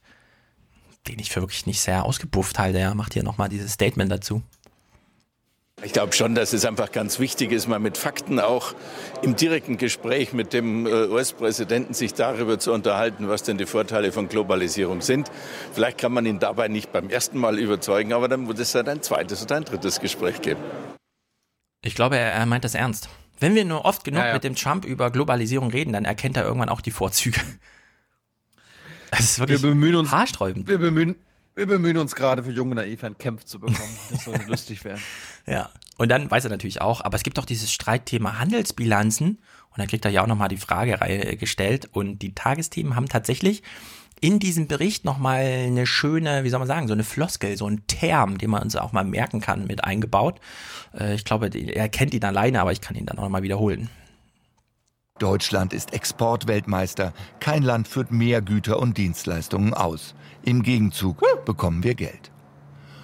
den ich für wirklich nicht sehr ausgebufft halte. Er macht hier nochmal dieses Statement dazu. Ich glaube schon, dass es einfach ganz wichtig ist, mal mit Fakten auch im direkten Gespräch mit dem äh, US-Präsidenten sich darüber zu unterhalten, was denn die Vorteile von Globalisierung sind. Vielleicht kann man ihn dabei nicht beim ersten Mal überzeugen, aber dann wird es halt ein zweites oder ein drittes Gespräch geben. Ich glaube, er, er meint das ernst. Wenn wir nur oft genug ja, ja. mit dem Trump über Globalisierung reden, dann erkennt er irgendwann auch die Vorzüge. Das ist wirklich wir bemühen uns, haarsträubend. Wir bemühen, wir bemühen uns gerade für junge Naiv einen Kämpf zu bekommen. Das soll lustig werden. Ja. Und dann weiß er natürlich auch, aber es gibt doch dieses Streitthema Handelsbilanzen. Und dann kriegt er ja auch nochmal die Fragereihe gestellt. Und die Tagesthemen haben tatsächlich in diesem Bericht nochmal eine schöne, wie soll man sagen, so eine Floskel, so ein Term, den man uns auch mal merken kann, mit eingebaut. Äh, ich glaube, er kennt ihn alleine, aber ich kann ihn dann auch nochmal wiederholen. Deutschland ist Exportweltmeister. Kein Land führt mehr Güter und Dienstleistungen aus. Im Gegenzug bekommen wir Geld.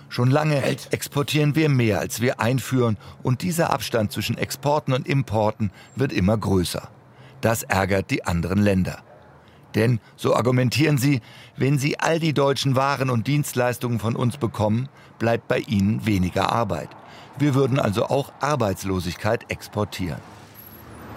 Schon lange exportieren wir mehr, als wir einführen, und dieser Abstand zwischen Exporten und Importen wird immer größer. Das ärgert die anderen Länder. Denn, so argumentieren sie, wenn sie all die deutschen Waren und Dienstleistungen von uns bekommen, bleibt bei ihnen weniger Arbeit. Wir würden also auch Arbeitslosigkeit exportieren.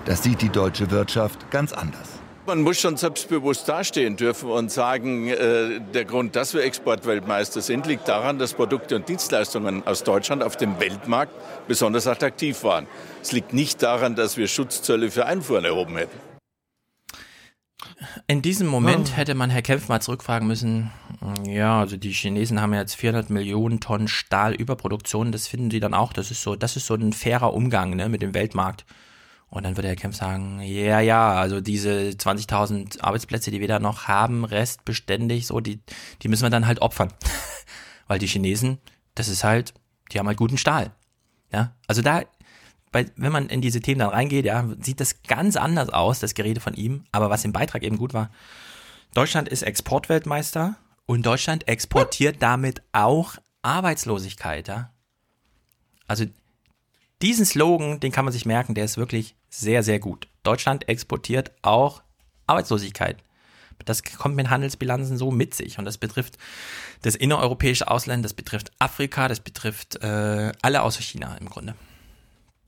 Das sieht die deutsche Wirtschaft ganz anders. Man muss schon selbstbewusst dastehen dürfen und sagen, äh, der Grund, dass wir Exportweltmeister sind, liegt daran, dass Produkte und Dienstleistungen aus Deutschland auf dem Weltmarkt besonders attraktiv waren. Es liegt nicht daran, dass wir Schutzzölle für Einfuhren erhoben hätten. In diesem Moment oh. hätte man Herr Kempf mal zurückfragen müssen, ja, also die Chinesen haben jetzt 400 Millionen Tonnen Stahlüberproduktion, das finden sie dann auch, das ist so, das ist so ein fairer Umgang ne, mit dem Weltmarkt. Und dann würde Herr Kempf sagen, ja, ja, also diese 20.000 Arbeitsplätze, die wir da noch haben, restbeständig, so, die, die müssen wir dann halt opfern. Weil die Chinesen, das ist halt, die haben halt guten Stahl. Ja, also da, bei, wenn man in diese Themen dann reingeht, ja, sieht das ganz anders aus, das Gerede von ihm. Aber was im Beitrag eben gut war, Deutschland ist Exportweltmeister und Deutschland exportiert damit auch Arbeitslosigkeit, ja. Also diesen Slogan, den kann man sich merken, der ist wirklich sehr, sehr gut. Deutschland exportiert auch Arbeitslosigkeit. Das kommt mit Handelsbilanzen so mit sich. Und das betrifft das innereuropäische Ausland, das betrifft Afrika, das betrifft äh, alle außer China im Grunde.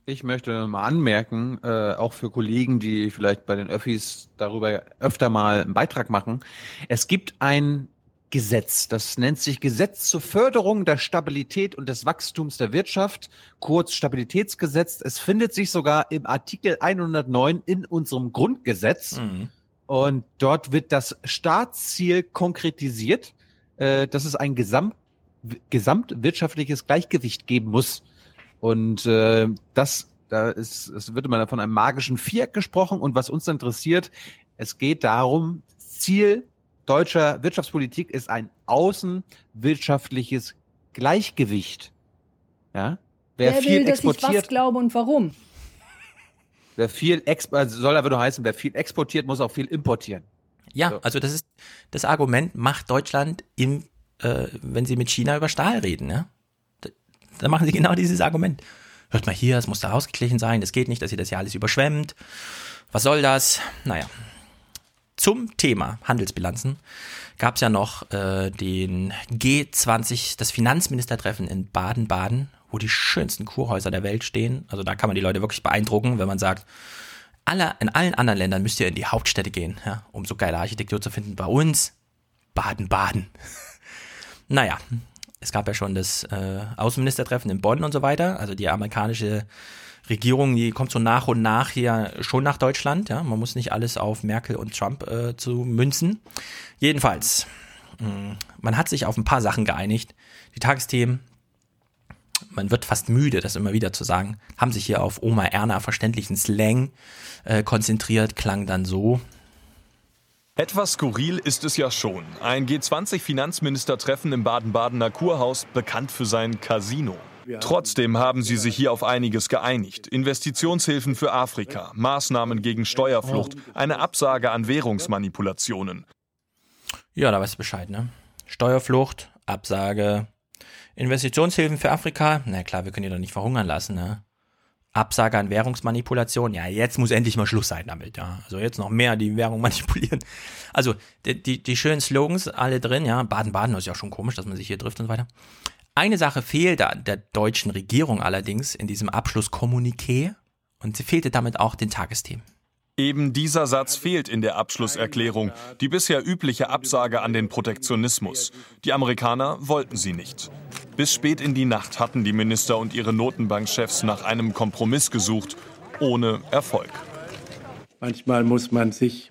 Ich möchte mal anmerken, äh, auch für Kollegen, die vielleicht bei den Öffis darüber öfter mal einen Beitrag machen. Es gibt ein Gesetz. Das nennt sich Gesetz zur Förderung der Stabilität und des Wachstums der Wirtschaft, kurz Stabilitätsgesetz. Es findet sich sogar im Artikel 109 in unserem Grundgesetz. Mhm. Und dort wird das Staatsziel konkretisiert, äh, dass es ein Gesamt, gesamtwirtschaftliches Gleichgewicht geben muss. Und äh, das, da ist, es wird immer von einem magischen Viereck gesprochen. Und was uns interessiert, es geht darum, Ziel deutscher Wirtschaftspolitik ist ein außenwirtschaftliches Gleichgewicht. Ja? Wer, wer viel will, exportiert, dass ich was glaube und warum? Wer viel exportiert, also soll aber nur heißen, wer viel exportiert, muss auch viel importieren. Ja, so. also das ist das Argument, macht Deutschland im, äh, wenn sie mit China über Stahl reden, ja? Da, da machen sie genau dieses Argument. Hört mal hier, es muss da ausgeglichen sein, das geht nicht, dass ihr das ja alles überschwemmt. Was soll das? Naja, zum Thema Handelsbilanzen gab es ja noch äh, den G20, das Finanzministertreffen in Baden-Baden, wo die schönsten Kurhäuser der Welt stehen. Also da kann man die Leute wirklich beeindrucken, wenn man sagt, alle, in allen anderen Ländern müsst ihr in die Hauptstädte gehen, ja, um so geile Architektur zu finden. Bei uns Baden-Baden. naja, es gab ja schon das äh, Außenministertreffen in Bonn und so weiter. Also die amerikanische Regierung, die kommt so nach und nach hier schon nach Deutschland. Ja, man muss nicht alles auf Merkel und Trump äh, zu münzen. Jedenfalls, mh, mm, man hat sich auf ein paar Sachen geeinigt. Die Tagesthemen, man wird fast müde, das immer wieder zu sagen, haben sich hier auf Oma Erna verständlichen Slang äh, konzentriert, klang dann so. Etwas skurril ist es ja schon. Ein G20-Finanzministertreffen im Baden-Badener Kurhaus, bekannt für sein Casino. Trotzdem haben sie sich hier auf einiges geeinigt. Investitionshilfen für Afrika, Maßnahmen gegen Steuerflucht, eine Absage an Währungsmanipulationen. Ja, da weißt du Bescheid, ne? Steuerflucht, Absage, Investitionshilfen für Afrika. Na klar, wir können die doch nicht verhungern lassen, ne? Absage an Währungsmanipulation. Ja, jetzt muss endlich mal Schluss sein damit. Ja, also jetzt noch mehr die Währung manipulieren. Also die, die, die schönen Slogans alle drin. Ja, Baden-Baden ist ja schon komisch, dass man sich hier trifft und so weiter. Eine Sache fehlte der deutschen Regierung allerdings in diesem Abschlusskommuniqué und sie fehlte damit auch den Tagesthemen. Eben dieser Satz fehlt in der Abschlusserklärung, die bisher übliche Absage an den Protektionismus. Die Amerikaner wollten sie nicht. Bis spät in die Nacht hatten die Minister und ihre Notenbankchefs nach einem Kompromiss gesucht, ohne Erfolg. Manchmal muss man sich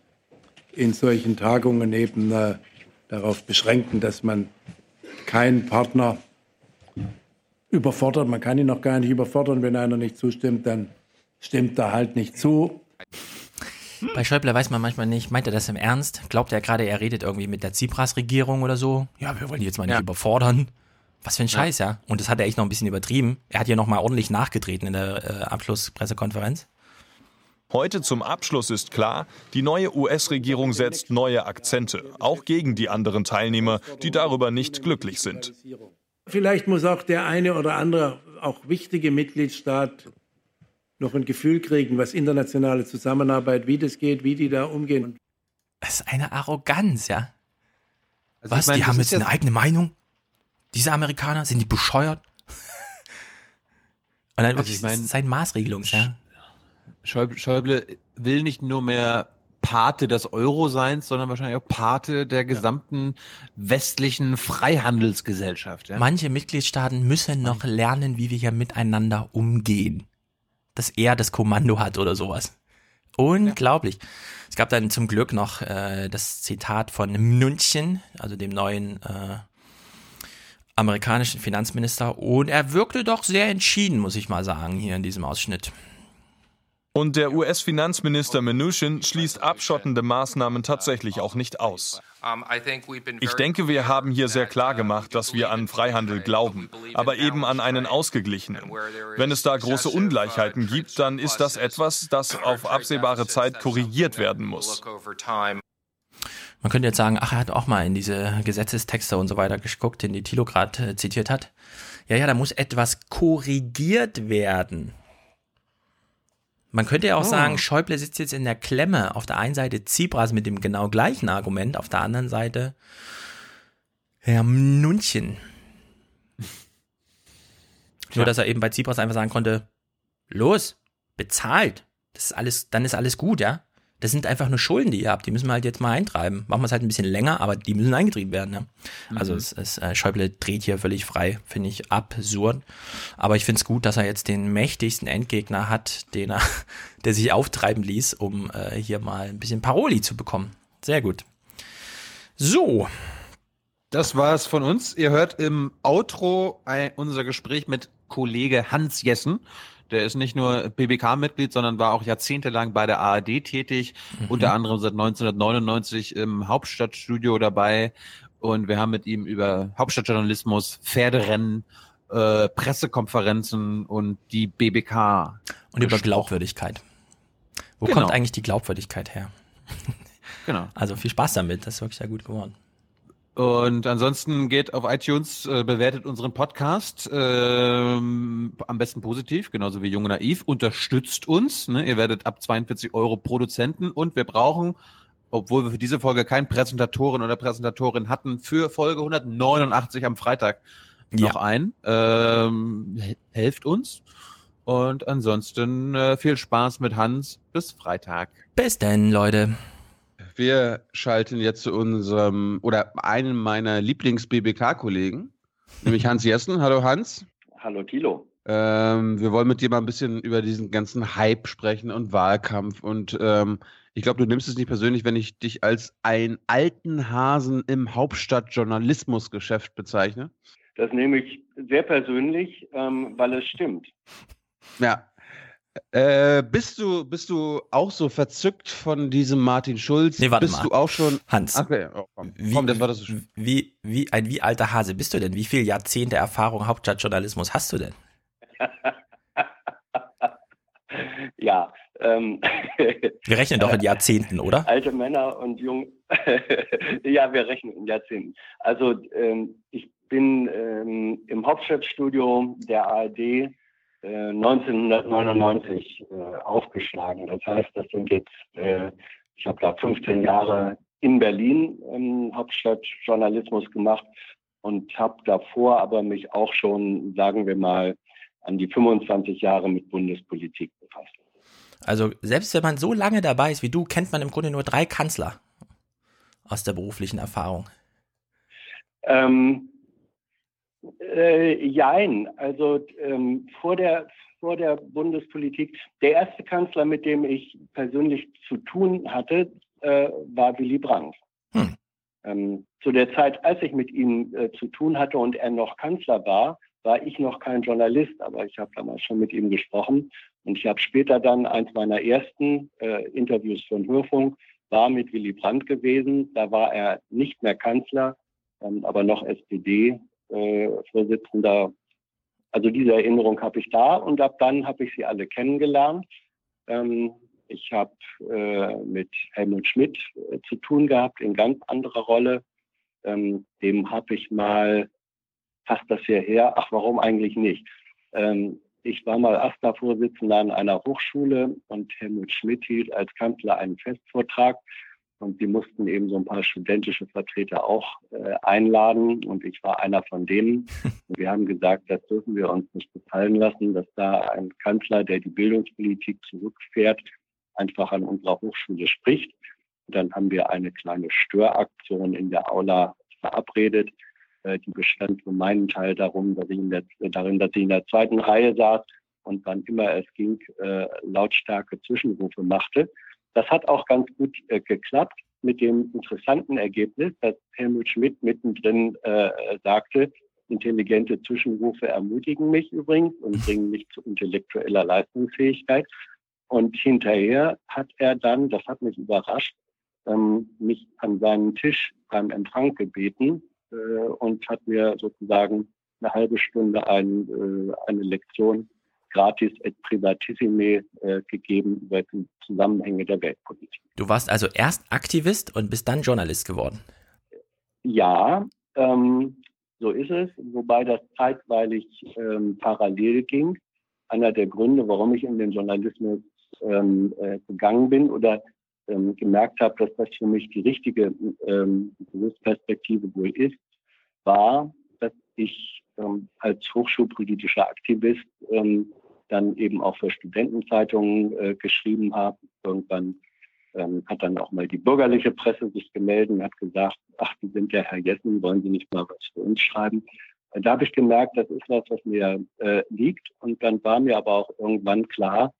in solchen Tagungen eben äh, darauf beschränken, dass man keinen Partner überfordert. Man kann ihn noch gar nicht überfordern. Wenn einer nicht zustimmt, dann stimmt er halt nicht zu. Bei Schäuble weiß man manchmal nicht, meint er das im Ernst? Glaubt er gerade, er redet irgendwie mit der Tsipras-Regierung oder so? Ja, wir wollen die jetzt mal nicht ja. überfordern. Was für ein Scheiß, ja. ja. Und das hat er echt noch ein bisschen übertrieben. Er hat ja noch mal ordentlich nachgetreten in der äh, Abschlusspressekonferenz. Heute zum Abschluss ist klar, die neue US-Regierung setzt neue Akzente, auch gegen die anderen Teilnehmer, die darüber nicht glücklich sind. Vielleicht muss auch der eine oder andere, auch wichtige Mitgliedstaat noch ein Gefühl kriegen, was internationale Zusammenarbeit, wie das geht, wie die da umgehen. Das ist eine Arroganz, ja. Also was? Meine, die haben jetzt eine eigene Meinung? Diese Amerikaner, sind die bescheuert? Und dann also wirklich ich mein, sein Maßregelung, ja. Schäuble will nicht nur mehr Pate des Euro-Seins, sondern wahrscheinlich auch Pate der gesamten ja. westlichen Freihandelsgesellschaft. Ja? Manche Mitgliedstaaten müssen noch lernen, wie wir hier miteinander umgehen dass er das Kommando hat oder sowas. Unglaublich. Ja. Es gab dann zum Glück noch äh, das Zitat von Mnuchin, also dem neuen äh, amerikanischen Finanzminister. Und er wirkte doch sehr entschieden, muss ich mal sagen, hier in diesem Ausschnitt. Und der US-Finanzminister Mnuchin schließt abschottende Maßnahmen tatsächlich auch nicht aus. Ich denke, wir haben hier sehr klar gemacht, dass wir an Freihandel glauben, aber eben an einen ausgeglichenen. Wenn es da große Ungleichheiten gibt, dann ist das etwas, das auf absehbare Zeit korrigiert werden muss. Man könnte jetzt sagen, ach, er hat auch mal in diese Gesetzestexte und so weiter geguckt, den die Thilo gerade äh, zitiert hat. Ja, ja, da muss etwas korrigiert werden. Man könnte ja auch oh. sagen, Schäuble sitzt jetzt in der Klemme. Auf der einen Seite Tsipras mit dem genau gleichen Argument, auf der anderen Seite Herr Mnuchin. Nur, dass er eben bei Tsipras einfach sagen konnte, los, bezahlt. Das ist alles, dann ist alles gut, ja. Das sind einfach nur Schulden, die ihr habt. Die müssen wir halt jetzt mal eintreiben. Machen wir es halt ein bisschen länger, aber die müssen eingetrieben werden. Ne? Also mhm. es, es, äh, Schäuble dreht hier völlig frei, finde ich absurd. Aber ich finde es gut, dass er jetzt den mächtigsten Endgegner hat, den er, der sich auftreiben ließ, um äh, hier mal ein bisschen Paroli zu bekommen. Sehr gut. So. Das war's von uns. Ihr hört im Outro unser Gespräch mit Kollege Hans Jessen. Der ist nicht nur BBK-Mitglied, sondern war auch jahrzehntelang bei der ARD tätig, mhm. unter anderem seit 1999 im Hauptstadtstudio dabei. Und wir haben mit ihm über Hauptstadtjournalismus, Pferderennen, äh, Pressekonferenzen und die BBK. Und über Glaubwürdigkeit. Wo genau. kommt eigentlich die Glaubwürdigkeit her? genau. Also viel Spaß damit, das ist wirklich sehr gut geworden. Und ansonsten geht auf iTunes, äh, bewertet unseren Podcast, ähm, am besten positiv, genauso wie Junge Naiv, unterstützt uns. Ne? Ihr werdet ab 42 Euro Produzenten und wir brauchen, obwohl wir für diese Folge keinen Präsentatorin oder Präsentatorin hatten, für Folge 189 am Freitag noch ja. ein. Ähm, helft uns. Und ansonsten äh, viel Spaß mit Hans. Bis Freitag. Bis denn, Leute. Wir schalten jetzt zu unserem oder einem meiner Lieblings-BBK-Kollegen, nämlich Hans Jessen. Hallo Hans. Hallo Thilo. Ähm, wir wollen mit dir mal ein bisschen über diesen ganzen Hype sprechen und Wahlkampf. Und ähm, ich glaube, du nimmst es nicht persönlich, wenn ich dich als einen alten Hasen im Hauptstadtjournalismusgeschäft bezeichne. Das nehme ich sehr persönlich, ähm, weil es stimmt. Ja, äh, bist du bist du auch so verzückt von diesem Martin Schulz? Nee, warte bist mal. du auch schon Hans? Okay, oh, komm, wie, komm, das war das so wie wie ein wie alter Hase bist du denn? Wie viele Jahrzehnte Erfahrung Hauptstadtjournalismus hast du denn? ja. Ähm, wir rechnen doch in Jahrzehnten, oder? Alte Männer und jung. ja, wir rechnen in Jahrzehnten. Also ähm, ich bin ähm, im Hauptstadtstudio der ARD 1999 äh, aufgeschlagen. Das heißt, das sind jetzt, äh, ich habe da 15 Jahre in Berlin ähm, Hauptstadt Journalismus gemacht und habe davor aber mich auch schon, sagen wir mal, an die 25 Jahre mit Bundespolitik befasst. Also selbst wenn man so lange dabei ist wie du, kennt man im Grunde nur drei Kanzler aus der beruflichen Erfahrung. Ähm, äh, jein, also ähm, vor der vor der Bundespolitik, der erste Kanzler, mit dem ich persönlich zu tun hatte, äh, war Willy Brandt. Hm. Ähm, zu der Zeit, als ich mit ihm äh, zu tun hatte und er noch Kanzler war, war ich noch kein Journalist, aber ich habe damals schon mit ihm gesprochen. Und ich habe später dann eins meiner ersten äh, Interviews für den Hörfunk war mit Willy Brandt gewesen. Da war er nicht mehr Kanzler, ähm, aber noch SPD-Vorsitzender. Äh, also diese Erinnerung habe ich da und ab dann habe ich sie alle kennengelernt. Ähm, ich habe äh, mit Helmut Schmidt äh, zu tun gehabt in ganz anderer Rolle. Ähm, dem habe ich mal fast das Jahr her. Ach, warum eigentlich nicht? Ähm, ich war mal AStA-Vorsitzender an einer Hochschule und Helmut Schmidt hielt als Kanzler einen Festvortrag. Und sie mussten eben so ein paar studentische Vertreter auch äh, einladen. Und ich war einer von denen. Und wir haben gesagt, das dürfen wir uns nicht gefallen lassen, dass da ein Kanzler, der die Bildungspolitik zurückfährt, einfach an unserer Hochschule spricht. Und dann haben wir eine kleine Störaktion in der Aula verabredet. Äh, die bestand für meinen Teil darum, dass ich in der, darin, dass ich in der zweiten Reihe saß und wann immer es ging, äh, lautstarke Zwischenrufe machte. Das hat auch ganz gut äh, geklappt mit dem interessanten Ergebnis, dass Helmut Schmidt mittendrin äh, sagte, intelligente Zwischenrufe ermutigen mich übrigens und bringen mich zu intellektueller Leistungsfähigkeit. Und hinterher hat er dann, das hat mich überrascht, ähm, mich an seinen Tisch beim Empfang gebeten äh, und hat mir sozusagen eine halbe Stunde ein, äh, eine Lektion gratis et privatissime äh, gegeben über die Zusammenhänge der Weltpolitik. Du warst also erst Aktivist und bist dann Journalist geworden. Ja, ähm, so ist es, wobei das zeitweilig ähm, parallel ging. Einer der Gründe, warum ich in den Journalismus ähm, äh, gegangen bin oder ähm, gemerkt habe, dass das für mich die richtige ähm, Berufsperspektive wohl ist, war, dass ich ähm, als hochschulpolitischer Aktivist ähm, dann eben auch für Studentenzeitungen äh, geschrieben habe. Irgendwann ähm, hat dann auch mal die bürgerliche Presse sich gemeldet und hat gesagt, ach, Sie sind der Herr Jessen, wollen Sie nicht mal was für uns schreiben? Da habe ich gemerkt, das ist was, was mir äh, liegt. Und dann war mir aber auch irgendwann klar,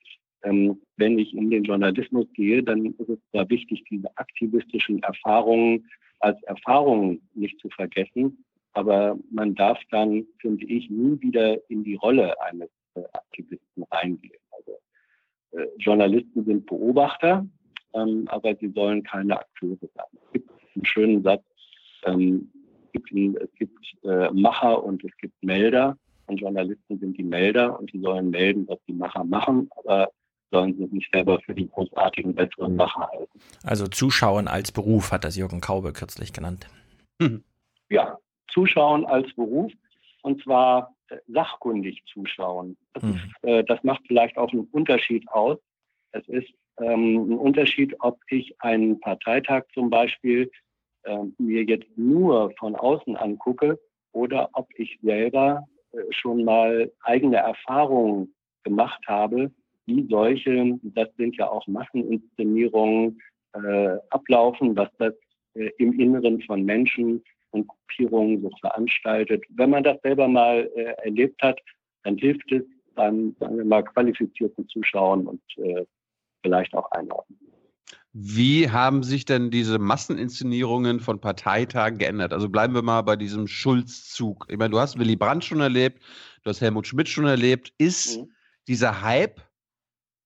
ähm, wenn ich in den Journalismus gehe, dann ist es da wichtig, diese aktivistischen Erfahrungen als Erfahrungen nicht zu vergessen. Aber man darf dann, finde ich, nie wieder in die Rolle eines Aktivisten reingehen. Also äh, Journalisten sind Beobachter, ähm, aber sie sollen keine Akteure sein. Es gibt einen schönen Satz, ähm, es gibt, es gibt äh, Macher und es gibt Melder. Und Journalisten sind die Melder und die sollen melden, was die Macher machen, aber sollen sich nicht selber für die großartigen, besseren Macher halten. Also Zuschauen als Beruf hat das Jürgen Kaube kürzlich genannt. Mhm. Ja, Zuschauen als Beruf und zwar sachkundig zuschauen. Das, mhm. ist, äh, das, macht vielleicht auch einen Unterschied aus. Es ist ähm, ein Unterschied, ob ich einen Parteitag zum Beispiel äh, mir jetzt nur von außen angucke oder ob ich selber äh, schon mal eigene Erfahrungen gemacht habe, wie solche, das sind ja auch Masseninszenierungen, äh, ablaufen, was das äh, im Inneren von Menschen und Gruppierungen so veranstaltet. Wenn man das selber mal äh, erlebt hat, dann hilft es beim, sagen wir mal, qualifizierten Zuschauen und äh, vielleicht auch Einordnen. Wie haben sich denn diese Masseninszenierungen von Parteitagen geändert? Also bleiben wir mal bei diesem Schulzzug. Ich meine, du hast Willy Brandt schon erlebt, du hast Helmut Schmidt schon erlebt. Ist mhm. dieser Hype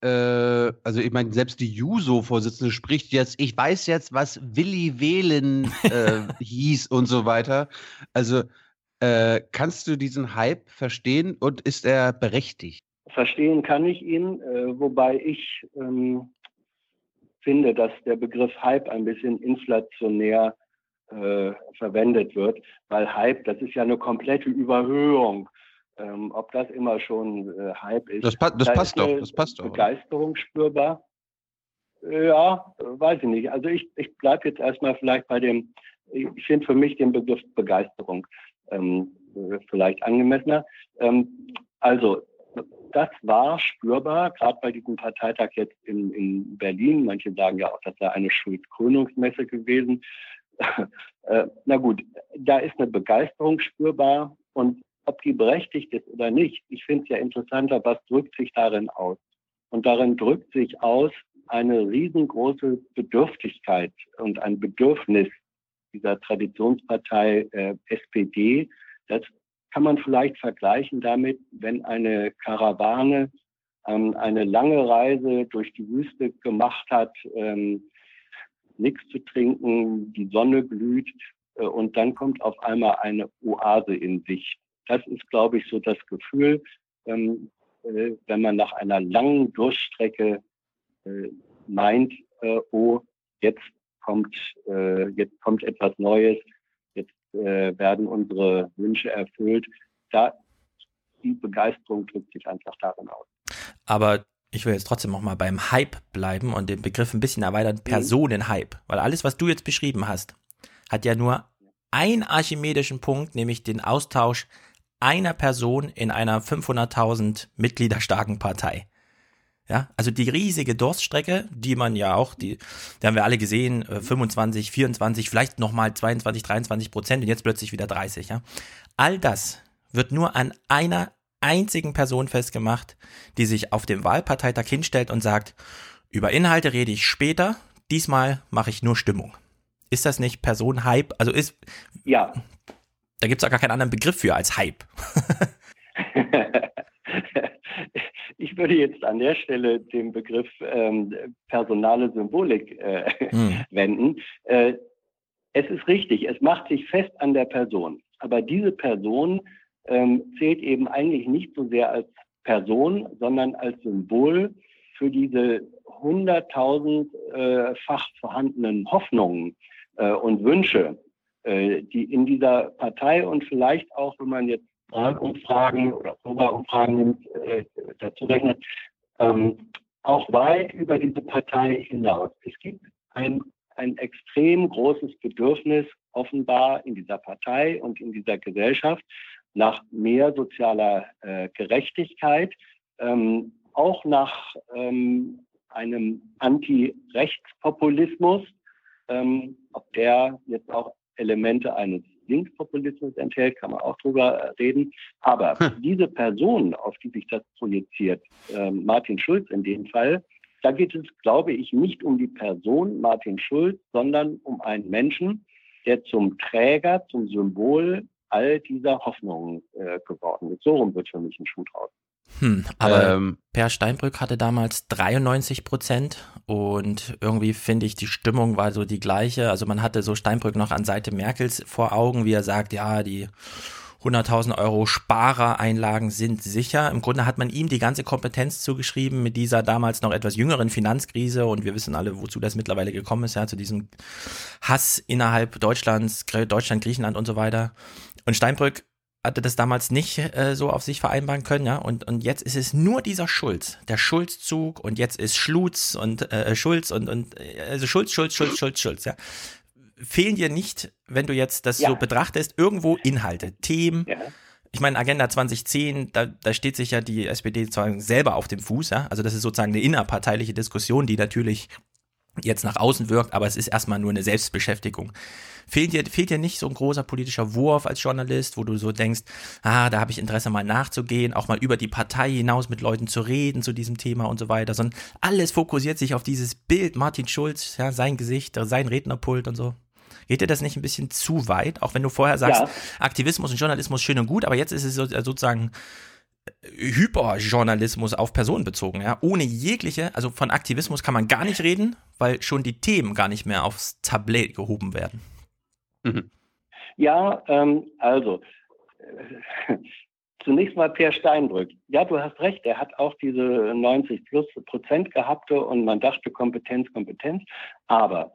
also ich meine, selbst die Juso-Vorsitzende spricht jetzt, ich weiß jetzt, was Willi wählen äh, hieß und so weiter. Also äh, kannst du diesen Hype verstehen und ist er berechtigt? Verstehen kann ich ihn, äh, wobei ich ähm, finde, dass der Begriff Hype ein bisschen inflationär äh, verwendet wird, weil Hype, das ist ja eine komplette Überhöhung Ähm, ob das immer schon äh, Hype ist. Das, pa das da passt doch, das passt doch. Begeisterung spürbar. Ja, weiß ich nicht. Also ich, ich bleibe jetzt erstmal vielleicht bei dem, ich finde für mich den Begriff Begeisterung ähm, vielleicht angemessener. Ähm, also das war spürbar, gerade bei diesem Parteitag jetzt in, in Berlin. Manche sagen ja auch, das sei eine Schuldkrönungsmesse gewesen. äh, na gut, da ist eine Begeisterung spürbar und ob die berechtigt ist oder nicht, ich finde es ja interessanter, was drückt sich darin aus? Und darin drückt sich aus eine riesengroße Bedürftigkeit und ein Bedürfnis dieser Traditionspartei äh, SPD, das kann man vielleicht vergleichen damit, wenn eine Karawane ähm, eine lange Reise durch die Wüste gemacht hat, ähm, nichts zu trinken, die Sonne glüht äh, und dann kommt auf einmal eine Oase in Sicht. Das ist, glaube ich, so das Gefühl, ähm, äh, wenn man nach einer langen Durchstrecke äh, meint, äh, oh, jetzt kommt, äh, jetzt kommt etwas Neues, äh, werden unsere Wünsche erfüllt. Da die Begeisterung drückt sich einfach darin aus. Aber ich will jetzt trotzdem noch mal beim Hype bleiben und den Begriff ein bisschen erweitern, mhm. Personenhype. Weil alles, was du jetzt beschrieben hast, hat ja nur einen archimedischen Punkt, nämlich den Austausch einer Person in einer 500.000 Mitglieder starken Partei. Ja, also die riesige Durststrecke, die man ja auch, die, die haben wir alle gesehen, 25, äh, 24, vielleicht nochmal 22, 23 Prozent und jetzt plötzlich wieder 30, ja. All das wird nur an einer einzigen Person festgemacht, die sich auf dem Wahlparteitag hinstellt und sagt, über Inhalte rede ich später, diesmal mache ich nur Stimmung. Ist das nicht Personenhype? Also ist. Ja. Da gibt es auch gar keinen anderen Begriff für als Hype. Ich würde jetzt an der Stelle den Begriff ähm, personale Symbolik äh, mhm. wenden. Äh, es ist richtig, es macht sich fest an der Person. Aber diese Person ähm, zählt eben eigentlich nicht so sehr als Person, sondern als Symbol für diese hunderttausendfach äh, vorhandenen Hoffnungen äh, und Wünsche, die in dieser Partei und vielleicht auch, wenn man jetzt Wahlumfragen oder Probeumfragen nimmt, äh, dazu rechnet, ähm, auch weit über diese Partei hinaus. Es gibt ein, ein extrem großes Bedürfnis offenbar in dieser Partei und in dieser Gesellschaft nach mehr sozialer äh, Gerechtigkeit, ähm, auch nach ähm, einem Anti-Rechtspopulismus, ähm, ob der jetzt auch Elemente eines Linkspopulismus enthält, kann man auch drüber äh, reden. Aber hm. diese Person, auf die sich das projiziert, äh, Martin Schulz in dem Fall, da geht es, glaube ich, nicht um die Person Martin Schulz, sondern um einen Menschen, der zum Träger, zum Symbol all dieser Hoffnungen äh, geworden ist. So rum wird für mich ein Schuh draus. Hm, aber ähm, Per Steinbrück hatte damals 93 Prozent und irgendwie finde ich, die Stimmung war so die gleiche. Also man hatte so Steinbrück noch an Seite Merkels vor Augen, wie er sagt, ja, die 100.000 Euro Sparereinlagen sind sicher. Im Grunde hat man ihm die ganze Kompetenz zugeschrieben mit dieser damals noch etwas jüngeren Finanzkrise und wir wissen alle, wozu das mittlerweile gekommen ist, ja, zu diesem Hass innerhalb Deutschlands, Deutschland, Griechenland und so weiter. Und Steinbrück hatte das damals nicht äh, so auf sich vereinbaren können, ja. Und, und jetzt ist es nur dieser Schulz, der Schulzzug und jetzt ist Schlutz und äh, Schulz und, und äh, also Schulz, Schulz, Schulz, Schulz, Schulz, ja. Fehlen dir nicht, wenn du jetzt das ja. so betrachtest, irgendwo Inhalte, Themen? Ja. Ich meine, Agenda 2010, da, da steht sich ja die SPD sozusagen selber auf dem Fuß, ja. Also das ist sozusagen eine innerparteiliche Diskussion, die natürlich jetzt nach außen wirkt, aber es ist erstmal nur eine Selbstbeschäftigung. Fehlt dir, fehlt dir nicht so ein großer politischer Wurf als Journalist, wo du so denkst, ah, da habe ich Interesse mal nachzugehen, auch mal über die Partei hinaus mit Leuten zu reden zu diesem Thema und so weiter, sondern alles fokussiert sich auf dieses Bild Martin Schulz, ja, sein Gesicht, sein Rednerpult und so. Geht dir das nicht ein bisschen zu weit? Auch wenn du vorher sagst, ja. Aktivismus und Journalismus schön und gut, aber jetzt ist es äh, sozusagen Hyperjournalismus auf Personen bezogen, ja, ohne jegliche, also von Aktivismus kann man gar nicht reden, weil schon die Themen gar nicht mehr aufs Tablett gehoben werden. Mhm. Ja, ähm, also äh, zunächst mal Per Steinbrück. Ja, du hast recht, er hat auch diese 90 plus Prozent gehabt und man dachte Kompetenz, Kompetenz. Aber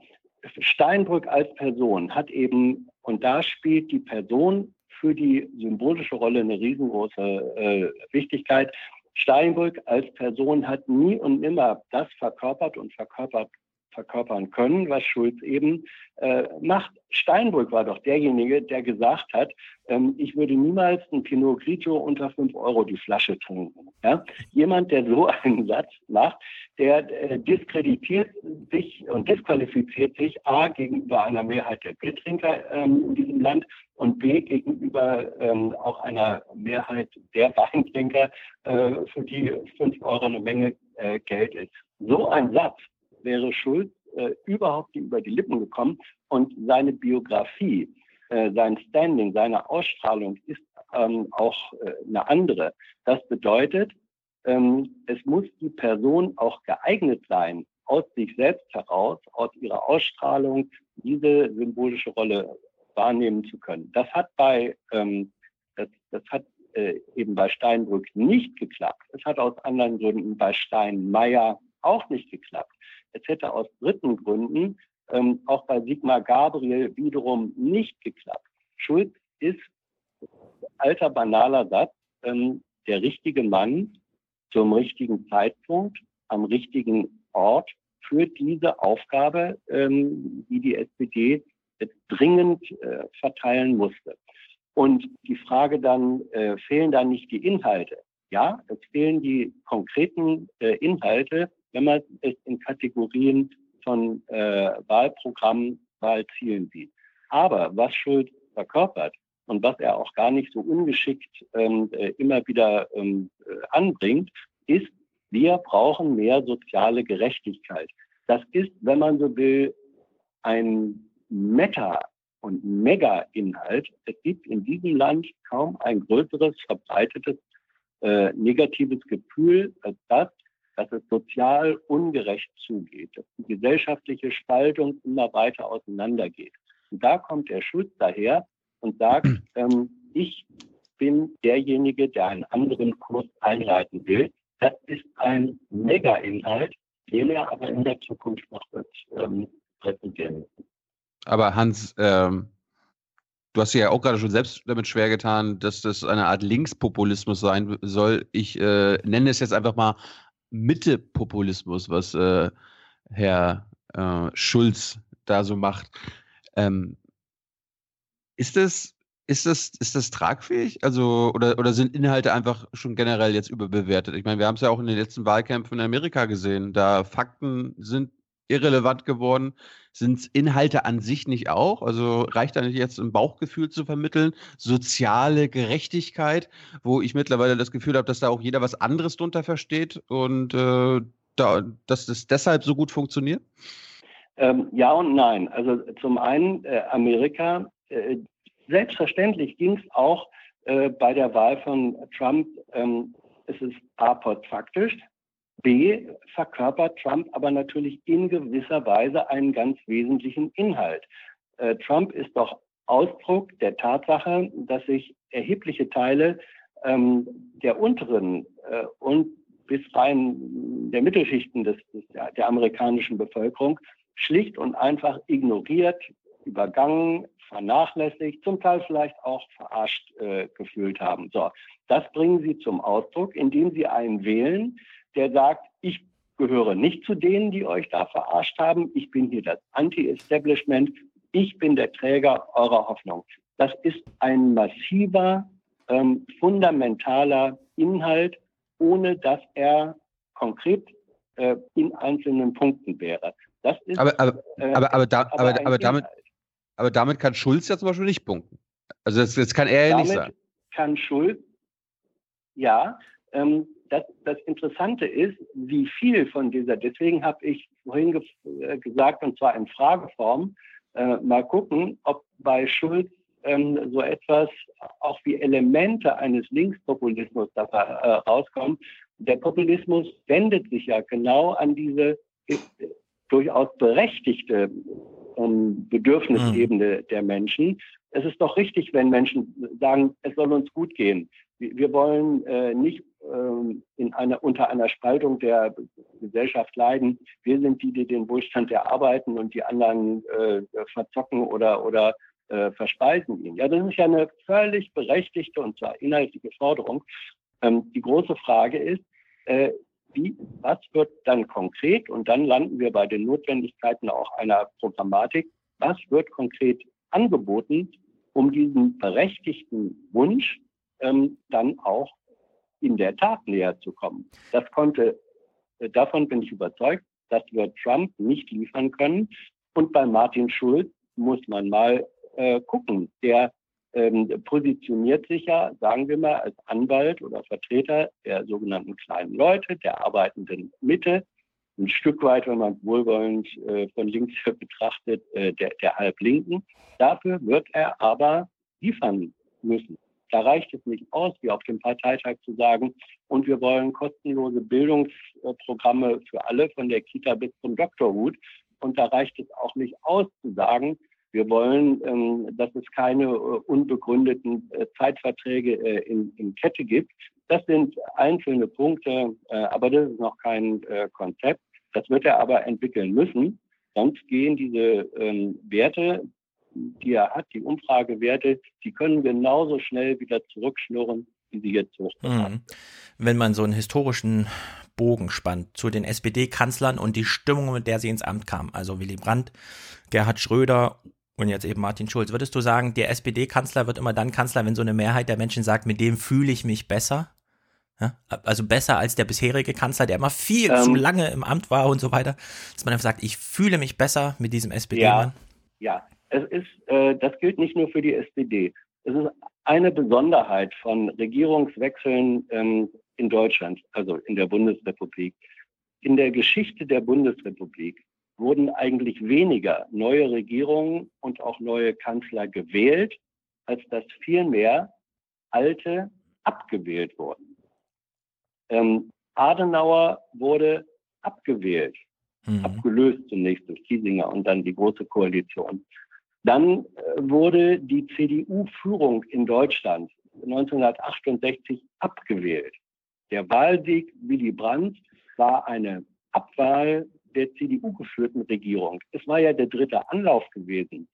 Steinbrück als Person hat eben, und da spielt die Person für die symbolische Rolle eine riesengroße äh, Wichtigkeit. Steinbrück als Person hat nie und nimmer das verkörpert und verkörpert verkörpern können, was Schulz eben äh, macht. Steinbrück war doch derjenige, der gesagt hat, ähm, ich würde niemals ein Pinot Grigio unter fünf Euro die Flasche trinken. Ja? Jemand, der so einen Satz macht, der äh, diskreditiert sich und disqualifiziert sich A gegenüber einer Mehrheit der Biertrinker ähm, in diesem Land und B gegenüber ähm, auch einer Mehrheit der Weintrinker, äh, für die fünf Euro eine Menge äh, Geld ist. So ein Satz wäre Schulz äh, überhaupt über die Lippen gekommen. Und seine Biografie, äh, sein Standing, seine Ausstrahlung ist ähm, auch äh, eine andere. Das bedeutet, ähm, es muss die Person auch geeignet sein, aus sich selbst heraus, aus ihrer Ausstrahlung, diese symbolische Rolle wahrnehmen zu können. Das hat bei, ähm, das, das hat äh, eben bei Steinbrück nicht geklappt. Es hat aus anderen Gründen bei Steinmeier auch nicht geklappt. Es hätte aus dritten Gründen ähm, auch bei Sigmar Gabriel wiederum nicht geklappt. Schulz ist, alter banaler Satz, ähm, der richtige Mann zum richtigen Zeitpunkt, am richtigen Ort für diese Aufgabe, ähm, die die SPD jetzt dringend äh, verteilen musste. Und die Frage dann, äh, fehlen da nicht die Inhalte? Ja, es fehlen die konkreten äh, Inhalte, wenn man es in Kategorien von äh, Wahlprogrammen, Wahlzielen sieht. Aber was Schuld verkörpert und was er auch gar nicht so ungeschickt ähm, äh, immer wieder ähm, äh, anbringt, ist, wir brauchen mehr soziale Gerechtigkeit. Das ist, wenn man so will, ein Meta- und Mega-Inhalt. Es gibt in diesem Land kaum ein größeres verbreitetes äh, negatives Gefühl als das, dass es sozial ungerecht zugeht, dass die gesellschaftliche Spaltung immer weiter auseinandergeht. Und da kommt der Schutz daher und sagt, ähm, ich bin derjenige, der einen anderen Kurs einleiten will. Das ist ein Mega-Inhalt, den er aber in der Zukunft noch wird ähm, präsentieren Aber Hans, ähm, du hast ja auch gerade schon selbst damit schwer getan, dass das eine Art Linkspopulismus sein soll. Ich äh, nenne es jetzt einfach mal Mitte-Populismus, was äh, Herr äh, Schulz da so macht. Ähm, ist das, ist das, ist das tragfähig? Also, oder, oder sind Inhalte einfach schon generell jetzt überbewertet? Ich meine, wir haben es ja auch in den letzten Wahlkämpfen in Amerika gesehen. Da Fakten sind irrelevant geworden. Sind Inhalte an sich nicht auch? Also reicht da nicht jetzt ein Bauchgefühl zu vermitteln? Soziale Gerechtigkeit, wo ich mittlerweile das Gefühl habe, dass da auch jeder was anderes drunter versteht und äh, da, dass das deshalb so gut funktioniert? Ähm, ja und nein. Also zum einen äh, Amerika. Äh, selbstverständlich ging es auch äh, bei der Wahl von Trump. Ähm, es ist A, faktisch, B verkörpert Trump aber natürlich in gewisser Weise einen ganz wesentlichen Inhalt. Äh, Trump ist doch Ausdruck der Tatsache, dass sich erhebliche Teile ähm, der unteren äh, und bis rein der Mittelschichten des, des, der amerikanischen Bevölkerung schlicht und einfach ignoriert, übergangen, vernachlässigt, zum Teil vielleicht auch verarscht äh, gefühlt haben. So, das bringen sie zum Ausdruck, indem sie einen wählen, der sagt, ich gehöre nicht zu denen, die euch da verarscht haben. Ich bin hier das Anti-Establishment. Ich bin der Träger eurer Hoffnung. Das ist ein massiver, ähm, fundamentaler Inhalt, ohne dass er konkret äh, in einzelnen Punkten wäre. Das ist, aber, aber, äh, aber, aber, da, aber, aber, damit, aber damit kann Schulz ja zum Beispiel nicht punkten. Also das, das kann er ja nicht sagen. Kann Schulz, ja, ähm, das, das Interessante ist, wie viel von dieser, deswegen habe ich vorhin ge äh, gesagt, und zwar in Frageform, äh, mal gucken, ob bei Schulz ähm, so etwas auch wie Elemente eines Linkspopulismus dabei äh, rauskommen. Der Populismus wendet sich ja genau an diese äh, durchaus berechtigte ähm, Bedürfnisebene mhm. der Menschen. Es ist doch richtig, wenn Menschen sagen, es soll uns gut gehen. Wir wollen äh, nicht ähm, in einer, unter einer Spaltung der Gesellschaft leiden. Wir sind die, die den Wohlstand erarbeiten und die anderen äh, verzocken oder, oder äh, verspeisen ihn. Ja, das ist ja eine völlig berechtigte und zwar inhaltliche Forderung. Ähm, die große Frage ist, äh, wie, was wird dann konkret, und dann landen wir bei den Notwendigkeiten auch einer Programmatik, was wird konkret angeboten, um diesen berechtigten Wunsch ähm, dann auch in der Tat näher zu kommen. Das konnte, äh, davon bin ich überzeugt, das wird Trump nicht liefern können. Und bei Martin Schulz muss man mal äh, gucken. Der ähm, positioniert sich ja, sagen wir mal, als Anwalt oder Vertreter der sogenannten kleinen Leute, der arbeitenden Mitte, ein Stück weit, wenn man wohlwollend äh, von links betrachtet, äh, der, der Halblinken. Dafür wird er aber liefern müssen. Da reicht es nicht aus, wie auf dem Parteitag zu sagen, und wir wollen kostenlose Bildungsprogramme für alle, von der Kita bis zum Doktorhut. Und da reicht es auch nicht aus zu sagen, wir wollen, ähm, dass es keine äh, unbegründeten äh, Zeitverträge äh, in, Kette gibt. Das sind einzelne Punkte, aber das ist noch kein Konzept. Das wird er aber entwickeln müssen. Sonst gehen diese ähm, Werte, die er hat, die Umfragewerte, die können genauso schnell wieder zurückschnurren, wie sie jetzt hochkommen. Mhm. Wenn man so einen historischen Bogen spannt zu den SPD-Kanzlern und die Stimmung, mit der sie ins Amt kamen, also Willy Brandt, Gerhard Schröder und jetzt eben Martin Schulz. Würdest du sagen, der SPD-Kanzler wird immer dann Kanzler, wenn so eine Mehrheit der Menschen sagt, mit dem fühle ich mich besser? Ja? Also besser als der bisherige Kanzler, der immer viel ähm, zu lange im Amt war und so weiter, dass man einfach sagt, ich fühle mich besser mit diesem SPD-Mann? Ja, ja, es ist, äh, das gilt nicht nur für die SPD. Es ist eine Besonderheit von Regierungswechseln ähm, in Deutschland, also in der Bundesrepublik. In der Geschichte der Bundesrepublik wurden eigentlich weniger neue Regierungen und auch neue Kanzler gewählt, als dass vielmehr alte abgewählt wurden. Ähm, Adenauer wurde abgewählt, mhm. abgelöst zunächst durch Kiesinger und dann die Große Koalition. Dann äh, wurde die CDU-Führung in Deutschland 1968 abgewählt. Der Wahlsieg Willy Brandt war eine Abwahl der CDU geführten Regierung. Es war ja der dritte Anlauf gewesen,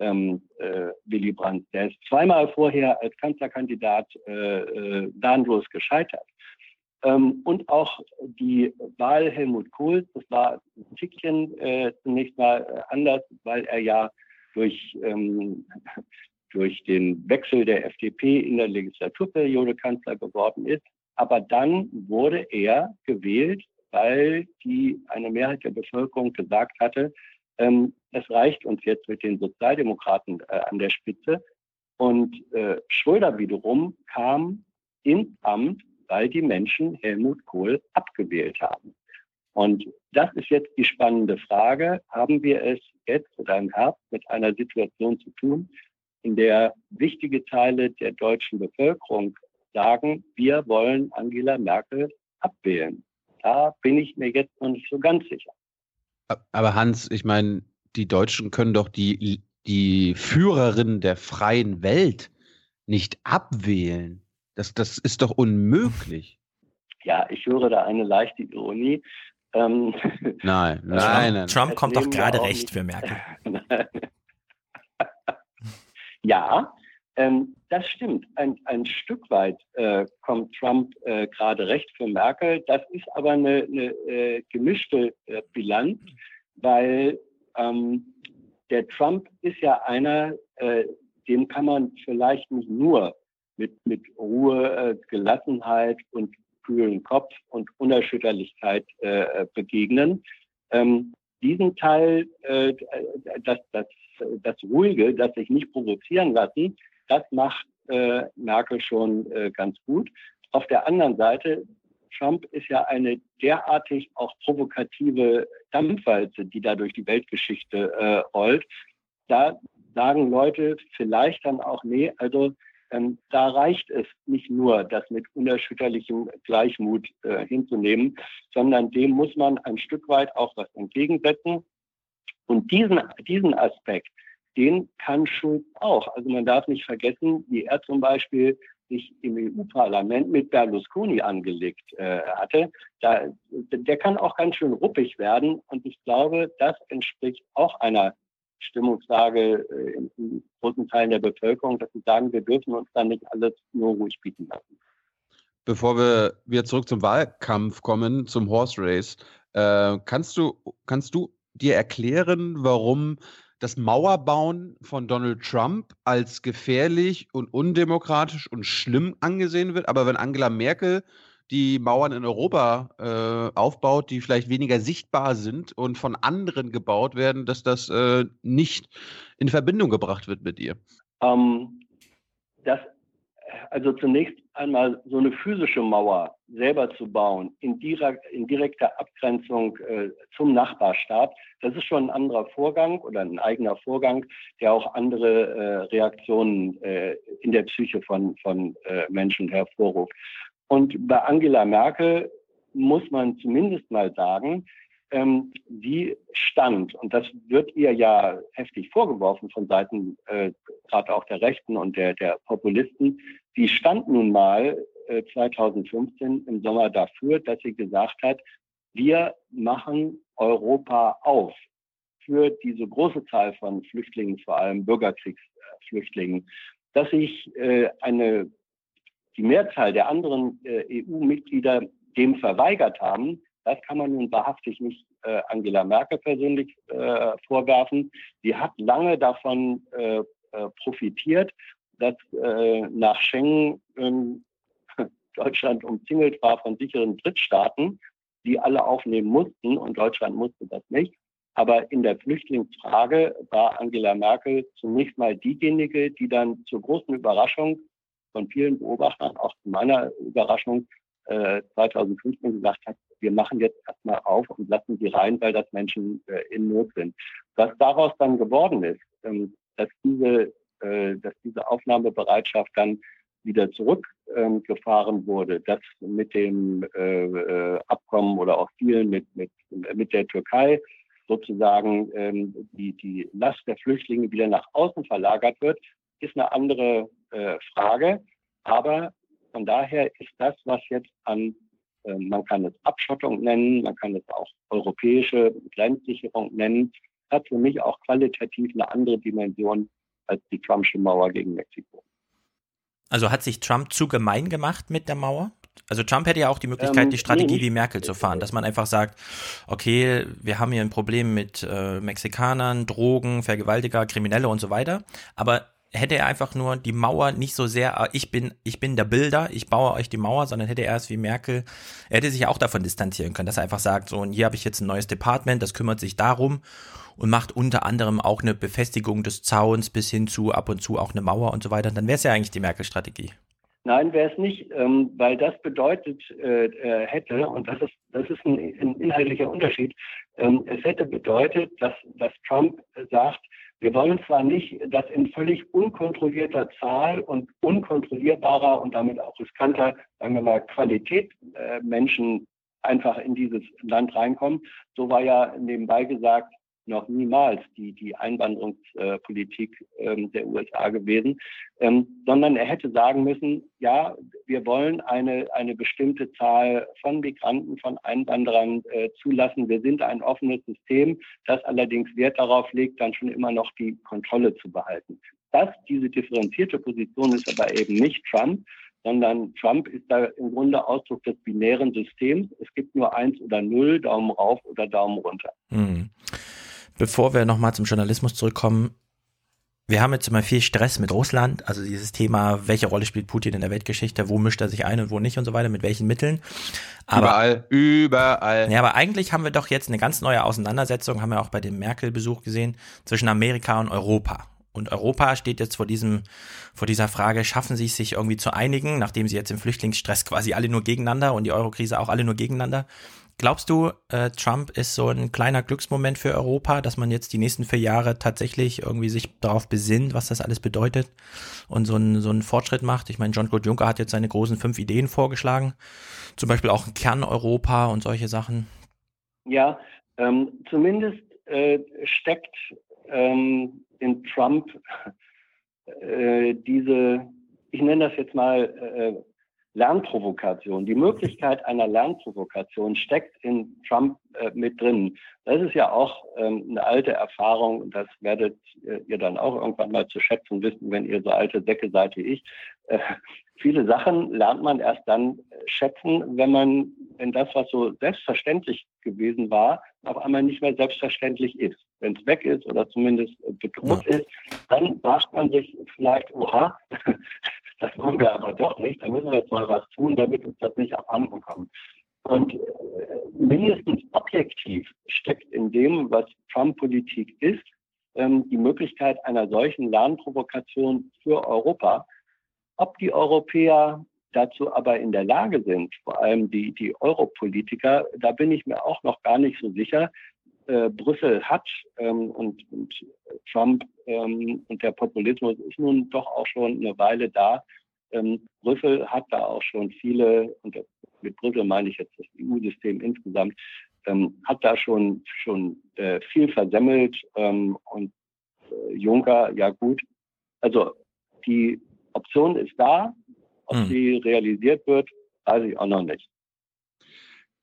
ähm, äh, Willy Brandt. Der ist zweimal vorher als Kanzlerkandidat äh, äh, dahnlos gescheitert. Ähm, und auch die Wahl Helmut Kohl, das war ein Tickchen äh, zunächst mal äh, anders, weil er ja durch, ähm, durch den Wechsel der FDP in der Legislaturperiode Kanzler geworden ist. Aber dann wurde er gewählt weil die eine Mehrheit der Bevölkerung gesagt hatte, ähm, es reicht uns jetzt mit den Sozialdemokraten äh, an der Spitze. Und äh, Schröder wiederum kam ins Amt, weil die Menschen Helmut Kohl abgewählt haben. Und das ist jetzt die spannende Frage. Haben wir es jetzt oder im Herbst mit einer Situation zu tun, in der wichtige Teile der deutschen Bevölkerung sagen, wir wollen Angela Merkel abwählen? Da bin ich mir jetzt noch nicht so ganz sicher. Aber Hans, ich meine, die Deutschen können doch die, die Führerin der freien Welt nicht abwählen. Das, das ist doch unmöglich. Ja, ich höre da eine leichte Ironie. Ähm, nein, nein, nein. Trump kommt doch gerade recht für Merkel. ja, ähm, das stimmt. Ein, ein Stück weit äh, kommt Trump äh, gerade recht für Merkel. Das ist aber eine, eine äh, gemischte äh, Bilanz, weil ähm, der Trump ist ja einer, äh, dem kann man vielleicht nicht nur mit, mit Ruhe, äh, Gelassenheit und kühlen Kopf und Unerschütterlichkeit begegnen. Ähm, diesen Teil, das, das, das Ruhige, das sich nicht provozieren lassen, das macht äh, Merkel schon äh, ganz gut. Auf der anderen Seite, Trump ist ja eine derartig auch provokative Dampfwalze, die da durch die Weltgeschichte äh, rollt. Da sagen Leute vielleicht dann auch, nee, also ähm, da reicht es nicht nur, das mit unerschütterlichem Gleichmut äh, hinzunehmen, sondern dem muss man ein Stück weit auch was entgegensetzen. Und diesen, diesen Aspekt, den kann Schulz auch. Also man darf nicht vergessen, wie er zum Beispiel sich im EU-Parlament mit Berlusconi angelegt äh, hatte. Da, der kann auch ganz schön ruppig werden und ich glaube, das entspricht auch einer Stimmungslage äh, in, großen Teilen der Bevölkerung, dass sie sagen, wir dürfen uns da nicht alles nur ruhig bieten lassen. Bevor wir wieder zurück zum Wahlkampf kommen, zum Horse Race, äh, kannst du, kannst du dir erklären, warum das Mauerbauen von Donald Trump als gefährlich und undemokratisch und schlimm angesehen wird, aber wenn Angela Merkel die Mauern in Europa äh, aufbaut, die vielleicht weniger sichtbar sind und von anderen gebaut werden, dass das äh, nicht in Verbindung gebracht wird mit ihr? Ähm, das, also zunächst einmal so eine physische Mauer selber zu bauen, in, direkt, in direkter Abgrenzung äh, zum Nachbarstaat, das ist schon ein anderer Vorgang oder ein eigener Vorgang, der auch andere äh, Reaktionen äh, in der Psyche von, von äh, Menschen hervorruft. Und bei Angela Merkel muss man zumindest mal sagen, ähm, die stand, und das wird ihr ja heftig vorgeworfen von Seiten äh, gerade auch der Rechten und der, der Populisten, die stand nun mal äh, 2015 im Sommer dafür, dass sie gesagt hat, wir machen Europa auf für diese große Zahl von Flüchtlingen, vor allem Bürgerkriegsflüchtlingen, dass sich äh, eine die Mehrzahl der anderen äh, EU-Mitglieder dem verweigert haben, das kann man nun wahrhaftig nicht äh, Angela Merkel persönlich äh, vorwerfen. Sie hat lange davon äh, äh, profitiert, dass äh, nach Schengen ähm, Deutschland umzingelt war von sicheren Drittstaaten, die alle aufnehmen mussten und Deutschland musste das nicht. Aber in der Flüchtlingsfrage war Angela Merkel zunächst mal diejenige, die dann zur großen Überraschung von vielen Beobachtern, auch zu meiner Überraschung, äh, 2015 gesagt hat, wir machen jetzt erstmal auf und lassen sie rein, weil das Menschen äh, in Not sind. Was daraus dann geworden ist, ähm, dass diese, äh, dass diese Aufnahmebereitschaft dann wieder zurückgefahren ähm, wurde, dass mit dem äh, äh, Abkommen oder auch Deal mit, mit, mit der Türkei sozusagen ähm, die, die Last der Flüchtlinge wieder nach außen verlagert wird, ist eine andere äh, Frage. Aber von daher ist das, was jetzt an, äh, man kann es Abschottung nennen, man kann es auch europäische Grenzsicherung nennen, hat für mich auch qualitativ eine andere Dimension als die Trumpsche Mauer gegen Mexiko. Also hat sich Trump zu gemein gemacht mit der Mauer? Also Trump hätte ja auch die Möglichkeit, ähm, die Strategie nee, wie Merkel zu fahren, dass man einfach sagt, okay, wir haben hier ein Problem mit äh, Mexikanern, Drogen, Vergewaltiger, Kriminelle und so weiter, aber hätte er einfach nur die Mauer nicht so sehr, äh, ich bin, ich bin der Bilder, ich baue euch die Mauer, sondern hätte er es wie Merkel, er hätte sich auch davon distanzieren können, dass er einfach sagt, so, und hier habe ich jetzt ein neues Department, das kümmert sich darum und macht unter anderem auch eine Befestigung des Zauns bis hin zu ab und zu auch eine Mauer und so weiter. Dann wäre es ja eigentlich die Merkel-Strategie. Nein, wäre es nicht, ähm, weil das bedeutet äh, äh, hätte, und das ist, das ist ein, ein inhaltlicher Unterschied, ähm, es hätte bedeutet, dass, dass Trump sagt, wir wollen zwar nicht, dass in völlig unkontrollierter Zahl und unkontrollierbarer und damit auch riskanter, sagen wir mal, Qualität äh, Menschen einfach in dieses Land reinkommen. So war ja nebenbei gesagt noch niemals die, die Einwanderungspolitik ähm, der USA gewesen, ähm, sondern er hätte sagen müssen, ja, wir wollen eine, eine bestimmte Zahl von Migranten, von Einwanderern äh, zulassen. Wir sind ein offenes System, das allerdings Wert darauf legt, dann schon immer noch die Kontrolle zu behalten. Das, diese differenzierte Position ist aber eben nicht Trump, sondern Trump ist da im Grunde Ausdruck des binären Systems. Es gibt nur eins oder null, Daumen rauf oder Daumen runter. Mhm. Bevor wir nochmal zum Journalismus zurückkommen, wir haben jetzt immer viel Stress mit Russland, also dieses Thema, welche Rolle spielt Putin in der Weltgeschichte, wo mischt er sich ein und wo nicht und so weiter, mit welchen Mitteln. Aber, überall, überall. Ja, aber eigentlich haben wir doch jetzt eine ganz neue Auseinandersetzung, haben wir auch bei dem Merkel-Besuch gesehen, zwischen Amerika und Europa. Und Europa steht jetzt vor diesem, vor dieser Frage, schaffen sie es sich irgendwie zu einigen, nachdem sie jetzt im Flüchtlingsstress quasi alle nur gegeneinander und die Eurokrise auch alle nur gegeneinander Glaubst du, äh, Trump ist so ein kleiner Glücksmoment für Europa, dass man jetzt die nächsten vier Jahre tatsächlich irgendwie sich darauf besinnt, was das alles bedeutet und so einen, so einen Fortschritt macht? Ich meine, John-Claude Juncker hat jetzt seine großen fünf Ideen vorgeschlagen, zum Beispiel auch ein Kern-Europa und solche Sachen. Ja, ähm, zumindest äh, steckt ähm, in Trump äh, diese, ich nenne das jetzt mal äh, Lernprovokation. Die Möglichkeit einer Lernprovokation steckt in Trump äh, mit drin. Das ist ja auch ähm, eine alte Erfahrung und das werdet äh, ihr dann auch irgendwann mal zu schätzen wissen, wenn ihr so alte Säcke seid wie ich. Äh, viele Sachen lernt man erst dann schätzen, wenn man, wenn das, was so selbstverständlich gewesen war, auf einmal nicht mehr selbstverständlich ist. Wenn es weg ist oder zumindest bedroht ja. ist, dann sagt man sich vielleicht, oha, das wollen wir aber doch nicht, da müssen wir jetzt mal was tun, damit uns das nicht abhanden kommt. Und äh, mindestens objektiv steckt in dem, was Trump-Politik ist, ähm, die Möglichkeit einer solchen Lernprovokation für Europa. Ob die Europäer dazu aber in der Lage sind, vor allem die, die Europolitiker, da bin ich mir auch noch gar nicht so sicher. Äh, Brüssel hat ähm, und, und Trump ähm, und der Populismus ist nun doch auch schon eine Weile da. Ähm, Brüssel hat da auch schon viele, und mit Brüssel meine ich jetzt das EU-System insgesamt, ähm, hat da schon, schon äh, viel versemmelt ähm, und äh, Juncker, ja gut. Also die Option ist da, ob hm. sie realisiert wird, weiß ich auch noch nicht.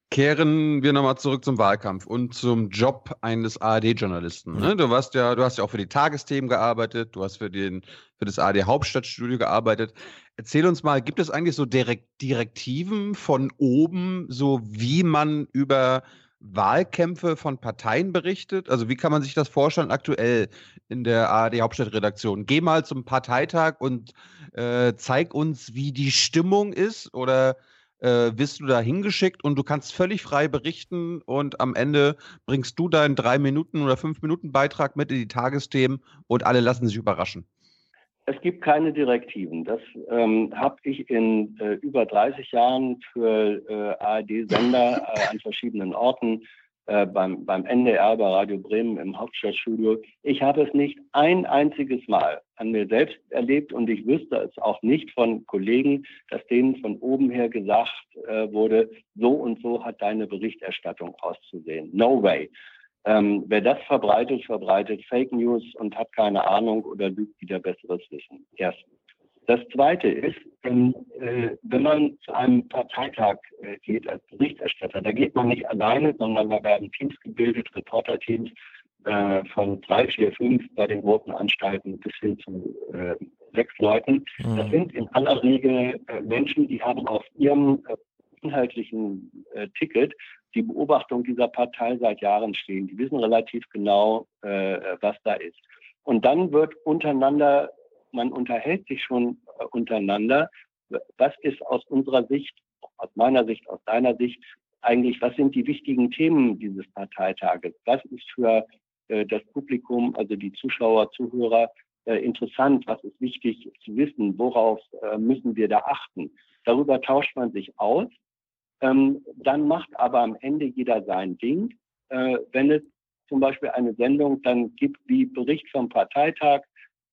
Kehren wir nochmal zurück zum Wahlkampf und zum Job eines ARD-Journalisten. Ne? Du warst ja, du hast ja auch für die Tagesthemen gearbeitet, du hast für den, für das ARD Hauptstadtstudio gearbeitet. Erzähl uns mal, gibt es eigentlich so Direkt Direktiven von oben, so wie man über Wahlkämpfe von Parteien berichtet? Also wie kann man sich das vorstellen aktuell in der ARD Hauptstadtredaktion? Geh mal zum Parteitag und äh, zeig uns, wie die Stimmung ist oder äh, wirst du da hingeschickt und du kannst völlig frei berichten und am Ende bringst du deinen drei Minuten oder fünf Minuten Beitrag mit in die Tagesthemen und alle lassen sich überraschen. Es gibt keine Direktiven. Das ähm, habe ich in äh, über 30 Jahren für äh, ARD-Sender äh, an verschiedenen Orten äh, beim, beim NDR, bei Radio Bremen im Hauptstadtstudio. Ich habe es nicht ein einziges Mal an mir selbst erlebt und ich wüsste es auch nicht von Kollegen, dass denen von oben her gesagt äh, wurde, so und so hat deine Berichterstattung auszusehen. No way. Ähm, wer das verbreitet, verbreitet Fake News und hat keine Ahnung oder lügt wieder besseres Wissen. Erstens. Das Zweite ist, ähm, äh, wenn man zu einem Parteitag äh, geht als Berichterstatter, da geht man nicht alleine, sondern da werden Teams gebildet, Reporterteams äh, von drei, vier, fünf bei den großen Anstalten bis hin zu äh, sechs Leuten. Mhm. Das sind in aller Regel äh, Menschen, die haben auf ihrem äh, inhaltlichen Ticket die Beobachtung dieser Partei seit Jahren stehen. Die wissen relativ genau, was da ist. Und dann wird untereinander man unterhält sich schon äh, untereinander. Was ist aus unserer Sicht, aus meiner Sicht, aus deiner Sicht eigentlich, was sind die wichtigen Themen dieses Parteitages? Was ist für äh, das Publikum, also die Zuschauer, Zuhörer, äh, interessant? Was ist wichtig zu wissen? Worauf müssen wir da achten? Darüber tauscht man sich aus. Ähm, dann macht aber am Ende jeder sein Ding. Wenn es zum Beispiel eine Sendung dann gibt wie Bericht vom Parteitag,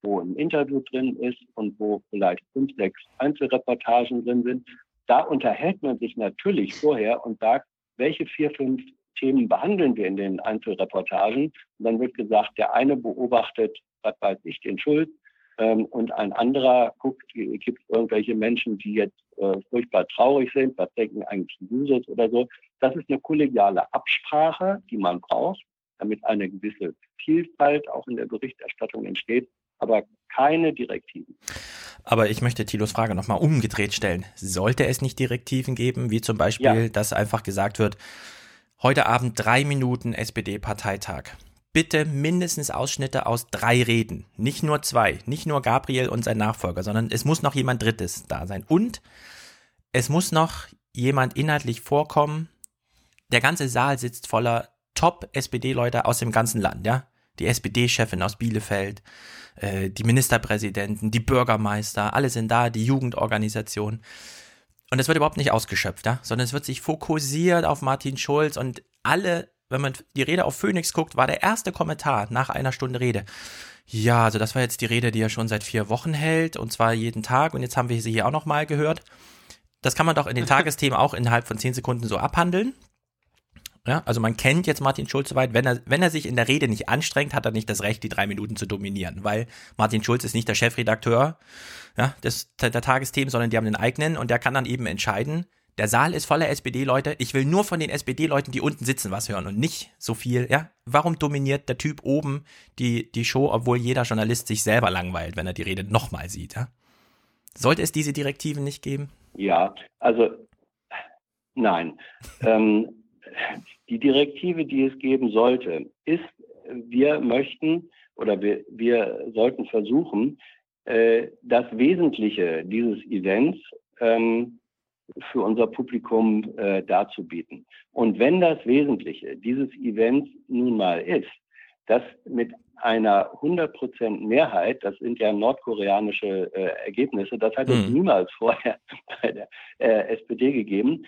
wo ein Interview drin ist und wo vielleicht fünf, sechs Einzelreportagen drin sind. Da unterhält man sich natürlich vorher und sagt, welche vier, fünf Themen behandeln wir in den Einzelreportagen. Und dann wird gesagt, der eine beobachtet, was weiß ich, den Schuld, ähm, und ein anderer guckt, gibt es irgendwelche Menschen, die jetzt äh, furchtbar traurig sind, was denken eigentlich Users oder so. Das ist eine kollegiale Absprache, die man braucht, damit eine gewisse Vielfalt auch in der Berichterstattung entsteht aber keine Direktiven. Aber ich möchte Thilos Frage nochmal umgedreht stellen. Sollte es nicht Direktiven geben, wie zum Beispiel, ja. dass einfach gesagt wird, heute Abend drei Minuten SPD-Parteitag. Bitte mindestens Ausschnitte aus drei Reden. Nicht nur zwei. Nicht nur Gabriel und sein Nachfolger, sondern es muss noch jemand Drittes da sein. Und es muss noch jemand inhaltlich vorkommen. Der ganze Saal sitzt voller Top-SPD-Leute aus dem ganzen Land, ja? Die SPD-Chefin aus Bielefeld, äh, die Ministerpräsidenten, die Bürgermeister, alle sind da, die Jugendorganisation. Und es wird überhaupt nicht ausgeschöpft, ja? sondern es wird sich fokussiert auf Martin Schulz und alle, wenn man die Rede auf Phoenix guckt, war der erste Kommentar nach einer Stunde Rede. Ja, also das war jetzt die Rede, die er schon seit vier Wochen hält und zwar jeden Tag und jetzt haben wir sie hier auch nochmal gehört. Das kann man doch in den Tagesthemen auch innerhalb von zehn Sekunden so abhandeln. Ja, also man kennt jetzt Martin Schulz soweit, wenn er, wenn er sich in der Rede nicht anstrengt, hat er nicht das Recht, die drei Minuten zu dominieren, weil Martin Schulz ist nicht der Chefredakteur ja, des, der Tagesthemen, sondern die haben den eigenen und der kann dann eben entscheiden, der Saal ist voller SPD-Leute, ich will nur von den SPD-Leuten, die unten sitzen, was hören und nicht so viel, ja. Warum dominiert der Typ oben die, die Show, obwohl jeder Journalist sich selber langweilt, wenn er die Rede nochmal sieht, ja? Sollte es diese Direktiven nicht geben? Ja, also nein. ähm, die Direktive, die es geben sollte, ist, wir möchten oder wir, wir sollten versuchen, äh, das Wesentliche dieses Events ähm, für unser Publikum äh, darzubieten. Und wenn das Wesentliche dieses Events nun mal ist, dass mit einer 100% Mehrheit, das sind ja nordkoreanische äh, Ergebnisse, das hat es mhm. niemals vorher bei der äh, SPD gegeben.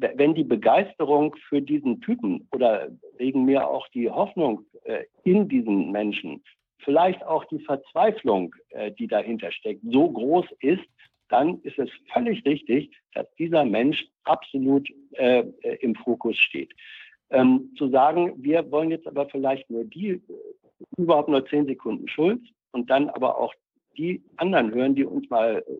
Äh, wenn die Begeisterung für diesen Typen oder wegen mir auch die Hoffnung äh, in diesen Menschen, vielleicht auch die Verzweiflung, äh, die dahinter steckt, so groß ist, dann ist es völlig richtig, dass dieser Mensch absolut äh, im Fokus steht. Ähm, zu sagen, wir wollen jetzt aber vielleicht nur die, überhaupt nur zehn Sekunden Schuld und dann aber auch die anderen hören, die uns mal äh,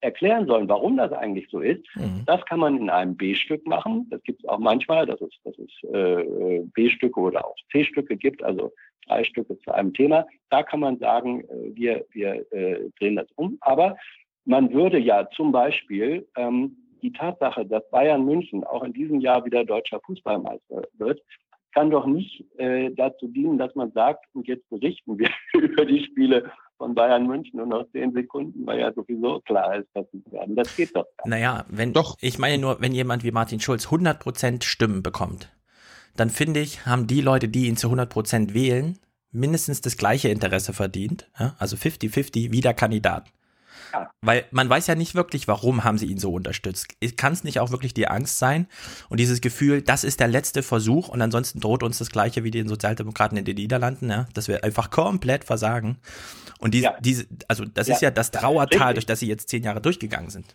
erklären sollen, warum das eigentlich so ist. Mhm. Das kann man in einem B-Stück machen. Das gibt es auch manchmal, dass es, dass es äh, B-Stücke oder auch C-Stücke gibt, also drei Stücke zu einem Thema. Da kann man sagen, äh, wir, wir äh, drehen das um. Aber man würde ja zum Beispiel ähm, die Tatsache, dass Bayern München auch in diesem Jahr wieder deutscher Fußballmeister wird, kann doch nicht äh, dazu dienen, dass man sagt, und jetzt berichten wir über die Spiele von Bayern München und noch zehn Sekunden, weil ja sowieso klar ist, dass sie werden. Das geht doch. Nicht. Naja, wenn doch. Ich meine nur, wenn jemand wie Martin Schulz 100% Stimmen bekommt, dann finde ich, haben die Leute, die ihn zu 100% wählen, mindestens das gleiche Interesse verdient. Ja? Also 50-50 wie der Kandidat. Ja. Weil man weiß ja nicht wirklich, warum haben sie ihn so unterstützt. Kann es nicht auch wirklich die Angst sein und dieses Gefühl, das ist der letzte Versuch und ansonsten droht uns das gleiche wie den Sozialdemokraten in den Niederlanden, ja, dass wir einfach komplett versagen. Und diese, ja. diese also das ist ja das Trauertal, durch das sie jetzt zehn Jahre durchgegangen sind.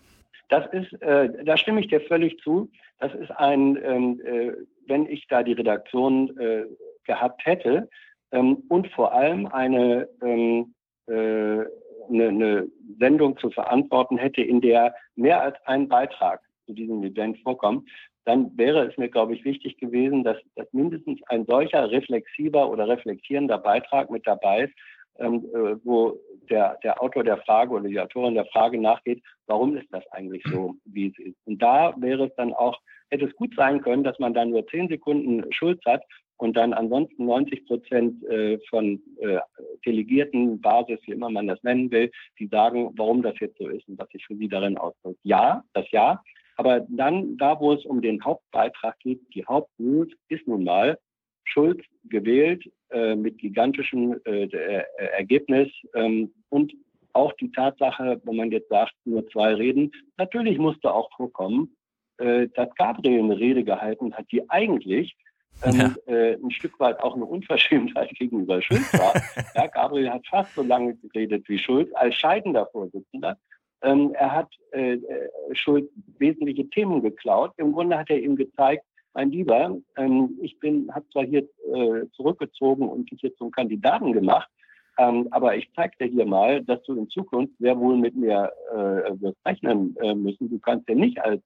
Das ist, äh, da stimme ich dir völlig zu. Das ist ein, ähm, äh, wenn ich da die Redaktion äh, gehabt hätte ähm, und vor allem eine ähm, äh, eine, eine Sendung zu verantworten hätte, in der mehr als ein Beitrag zu diesem Event vorkommt, dann wäre es mir, glaube ich, wichtig gewesen, dass, dass mindestens ein solcher reflexiver oder reflektierender Beitrag mit dabei ist, ähm, äh, wo der, der Autor der Frage oder die Autorin der Frage nachgeht, warum ist das eigentlich so, wie es ist. Und da wäre es dann auch, hätte es gut sein können, dass man dann nur zehn Sekunden Schuld hat und dann ansonsten 90 Prozent äh, von äh, Delegierten, Basis, wie immer man das nennen will, die sagen, warum das jetzt so ist und was sich für sie darin ausdrückt. Ja, das ja. Aber dann, da wo es um den Hauptbeitrag geht, die Hauptnews ist nun mal Schulz gewählt äh, mit gigantischem äh, äh, Ergebnis ähm, und auch die Tatsache, wenn man jetzt sagt, nur zwei Reden, natürlich musste auch vorkommen, äh, dass Gabriel eine Rede gehalten hat, die eigentlich ähm, ja. äh, ein Stück weit auch eine Unverschämtheit gegenüber Schulz war. ja, Gabriel hat fast so lange geredet wie Schulz als scheidender Vorsitzender. Ähm, er hat äh, äh Schulz wesentliche Themen geklaut. Im Grunde hat er ihm gezeigt, mein Lieber, ähm, ich bin, habe zwar hier äh, zurückgezogen und dich jetzt zum Kandidaten gemacht, ähm, aber ich zeige dir hier mal, dass du in Zukunft sehr wohl mit mir äh, wirst rechnen äh, müssen. Du kannst ja nicht als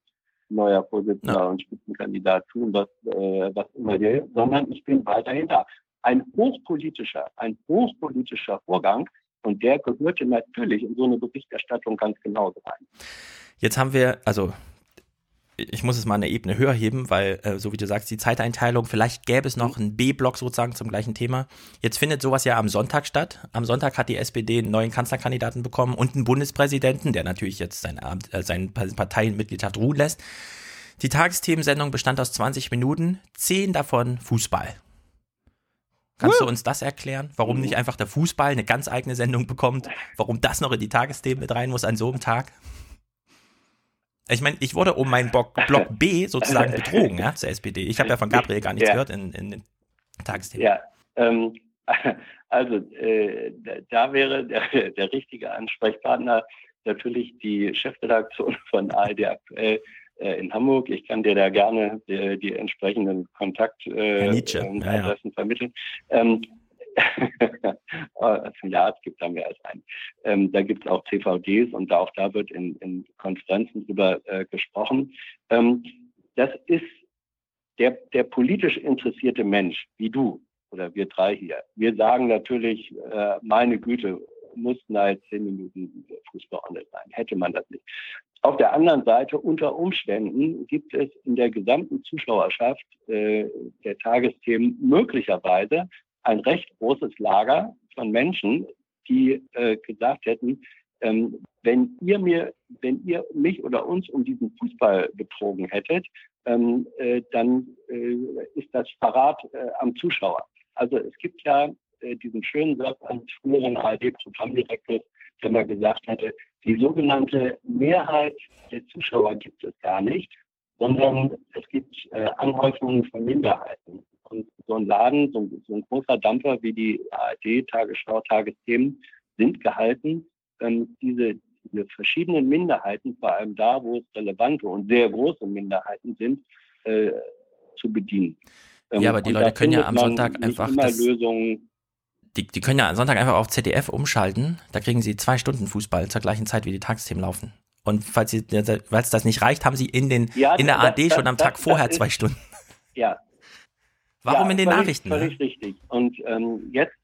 neuer Vorsitzender ja. und Spitzenkandidat tun, was, äh, was immer hier, sondern ich bin weiterhin da. Ein hochpolitischer, ein hochpolitischer Vorgang und der gehörte natürlich in so eine Berichterstattung ganz genauso rein. Jetzt haben wir, also ich muss es mal eine Ebene höher heben, weil, äh, so wie du sagst, die Zeiteinteilung, vielleicht gäbe es noch einen B-Block sozusagen zum gleichen Thema. Jetzt findet sowas ja am Sonntag statt. Am Sonntag hat die SPD einen neuen Kanzlerkandidaten bekommen und einen Bundespräsidenten, der natürlich jetzt seine, äh, seine Parteienmitgliedschaft ruhen lässt. Die Tagesthemensendung bestand aus 20 Minuten, 10 davon Fußball. Kannst du uns das erklären? Warum nicht einfach der Fußball eine ganz eigene Sendung bekommt? Warum das noch in die Tagesthemen mit rein muss an so einem Tag? Ich meine, ich wurde um meinen Block, Block B sozusagen betrogen, ja, zur SPD. Ich habe ja von Gabriel gar nichts ja. gehört in, in den Tagesthemen. Ja, ähm, also äh, da wäre der, der richtige Ansprechpartner natürlich die Chefredaktion von ARD aktuell, äh, in Hamburg. Ich kann dir da gerne die, die entsprechenden Kontaktadressen äh, ja, ja. vermitteln. Ähm, ja, es gibt da mehr als einen. Ähm, da gibt es auch CVDs und auch da wird in, in Konferenzen drüber äh, gesprochen. Ähm, das ist der, der politisch interessierte Mensch, wie du oder wir drei hier. Wir sagen natürlich, äh, meine Güte, mussten jetzt zehn Minuten Fußball online sein. Hätte man das nicht. Auf der anderen Seite, unter Umständen gibt es in der gesamten Zuschauerschaft äh, der Tagesthemen möglicherweise ein recht großes Lager von Menschen, die äh, gesagt hätten, ähm, wenn ihr mir, wenn ihr mich oder uns um diesen Fußball betrogen hättet, ähm, äh, dann äh, ist das Verrat äh, am Zuschauer. Also es gibt ja äh, diesen schönen Satz eines früheren ARD-Programmdirektors, der mal gesagt hatte, die sogenannte Mehrheit der Zuschauer gibt es gar nicht, sondern es gibt äh, Anhäufungen von Minderheiten. Und so ein Laden, so, so ein großer Dampfer wie die ARD, Tagesschau, Tagesthemen sind gehalten, ähm, diese, diese verschiedenen Minderheiten, vor allem da, wo es relevante und sehr große Minderheiten sind, äh, zu bedienen. Ähm, ja, aber die Leute können ja am Sonntag einfach das, Lösungen die, die können ja am Sonntag einfach auf ZDF umschalten. Da kriegen sie zwei Stunden Fußball zur gleichen Zeit, wie die Tagesthemen laufen. Und falls sie, falls das nicht reicht, haben sie in den ja, in der ARD schon am Tag das, vorher zwei Stunden. Ja, Warum ja, in den völlig, Nachrichten? Völlig ne? richtig. Und ähm, jetzt,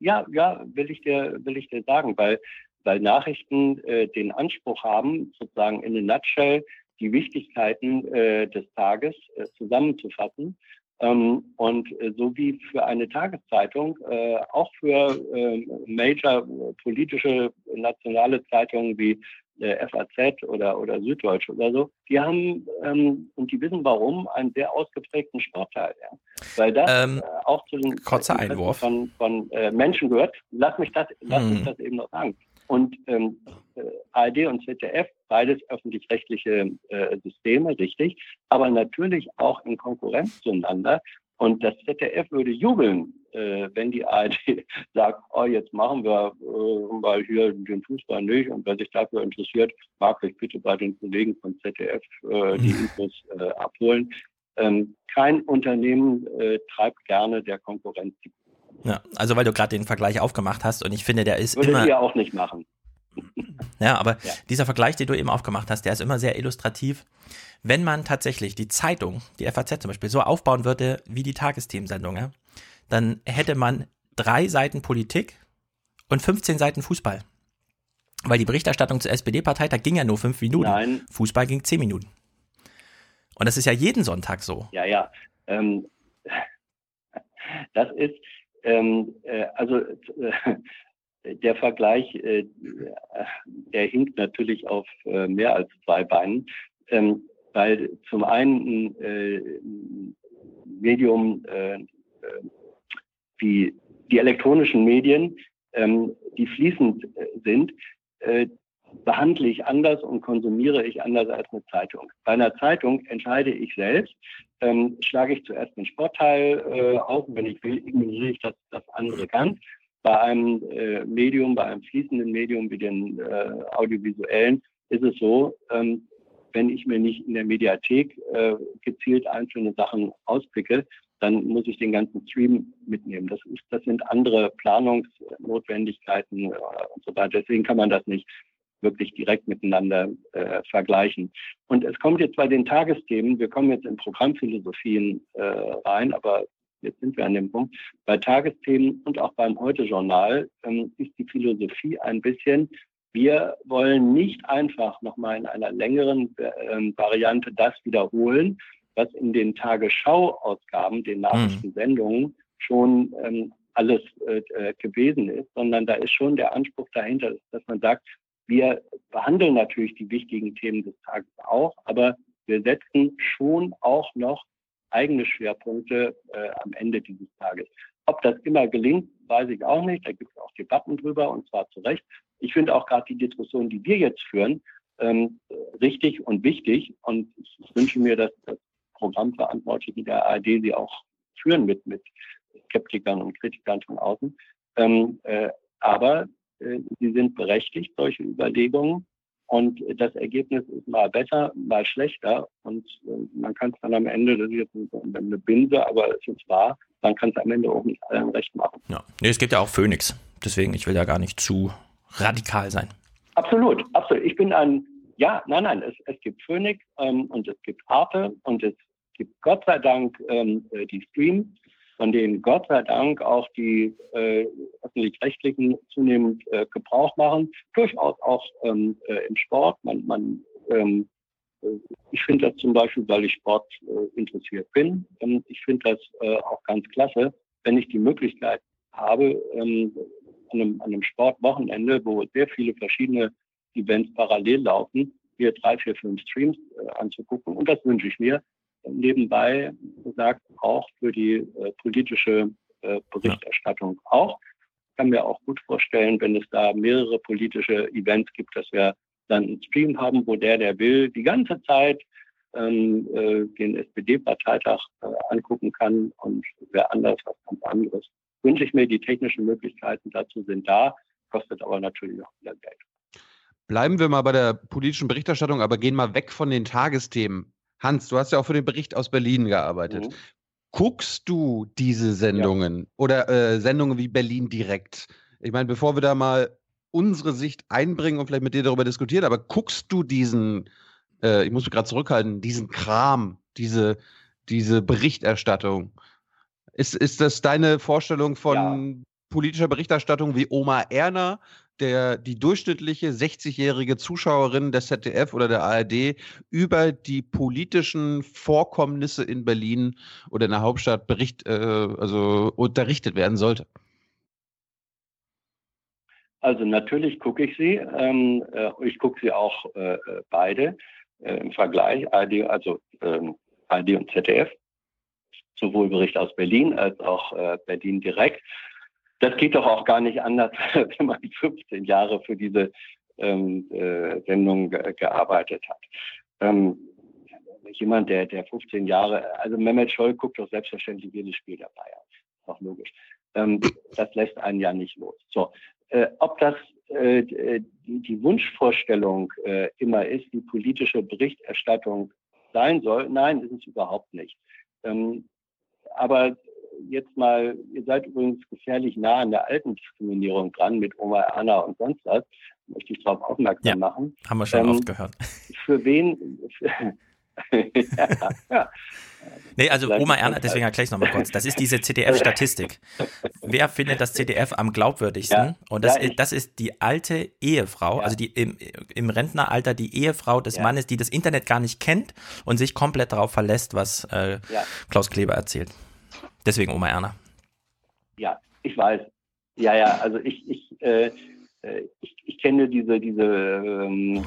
ja, ja, will ich dir, will ich dir sagen, weil, weil Nachrichten äh, den Anspruch haben, sozusagen in a nutshell die Wichtigkeiten äh, des Tages äh, zusammenzufassen. Ähm, und äh, so wie für eine Tageszeitung, äh, auch für äh, major politische nationale Zeitungen wie der FAZ oder, oder Süddeutsch oder so, die haben, ähm, und die wissen warum, einen sehr ausgeprägten Sportteil. Ja. Weil das ähm, äh, auch zu den kurzer Einwurf. von, von äh, Menschen gehört. Lass mich das, lass hm. mich das eben noch sagen. Und ähm, äh, ARD und ZDF, beides öffentlich-rechtliche äh, Systeme, richtig, aber natürlich auch in Konkurrenz zueinander. Und das ZDF würde jubeln, äh, wenn die ARD sagt, oh, jetzt machen wir äh, mal hier den Fußball nicht und wer sich dafür interessiert, mag sich bitte bei den Kollegen von ZDF äh, die Infos äh, abholen. Ähm, kein Unternehmen äh, treibt gerne der Konkurrenz die ja, also weil du gerade den Vergleich aufgemacht hast und ich finde, der ist Würde immer. Würde ihr auch nicht machen. Ja, aber ja. dieser Vergleich, den du eben aufgemacht hast, der ist immer sehr illustrativ. Wenn man tatsächlich die Zeitung, die FAZ zum Beispiel, so aufbauen würde wie die Tagesthemensendung, ja, dann hätte man drei Seiten Politik und 15 Seiten Fußball. Weil die Berichterstattung zur SPD-Parteitag ging ja nur fünf Minuten. Nein. Fußball ging zehn Minuten. Und das ist ja jeden Sonntag so. Ja, ja. Ähm, das ist, ähm, äh, also äh, der Vergleich, äh, der hinkt natürlich auf äh, mehr als zwei Beinen, ähm, weil zum einen äh, Medium äh, wie die elektronischen Medien, ähm, die fließend sind, behandle ich anders und konsumiere ich anders als eine Zeitung. Bei einer Zeitung entscheide ich selbst, ähm, schlage ich zuerst den Sportteil auf wenn ich will, ignoriere ich das, das andere ganz. Bei einem äh, Medium, bei einem fließenden Medium wie den äh, audiovisuellen, ist es so, ähm, wenn ich mir nicht in der Mediathek äh, gezielt einzelne Sachen auspicke, dann muss ich den ganzen Stream mitnehmen. Das, ist, das sind andere Planungsnotwendigkeiten äh, und so weiter. Deswegen kann man das nicht wirklich direkt miteinander äh, vergleichen. Und es kommt jetzt bei den Tagesthemen, wir kommen jetzt in Programmphilosophien äh, rein, aber jetzt sind wir an dem Punkt, bei Tagesthemen und auch beim Heute-Journal ähm, ist die Philosophie ein bisschen, wir wollen nicht einfach nochmal in einer längeren äh, Variante das wiederholen, was in den Tagesschau-Ausgaben, den mhm. Nachrichtensendungen schon ähm, alles äh, äh, gewesen ist, sondern da ist schon der Anspruch dahinter, dass man sagt, wir behandeln natürlich die wichtigen Themen des Tages auch, aber wir setzen schon auch noch eigene Schwerpunkte äh, am Ende dieses Tages. Ob das immer gelingt, weiß ich auch nicht. Da gibt es auch Debatten drüber und zwar zu Recht. Ich finde auch gerade die Diskussion, die wir jetzt führen, ähm, richtig und wichtig. Und ich wünsche mir, dass, dass Programmverantwortliche der ARD sie auch führen mit, mit Skeptikern und Kritikern von außen. Ähm, äh, aber äh, sie sind berechtigt, solche Überlegungen. Und das Ergebnis ist mal besser, mal schlechter. Und äh, man kann es dann am Ende, das ist jetzt eine Binse, aber es ist wahr, man kann es am Ende auch nicht allen recht machen. Ja, nee, es gibt ja auch Phoenix. Deswegen, ich will da gar nicht zu radikal sein. Absolut, absolut. Ich bin ein, ja, nein, nein, es, es gibt Phoenix ähm, und es gibt Arte und es gibt Gott sei Dank ähm, äh, die Streams, von denen Gott sei Dank auch die äh, öffentlich-rechtlichen zunehmend äh, Gebrauch machen, durchaus auch ähm, äh, im Sport. Man, man ähm, äh, ich finde das zum Beispiel, weil ich Sport äh, interessiert bin. Ähm, ich finde das äh, auch ganz klasse, wenn ich die Möglichkeit habe, ähm, an, einem, einem Sportwochenende, wo sehr viele verschiedene Events parallel laufen, hier drei, vier, fünf Streams anzugucken. Und das wünsche ich mir. Nebenbei gesagt auch für die äh, politische äh, Berichterstattung ja. auch. Ich kann mir auch gut vorstellen, wenn es da mehrere politische Events gibt, dass wir dann einen Stream haben, wo der, der will, die ganze Zeit ähm, äh, den SPD-Parteitag äh, angucken kann und wer anders was ganz anderes. Wünsche ich mir, die technischen Möglichkeiten dazu sind da, kostet aber natürlich auch wieder Geld. Bleiben wir mal bei der politischen Berichterstattung, aber gehen mal weg von den Tagesthemen. Hans, du hast ja auch für den Bericht aus Berlin gearbeitet. Mhm. Guckst du diese Sendungen ja. oder äh, Sendungen wie Berlin direkt? Ich meine, bevor wir da mal unsere Sicht einbringen und vielleicht mit dir darüber diskutieren, aber guckst du diesen, äh, ich muss mich gerade zurückhalten, diesen Kram, diese, diese Berichterstattung? Ist, ist das deine Vorstellung von ja. politischer Berichterstattung wie Oma Erna, der die durchschnittliche 60-jährige Zuschauerin des ZDF oder der ARD über die politischen Vorkommnisse in Berlin oder in der Hauptstadt bericht, äh, also unterrichtet werden sollte? Also natürlich gucke ich sie. Ähm, äh, ich gucke sie auch äh, beide äh, im Vergleich, ARD, also ähm, ARD und ZDF, sowohl Bericht aus Berlin als auch äh, Berlin direkt. Das geht doch auch gar nicht anders, wenn man 15 Jahre für diese ähm, äh, Sendung gearbeitet hat. Ähm, jemand, der, der 15 Jahre, also Mehmet Scholl guckt doch selbstverständlich jedes Spiel der Bayern. Ist auch logisch. Ähm, das lässt einen ja nicht los. So, äh, ob das äh, die, die, Wunschvorstellung äh, immer ist, die politische Berichterstattung sein soll, nein, ist es überhaupt nicht. Ähm, aber jetzt mal, ihr seid übrigens gefährlich nah an der alten Diskriminierung dran mit Oma Anna und sonst was, möchte ich darauf aufmerksam ja, machen. Haben wir schon ähm, oft gehört. Für wen, ja, ja. Nee, also Oma Erna, deswegen erkläre ich es nochmal kurz. Das ist diese CDF-Statistik. Wer findet das CDF am glaubwürdigsten? Ja, und das, ja, ist, das ist die alte Ehefrau, ja. also die im, im Rentneralter die Ehefrau des Mannes, die das Internet gar nicht kennt und sich komplett darauf verlässt, was äh, Klaus Kleber erzählt. Deswegen Oma Erna. Ja, ich weiß. Ja, ja, also ich, ich, äh, äh ich, ich kenne diese, diese ähm,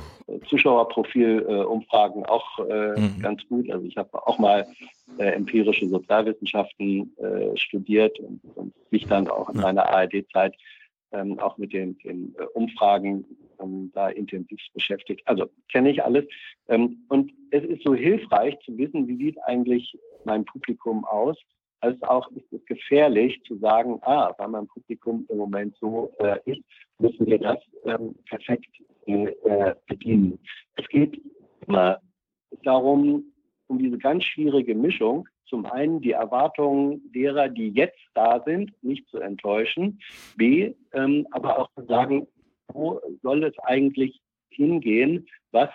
Zuschauerprofilumfragen äh, auch äh, mhm. ganz gut. Also ich habe auch mal äh, empirische Sozialwissenschaften äh, studiert und, und, mich dann auch in meiner ARD-Zeit ähm, auch mit den, den äh, Umfragen ähm, da intensiv beschäftigt. Also kenne ich alles. Ähm, und es ist so hilfreich zu wissen, wie sieht eigentlich mein Publikum aus als auch ist es gefährlich zu sagen, ah, weil mein Publikum im Moment so äh, ist, müssen wir das ähm, perfekt äh, bedienen. Es geht immer darum, um diese ganz schwierige Mischung, zum einen die Erwartungen derer, die jetzt da sind, nicht zu enttäuschen, b, ähm, aber auch zu sagen, wo soll es eigentlich hingehen, was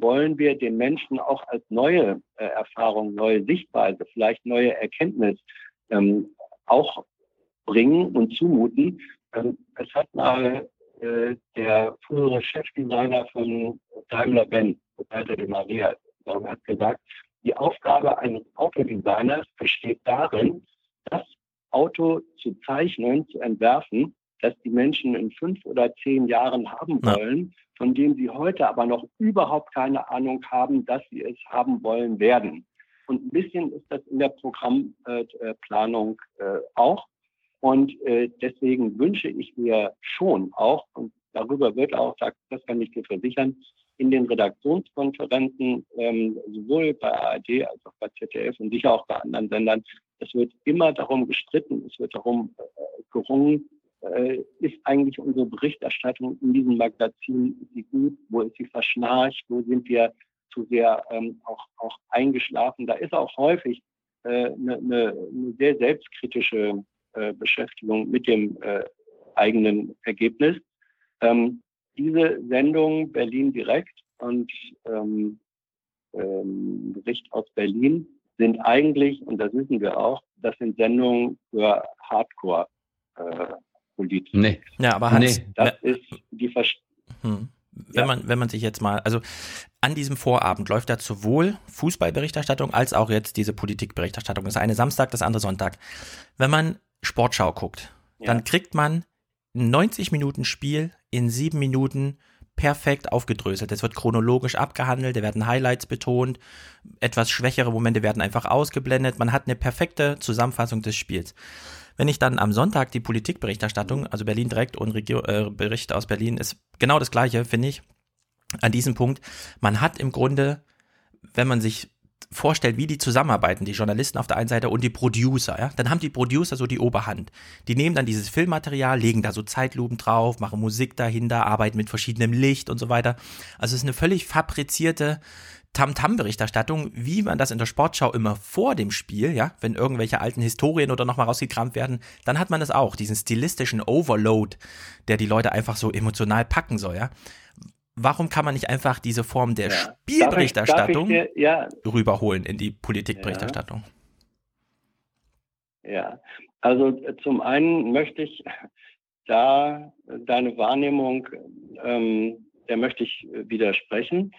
wollen wir den Menschen auch als neue äh, Erfahrung, neue Sichtweise, vielleicht neue Erkenntnis ähm, auch bringen und zumuten. Ähm, es hat mal äh, der frühere Chefdesigner von Daimler-Benz, Walter de Maria, hat gesagt, die Aufgabe eines Autodesigners besteht darin, das Auto zu zeichnen, zu entwerfen, das die Menschen in fünf oder zehn Jahren haben wollen, ja. von dem sie heute aber noch überhaupt keine Ahnung haben, dass sie es haben wollen werden. Und ein bisschen ist das in der Programmplanung äh, auch. Und äh, deswegen wünsche ich mir schon auch, und darüber wird auch, das kann ich dir versichern, in den Redaktionskonferenzen, ähm, sowohl bei ARD als auch bei ZDF und sicher auch bei anderen Sendern, es wird immer darum gestritten, es wird darum äh, gerungen, äh, ist eigentlich unsere Berichterstattung in diesem Magazin, gut, wo ist sie verschnarcht, wo sind wir zu sehr ähm, auch, auch eingeschlafen. Da ist auch häufig eine äh, ne, ne sehr selbstkritische äh, Beschäftigung mit dem äh, eigenen Ergebnis. Ähm, diese Sendung Berlin direkt und ähm, ähm, Bericht aus Berlin sind eigentlich, und das wissen wir auch, das sind Sendungen für Hardcore äh, Politiker. Nee. Ja, aber Hans, nee. das ist die Versch hm. Wenn ja. man, wenn man sich jetzt mal, also an diesem Vorabend läuft da sowohl Fußballberichterstattung als auch jetzt diese Politikberichterstattung. Das eine Samstag, das andere Sonntag. Wenn man Sportschau guckt, ja. dann kriegt man 90 Minuten Spiel in sieben Minuten perfekt aufgedröselt. Es wird chronologisch abgehandelt, da werden Highlights betont, etwas schwächere Momente werden einfach ausgeblendet. Man hat eine perfekte Zusammenfassung des Spiels. Wenn ich dann am Sonntag die Politikberichterstattung, also Berlin direkt und Regio äh, Bericht aus Berlin, ist genau das gleiche, finde ich, an diesem Punkt. Man hat im Grunde, wenn man sich vorstellt, wie die zusammenarbeiten, die Journalisten auf der einen Seite und die Producer, ja, dann haben die Producer so die Oberhand. Die nehmen dann dieses Filmmaterial, legen da so Zeitlupen drauf, machen Musik dahinter, arbeiten mit verschiedenem Licht und so weiter. Also es ist eine völlig fabrizierte Tamtam-Berichterstattung, wie man das in der Sportschau immer vor dem Spiel, ja, wenn irgendwelche alten Historien oder nochmal rausgekramt werden, dann hat man das auch, diesen stilistischen Overload, der die Leute einfach so emotional packen soll, ja warum kann man nicht einfach diese Form der ja. Spielberichterstattung darf ich, darf ich dir, ja. rüberholen in die Politikberichterstattung? Ja. ja, also zum einen möchte ich da deine Wahrnehmung, ähm, der möchte ich widersprechen.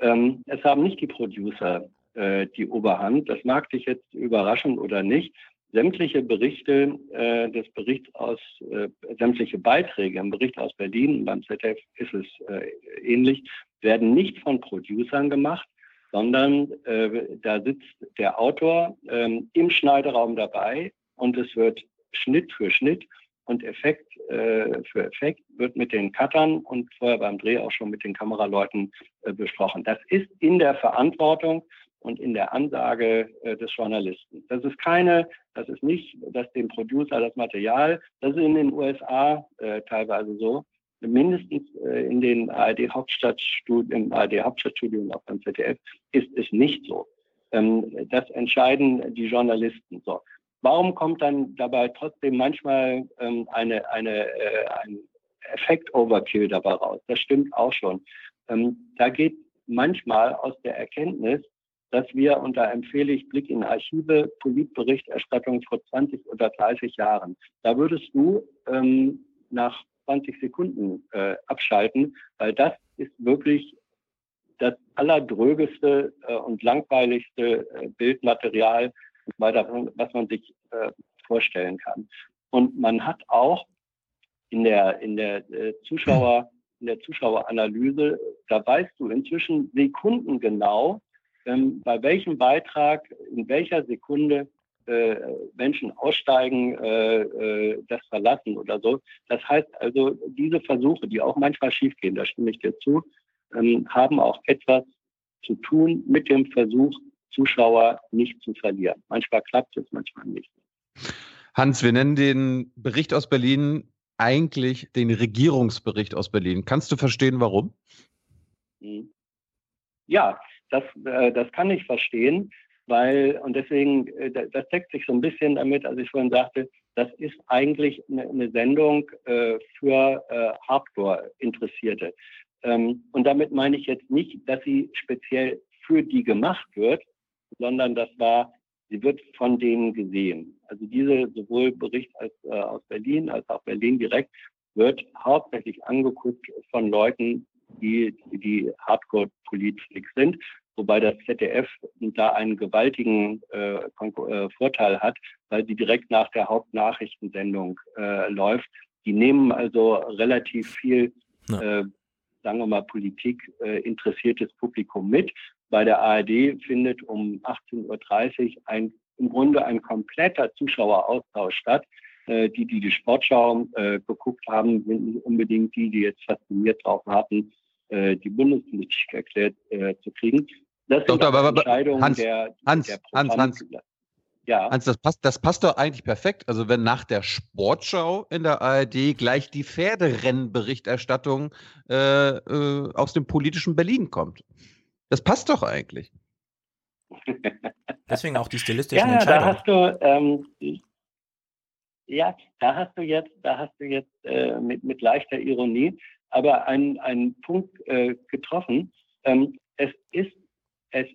Ähm, es haben nicht die Producer äh, die Oberhand. Das mag dich jetzt überraschen oder nicht sämtliche Berichte äh, des Berichts aus, äh, sämtliche Beiträge im Bericht aus Berlin, beim ZDF ist es äh, ähnlich, werden nicht von Producern gemacht, sondern äh, da sitzt der Autor ähm, im Schneideraum dabei und es wird Schnitt für Schnitt und Effekt äh, für Effekt wird mit den Cuttern und vorher beim Dreh auch schon mit den Kameraleuten äh, besprochen. Das ist in der Verantwortung und in der Ansage äh, des Journalisten. Das ist keine, das ist nicht, dass dem Producer das Material, das ist in den USA äh, teilweise so, mindestens äh, in den ARD Hauptstadtstudien, im ARD Hauptstadtstudio und auch beim ZDF ist es nicht so. Ähm, das entscheiden die Journalisten so. Warum kommt dann dabei trotzdem manchmal ähm, eine, eine, äh, ein Effekt-Overkill dabei raus? Das stimmt auch schon. Ähm, da geht manchmal aus der Erkenntnis, dass wir, und da empfehle ich Blick in Archive, Politberichterstattung vor 20 oder 30 Jahren. Da würdest du ähm, nach 20 Sekunden äh, abschalten, weil das ist wirklich das allerdrögeste äh, und langweiligste äh, Bildmaterial, was man sich äh, vorstellen kann. Und man hat auch in der, in der äh, Zuschauer, in der Zuschaueranalyse, da weißt du inzwischen sekundengenau, ähm, bei welchem Beitrag, in welcher Sekunde äh, Menschen aussteigen, äh, äh, das verlassen oder so. Das heißt also, diese Versuche, die auch manchmal schiefgehen, da stimme ich dir zu, ähm, haben auch etwas zu tun mit dem Versuch, Zuschauer nicht zu verlieren. Manchmal klappt es, manchmal nicht. Hans, wir nennen den Bericht aus Berlin eigentlich den Regierungsbericht aus Berlin. Kannst du verstehen, warum? Hm. Ja, das, äh, das kann ich verstehen, weil, und deswegen, äh, das deckt sich so ein bisschen damit, als ich vorhin sagte, das ist eigentlich eine, eine Sendung äh, für Hardcore-Interessierte. Ähm, und damit meine ich jetzt nicht, dass sie speziell für die gemacht wird, sondern das war, sie wird von denen gesehen. Also diese sowohl Bericht als, äh, aus Berlin als auch Berlin direkt wird hauptsächlich angeguckt von Leuten, die, die Hardcore-Politik sind, wobei das ZDF da einen gewaltigen äh, äh, Vorteil hat, weil sie direkt nach der Hauptnachrichtensendung äh, läuft. Die nehmen also relativ viel, ja. äh, sagen wir mal, Politik äh, interessiertes Publikum mit. Bei der ARD findet um 18.30 Uhr ein, im Grunde ein kompletter Zuschaueraustausch statt. Äh, die, die die Sportschau äh, geguckt haben, sind nicht unbedingt die, die jetzt fasziniert drauf warten, äh, die Bundespolitik erklärt äh, zu kriegen. Das sind Doktor, aber, Entscheidungen Hans, der, Hans, der Hans, Hans, Ja. Also das passt, das passt doch eigentlich perfekt. Also wenn nach der Sportschau in der ARD gleich die Pferderennenberichterstattung äh, äh, aus dem politischen Berlin kommt. Das passt doch eigentlich. Deswegen auch die stilistischen ja, Entscheidungen. Da hast du, ähm, ja, da hast du jetzt, da hast du jetzt äh, mit, mit leichter Ironie, aber einen, einen Punkt äh, getroffen. Ähm, es ist, es,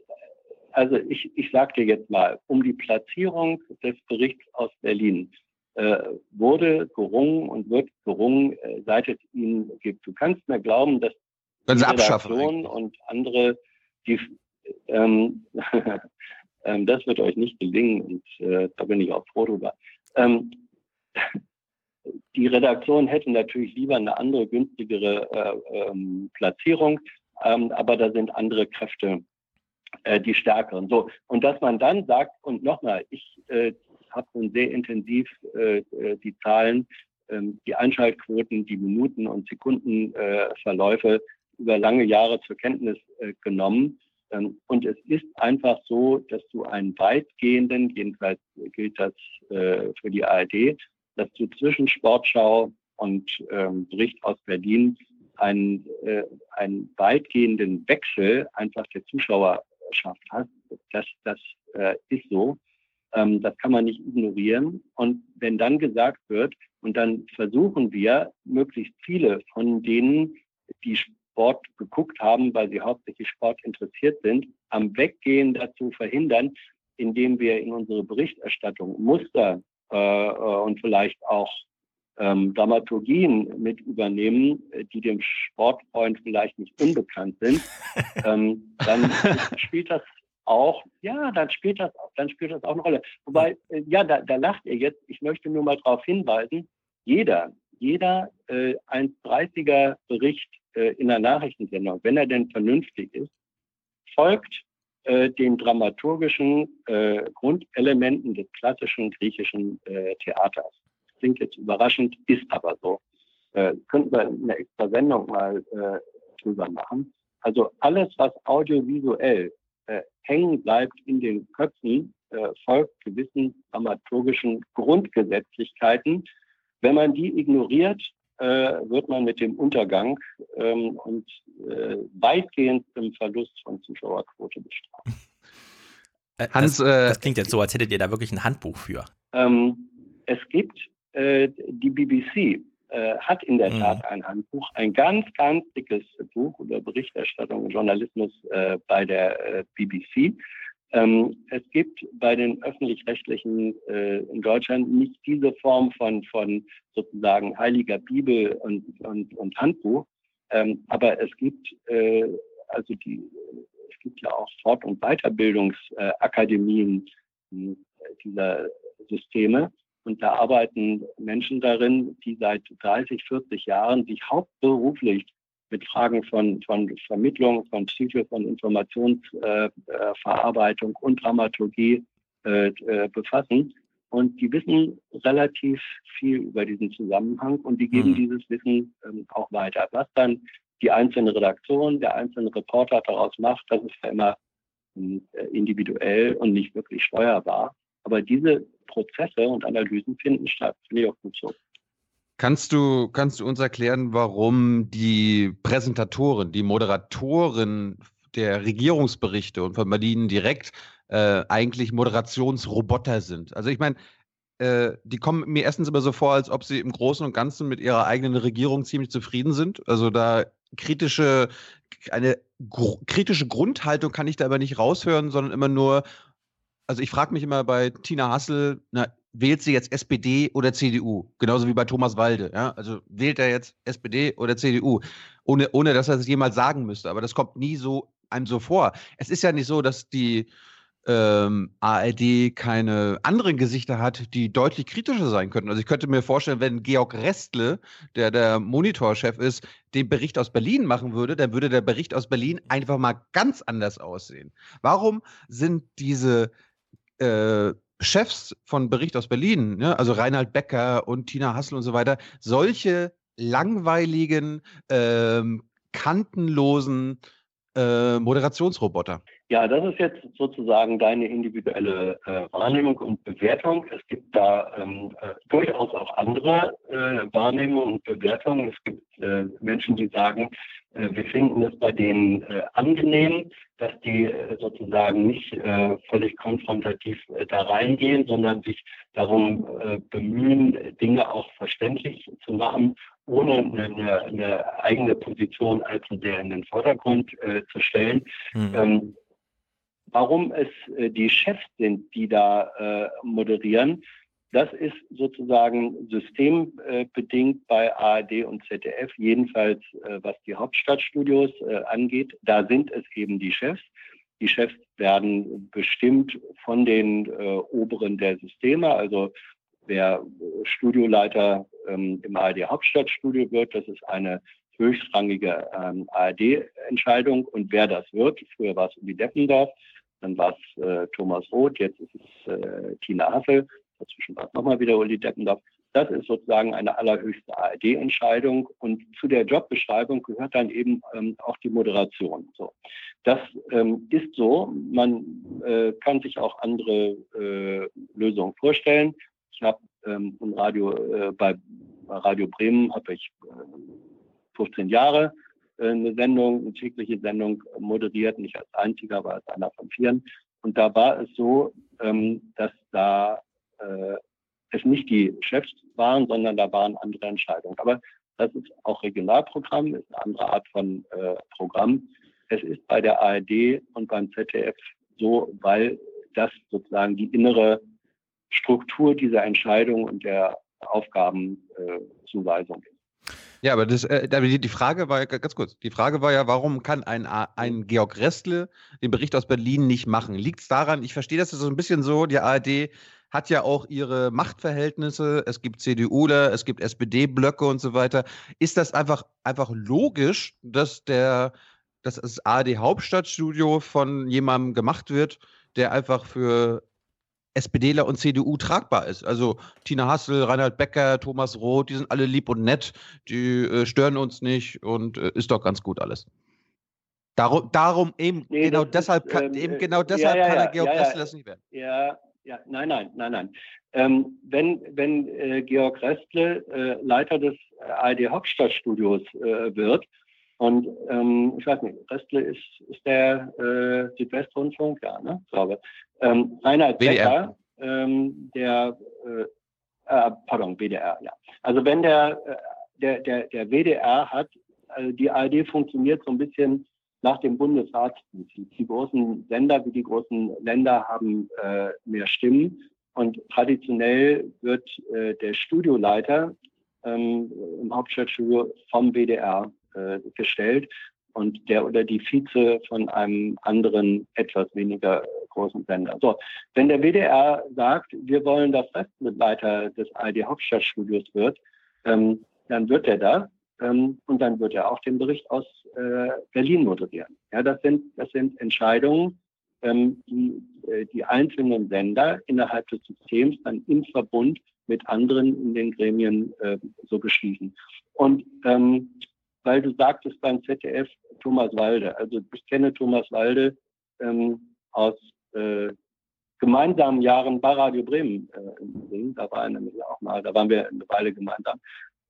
also ich, ich sage dir jetzt mal, um die Platzierung des Berichts aus Berlin äh, wurde gerungen und wird gerungen, äh, seit es ihn gibt. Du kannst mir glauben, dass Wenn die sie abschaffen Redaktion und andere, die ähm, ähm, das wird euch nicht gelingen und äh, da bin ich auch froh drüber. Ähm, die Redaktion hätte natürlich lieber eine andere, günstigere äh, ähm, Platzierung, ähm, aber da sind andere Kräfte äh, die stärkeren. So und dass man dann sagt und nochmal, ich äh, habe schon sehr intensiv äh, äh, die Zahlen, ähm, die Einschaltquoten, die Minuten und Sekundenverläufe über lange Jahre zur Kenntnis äh, genommen. Ähm, und es ist einfach so, dass du einen weitgehenden, jedenfalls gilt das äh, für die ARD, dass du zwischen Sportschau und ähm, Bericht aus Berlin einen, äh, einen weitgehenden Wechsel einfach der Zuschauerschaft hast. Das, das äh, ist so. Ähm, das kann man nicht ignorieren. Und wenn dann gesagt wird, und dann versuchen wir, möglichst viele von denen, die Sport geguckt haben, weil sie hauptsächlich Sport interessiert sind, am Weggehen dazu verhindern, indem wir in unsere Berichterstattung Muster äh, und vielleicht auch ähm, Dramaturgien mit übernehmen, die dem Sportfreund vielleicht nicht unbekannt sind, ähm, dann spielt das auch, ja, dann spielt das, dann spielt das auch eine Rolle. Wobei, äh, ja, da, da lacht ihr jetzt. Ich möchte nur mal darauf hinweisen, jeder, jeder äh, 1,30er Bericht äh, in der Nachrichtensendung, wenn er denn vernünftig ist, folgt äh, den dramaturgischen äh, Grundelementen des klassischen griechischen äh, Theaters. Klingt jetzt überraschend, ist aber so. Äh, könnten wir eine extra Sendung mal äh, drüber machen. Also alles, was audiovisuell hängen bleibt in den Köpfen, folgt gewissen dramaturgischen Grundgesetzlichkeiten. Wenn man die ignoriert, wird man mit dem Untergang ähm, und äh, weitgehend im Verlust von Zuschauerquote bestraft. Äh, Hans, das, das, klingt jetzt so, als hättet ihr da wirklich ein Handbuch für. Ähm, es gibt äh, die BBC äh, hat in der mhm. Tat ein Handbuch, ein ganz, ganz dickes Buch über Berichterstattung und Journalismus äh, bei der äh, BBC. Ähm, es gibt bei den öffentlich-rechtlichen äh, in Deutschland nicht diese Form von, von sozusagen heiliger Bibel und, und, und Handbuch, ähm, aber es gibt äh, also die es gibt ja auch Fort- und Weiterbildungsakademien äh, dieser Systeme. Und da arbeiten Menschen darin, die seit 30, 40 Jahren sich hauptberuflich mit Fragen von, von Vermittlung, von Psyche, von Informationsverarbeitung äh, und Dramaturgie äh, äh, befassen. Und die wissen relativ viel über diesen Zusammenhang und die geben mhm. dieses Wissen ähm, auch weiter. Was dann die einzelne Redaktion, der einzelne Reporter daraus macht, das ist ja immer äh, individuell und nicht wirklich steuerbar. Aber diese Prozesse und Analysen finden statt. Finde ich auch gut so. Kannst du, kannst du uns erklären, warum die Präsentatoren, die Moderatoren der Regierungsberichte und von Berlin direkt äh, eigentlich Moderationsroboter sind? Also ich meine, äh, die kommen mir erstens immer so vor, als ob sie im Großen und Ganzen mit ihrer eigenen Regierung ziemlich zufrieden sind. Also da kritische, eine gr kritische Grundhaltung kann ich da aber nicht raushören, sondern immer nur, also ich frage mich immer bei Tina Hassel, na, wählt sie jetzt SPD oder CDU? Genauso wie bei Thomas Walde. Ja? Also wählt er jetzt SPD oder CDU? Ohne, ohne dass er es jemals sagen müsste. Aber das kommt nie so einem so vor. Es ist ja nicht so, dass die ähm, ARD keine anderen Gesichter hat, die deutlich kritischer sein könnten. Also ich könnte mir vorstellen, wenn Georg Restle, der der Monitorchef ist, den Bericht aus Berlin machen würde, dann würde der Bericht aus Berlin einfach mal ganz anders aussehen. Warum sind diese äh, Chefs von Bericht aus Berlin, ne, also Reinhard Becker und Tina Hassel und so weiter, solche langweiligen, ähm, kantenlosen äh, Moderationsroboter. Ja, das ist jetzt sozusagen deine individuelle äh, Wahrnehmung und Bewertung. Es gibt da ähm, äh, durchaus auch andere äh, Wahrnehmungen und Bewertungen. Es gibt äh, Menschen, die sagen, wir finden es bei denen äh, angenehm, dass die sozusagen nicht völlig konfrontativ da reingehen, sondern sich darum bemühen, Dinge auch verständlich zu machen, ohne eine, eine eigene Position allzu sehr in den Vordergrund zu stellen. Mhm. Ähm, Warum es äh, die Chefs sind, die da äh, moderieren, das ist sozusagen systembedingt bei ARD und ZDF, jedenfalls äh, was die Hauptstadtstudios äh, angeht. Da sind es eben die Chefs. Die Chefs werden bestimmt von den äh, Oberen der Systeme. Also wer Studioleiter ähm, im ARD Hauptstadtstudio wird, das ist eine höchstrangige ähm, ARD-Entscheidung. Und wer das wird, früher war es Uli Deppendorf, dann war es äh, Thomas Roth, jetzt ist es äh, Tina Hassel, dazwischen war nochmal wieder Uli Deppendorf. Das ist sozusagen eine allerhöchste ARD-Entscheidung und zu der Jobbeschreibung gehört dann eben ähm, auch die Moderation. So. Das ähm, ist so. Man äh, kann sich auch andere äh, Lösungen vorstellen. Ich habe ähm, Radio äh, bei Radio Bremen habe ich 15 äh, Jahre äh, eine Sendung, eine tägliche Sendung moderiert, nicht als einziger, aber als einer von vieren. Und da war es so, ähm, dass da äh, es nicht die Chefs waren, sondern da waren andere Entscheidungen. Aber das ist auch Regionalprogramm, ist eine andere Art von äh, Programm. Es ist bei der ARD und beim ZDF so, weil das sozusagen die innere Struktur dieser Entscheidung und der Aufgabenzuweisung ist. Ja, aber das, äh, die Frage war ja ganz kurz. Die Frage war ja, warum kann ein, ein Georg Restle den Bericht aus Berlin nicht machen? Liegt es daran, ich verstehe das so ein bisschen so, die ARD hat ja auch ihre Machtverhältnisse, es gibt CDUler, es gibt SPD-Blöcke und so weiter. Ist das einfach, einfach logisch, dass der, dass das ARD-Hauptstadtstudio von jemandem gemacht wird, der einfach für SPDler und CDU tragbar ist. Also Tina Hassel, Reinhard Becker, Thomas Roth, die sind alle lieb und nett, die äh, stören uns nicht und äh, ist doch ganz gut alles. Darum, darum eben, nee, genau deshalb, ist, kann, ähm, eben genau deshalb ja, ja, kann der Georg ja, Ressel das nicht werden. Ja, ja, nein, nein, nein, nein. Ähm, wenn wenn äh, Georg Restle äh, Leiter des ARD Hauptstadtstudios äh, wird, und ähm, ich weiß nicht, Restle ist, ist der äh, Südwestrundfunk, ja, ne? Glaube. Ähm, Reinhard Becker, ähm, der, äh, äh, pardon, WDR, ja. Also wenn der, äh, der, der, der WDR hat, also die ARD funktioniert so ein bisschen nach dem Bundesratsprinzip. Die großen Sender wie die großen Länder haben äh, mehr Stimmen und traditionell wird äh, der Studioleiter ähm, im Hauptstadtstudio vom WDR äh, gestellt und der oder die Vize von einem anderen, etwas weniger großen Sender. So, wenn der WDR sagt, wir wollen, dass Restmitleiter des ARD Hauptstadtstudios wird, ähm, dann wird er das ähm, und dann wird er auch den Bericht aus äh, Berlin moderieren. Ja, das sind, das sind Entscheidungen, ähm, die äh, die einzelnen Sender innerhalb des Systems dann im Verbund mit anderen in den Gremien äh, so beschließen. Und ähm, weil du sagtest beim ZDF Thomas Walde. Also ich kenne Thomas Walde ähm, aus äh, gemeinsamen Jahren bei Radio Bremen äh, Da war er nämlich auch mal, da waren wir eine Weile gemeinsam.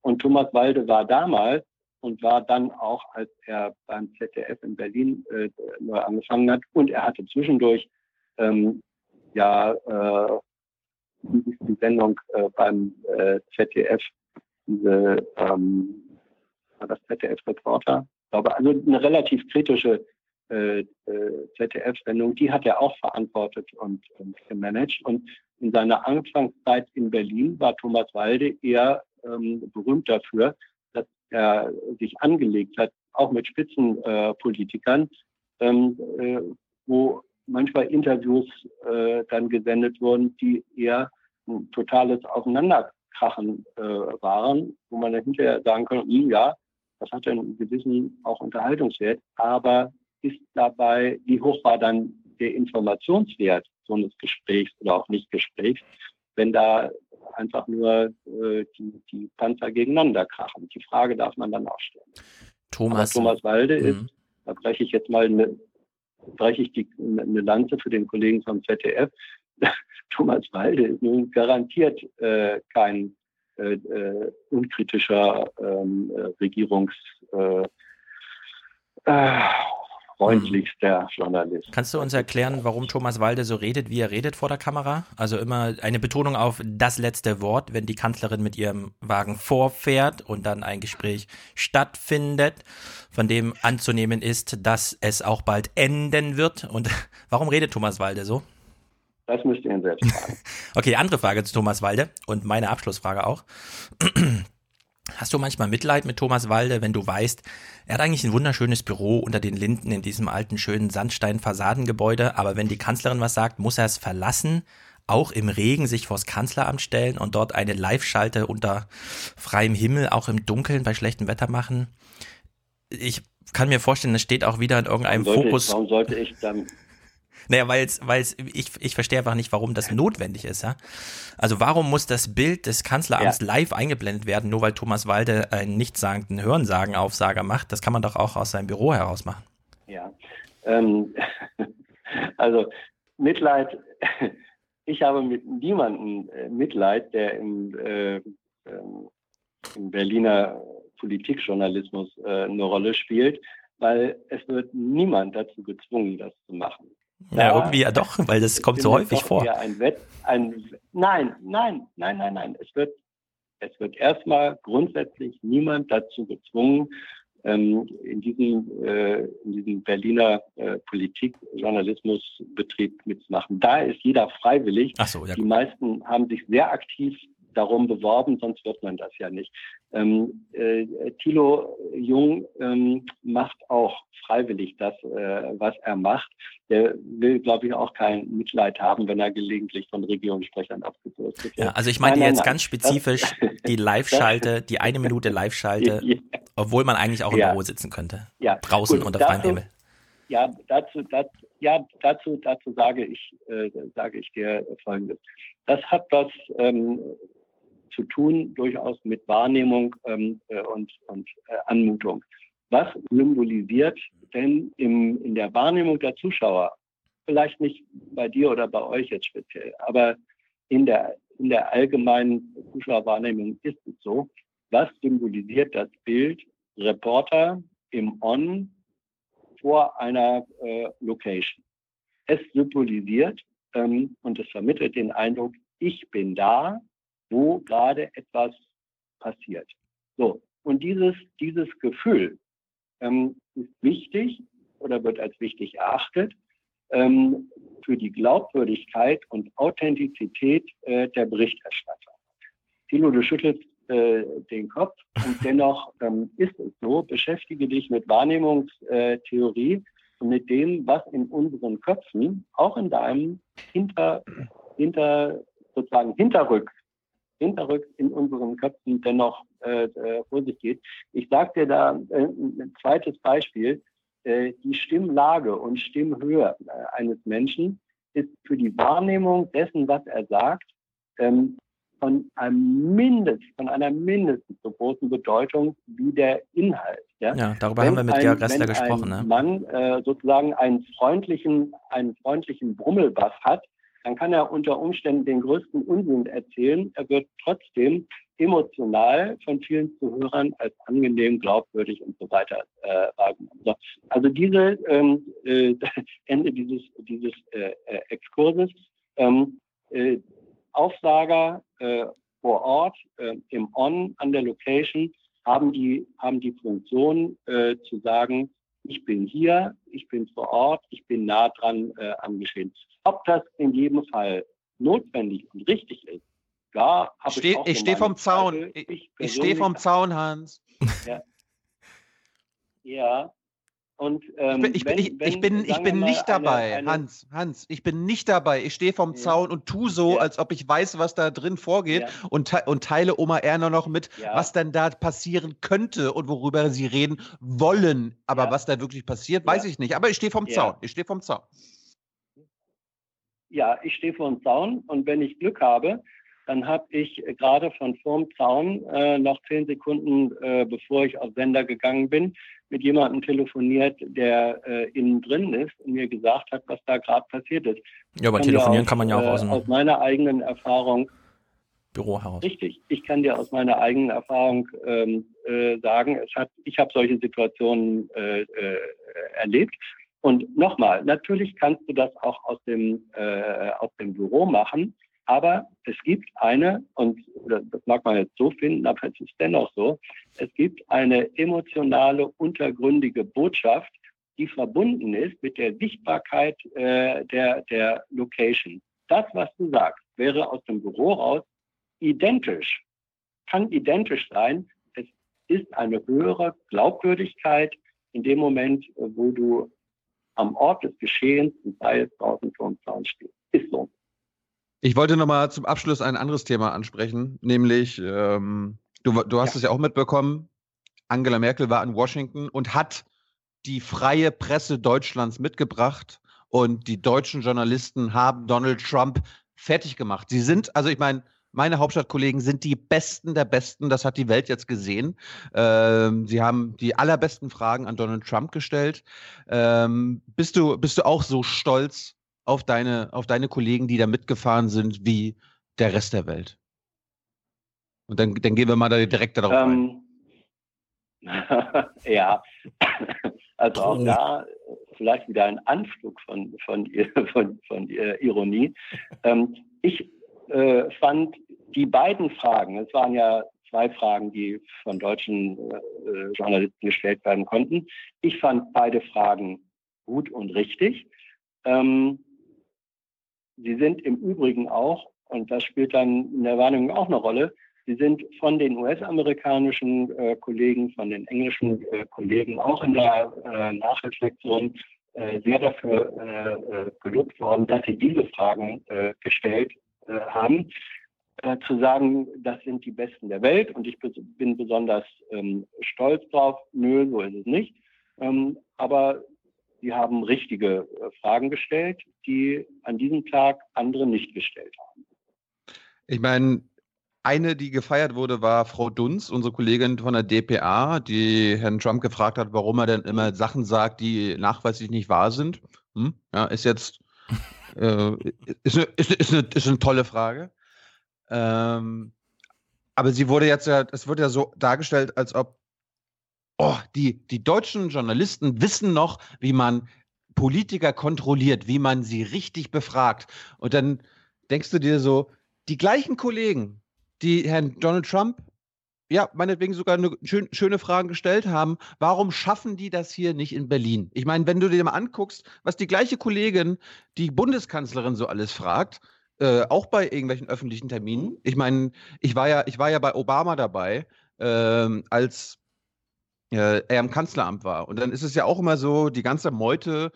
Und Thomas Walde war damals und war dann auch, als er beim ZDF in Berlin äh, neu angefangen hat. Und er hatte zwischendurch ähm, ja äh, die Sendung äh, beim äh, ZDF, diese ähm, das ZDF-Reporter. Ich glaube, also eine relativ kritische äh, äh ZDF-Sendung, die hat er auch verantwortet und, und gemanagt. Und in seiner Anfangszeit in Berlin war Thomas Walde eher ähm, berühmt dafür, dass er sich angelegt hat, auch mit Spitzenpolitikern, äh, ähm, äh, wo manchmal Interviews äh, dann gesendet wurden, die eher ein totales Auseinanderkrachen äh, waren, wo man dann hinterher sagen kann, hm, ja, das hat einen gewissen auch Unterhaltungswert, aber ist dabei, wie hoch war dann der Informationswert so eines Gesprächs oder auch nicht Gesprächs, wenn da einfach nur äh, die, die Panzer gegeneinander krachen. Die Frage darf man dann auch stellen. Thomas, aber Thomas Walde ist, mhm. da breche ich jetzt mal eine, breche ich die, eine Lanze für den Kollegen vom ZDF. Thomas Walde ist nun garantiert äh, kein äh, äh, unkritischer ähm, äh, Regierungs äh, freundlichster Journalist. Kannst du uns erklären, warum Thomas Walde so redet, wie er redet vor der Kamera? Also immer eine Betonung auf das letzte Wort, wenn die Kanzlerin mit ihrem Wagen vorfährt und dann ein Gespräch stattfindet, von dem anzunehmen ist, dass es auch bald enden wird. Und warum redet Thomas Walde so? Das müsst ihr ihn selbst fragen. okay, andere Frage zu Thomas Walde und meine Abschlussfrage auch. Hast du manchmal Mitleid mit Thomas Walde, wenn du weißt, er hat eigentlich ein wunderschönes Büro unter den Linden in diesem alten, schönen Sandstein-Fassadengebäude, aber wenn die Kanzlerin was sagt, muss er es verlassen, auch im Regen sich vors Kanzleramt stellen und dort eine Live-Schalte unter freiem Himmel, auch im Dunkeln bei schlechtem Wetter machen? Ich kann mir vorstellen, es steht auch wieder in irgendeinem warum Fokus. Ich, warum sollte ich dann, naja, weil es, ich, ich verstehe einfach nicht, warum das notwendig ist, ja. Also warum muss das Bild des Kanzleramts ja. live eingeblendet werden, nur weil Thomas Walde einen nichtssagenden Hörensagenaufsager macht? Das kann man doch auch aus seinem Büro heraus machen. Ja. Ähm, also Mitleid, ich habe mit niemandem äh, Mitleid, der im, äh, ähm, im Berliner Politikjournalismus äh, eine Rolle spielt, weil es wird niemand dazu gezwungen, das zu machen. Ja, irgendwie ja doch, weil das kommt so häufig vor. Ein Wett, ein, nein, nein, nein, nein, nein. Es wird, es wird erstmal grundsätzlich niemand dazu gezwungen, ähm, in diesem, äh, in diesem Berliner äh, Politikjournalismusbetrieb mitzumachen. Da ist jeder freiwillig. Ach so, ja, Die meisten haben sich sehr aktiv darum beworben, sonst wird man das ja nicht. Ähm, äh, Thilo Jung ähm, macht auch freiwillig das, äh, was er macht. Der will, glaube ich, auch kein Mitleid haben, wenn er gelegentlich von Regierungssprechern abgekürzt wird. Ja, also ich meine jetzt nein. ganz spezifisch das, die Live-Schalte, die eine Minute Live-Schalte, ja. obwohl man eigentlich auch im ja. Büro sitzen könnte. Ja. Draußen Gut, unter freiem Himmel. Ja, dazu, dazu, ja, dazu, dazu sage ich, äh, sage ich dir Folgendes. Das hat was ähm, zu tun, durchaus mit Wahrnehmung ähm, äh, und, und äh, Anmutung. Was symbolisiert denn im, in der Wahrnehmung der Zuschauer, vielleicht nicht bei dir oder bei euch jetzt speziell, aber in der, in der allgemeinen Zuschauerwahrnehmung ist es so, was symbolisiert das Bild Reporter im On vor einer äh, Location? Es symbolisiert ähm, und es vermittelt den Eindruck, ich bin da, wo gerade etwas passiert. So, und dieses, dieses Gefühl ähm, ist wichtig oder wird als wichtig erachtet ähm, für die Glaubwürdigkeit und Authentizität äh, der Berichterstattung. Thilo, du schüttelst äh, den Kopf und dennoch ähm, ist es so, beschäftige dich mit Wahrnehmungstheorie und mit dem, was in unseren Köpfen, auch in deinem Hinter, hinter sozusagen Hinterrück hinterrücks in unseren Köpfen dennoch äh, äh, vor sich geht. Ich sage dir da äh, ein zweites Beispiel. Äh, die Stimmlage und Stimmhöhe äh, eines Menschen ist für die Wahrnehmung dessen, was er sagt, ähm, von einem Mindest, von einer mindestens so großen Bedeutung wie der Inhalt. Ja, ja darüber wenn haben wir mit Georg Ressler gesprochen. Wenn ne? ein Mann äh, sozusagen einen freundlichen, einen freundlichen Brummelbass hat, dann kann er unter Umständen den größten Unsinn erzählen. Er wird trotzdem emotional von vielen Zuhörern als angenehm, glaubwürdig und so weiter äh, wahrgenommen. Also diese ähm, äh, Ende dieses dieses äh, äh, Exkurses. Ähm, äh, Aufsager äh, vor Ort äh, im On an der Location haben die haben die Funktion äh, zu sagen, ich bin hier, ich bin vor Ort, ich bin nah dran äh, am Geschehen. Ob das in jedem Fall notwendig und richtig ist, da habe ich Ich stehe vom Zaun. Ich, ich, ich stehe vom Zaun, Hans. Ja. ja. Und, ähm, ich bin, ich, wenn, ich, bin, ich bin nicht dabei, eine, Hans. Hans, ich bin nicht dabei. Ich stehe vom ja. Zaun und tu so, ja. als ob ich weiß, was da drin vorgeht ja. und, und teile Oma Erna noch mit, was dann da passieren könnte und worüber sie reden wollen. Aber was da wirklich passiert, weiß ich nicht. Aber ich stehe vom Zaun. Ich stehe vom Zaun. Ja, ich stehe vor dem Zaun und wenn ich Glück habe, dann habe ich gerade von vorm Zaun äh, noch zehn Sekunden, äh, bevor ich auf Sender gegangen bin, mit jemandem telefoniert, der äh, innen drin ist und mir gesagt hat, was da gerade passiert ist. Ja, aber telefonieren kann man ja auch äh, aus dem aus meiner eigenen Erfahrung Büro heraus. Richtig. Ich kann dir aus meiner eigenen Erfahrung ähm, äh, sagen, es hat, ich habe solche Situationen äh, äh, erlebt. Und nochmal, natürlich kannst du das auch aus dem, äh, aus dem Büro machen, aber es gibt eine, und das mag man jetzt so finden, aber es ist dennoch so, es gibt eine emotionale, untergründige Botschaft, die verbunden ist mit der Sichtbarkeit äh, der, der Location. Das, was du sagst, wäre aus dem Büro raus identisch, kann identisch sein. Es ist eine höhere Glaubwürdigkeit in dem Moment, wo du am Ort des Geschehens, sei es draußen vor dem Zaun stehst. Ist so. Ich wollte nochmal zum Abschluss ein anderes Thema ansprechen, nämlich, ähm, du, du hast ja. es ja auch mitbekommen, Angela Merkel war in Washington und hat die freie Presse Deutschlands mitgebracht und die deutschen Journalisten haben Donald Trump fertig gemacht. Sie sind, also ich meine, meine Hauptstadtkollegen sind die Besten der Besten. Das hat die Welt jetzt gesehen. Ähm, sie haben die allerbesten Fragen an Donald Trump gestellt. Ähm, bist, du, bist du auch so stolz auf deine, auf deine Kollegen, die da mitgefahren sind, wie der Rest der Welt? Und dann, dann gehen wir mal da direkt darauf ähm, ein. ja, also auch da vielleicht wieder ein Anflug von, von, von, von Ironie. Ähm, ich äh, fand die beiden Fragen, es waren ja zwei Fragen, die von deutschen äh, Journalisten gestellt werden konnten. Ich fand beide Fragen gut und richtig. Ähm, sie sind im Übrigen auch, und das spielt dann in der Wahrnehmung auch eine Rolle, sie sind von den US-amerikanischen äh, Kollegen, von den englischen äh, Kollegen auch in der äh, Nachreflexion äh, sehr dafür äh, gelobt worden, dass sie diese Fragen gestellt äh, haben, äh, zu sagen, das sind die Besten der Welt und ich bin besonders ähm, stolz drauf. Nö, so ist es nicht. Ähm, aber sie haben richtige äh, Fragen gestellt, die an diesem Tag andere nicht gestellt haben. Ich meine, eine, die gefeiert wurde, war Frau Dunz, unsere Kollegin von der DPA, die Herrn Trump gefragt hat, warum er denn immer Sachen sagt, die nachweislich nicht wahr sind. Hm? Ja, ist jetzt äh, ist, eine, ist, ist, eine, ist eine tolle Frage. Ähm, aber sie wurde jetzt ja, es wird ja so dargestellt, als ob oh, die, die deutschen Journalisten wissen noch, wie man Politiker kontrolliert, wie man sie richtig befragt. Und dann denkst du dir so, die gleichen Kollegen, die Herrn Donald Trump ja, meinetwegen sogar eine schön, schöne Fragen gestellt haben. Warum schaffen die das hier nicht in Berlin? Ich meine, wenn du dir mal anguckst, was die gleiche Kollegin, die Bundeskanzlerin so alles fragt, äh, auch bei irgendwelchen öffentlichen Terminen. Ich meine, ich war ja, ich war ja bei Obama dabei, ähm, als äh, er im Kanzleramt war. Und dann ist es ja auch immer so, die ganze Meute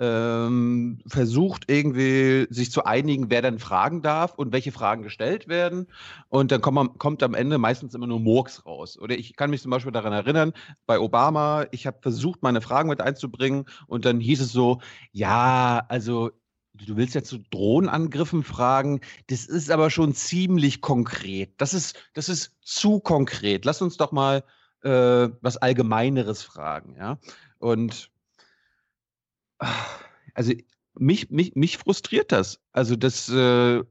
ähm, versucht irgendwie sich zu einigen, wer dann fragen darf und welche Fragen gestellt werden. Und dann kommt, kommt am Ende meistens immer nur Murks raus. Oder ich kann mich zum Beispiel daran erinnern, bei Obama, ich habe versucht, meine Fragen mit einzubringen und dann hieß es so, ja, also du willst ja zu Drohnenangriffen fragen, das ist aber schon ziemlich konkret. Das ist, das ist zu konkret. Lass uns doch mal äh, was Allgemeineres fragen, ja. Und also mich, mich, mich frustriert das. Also das, äh,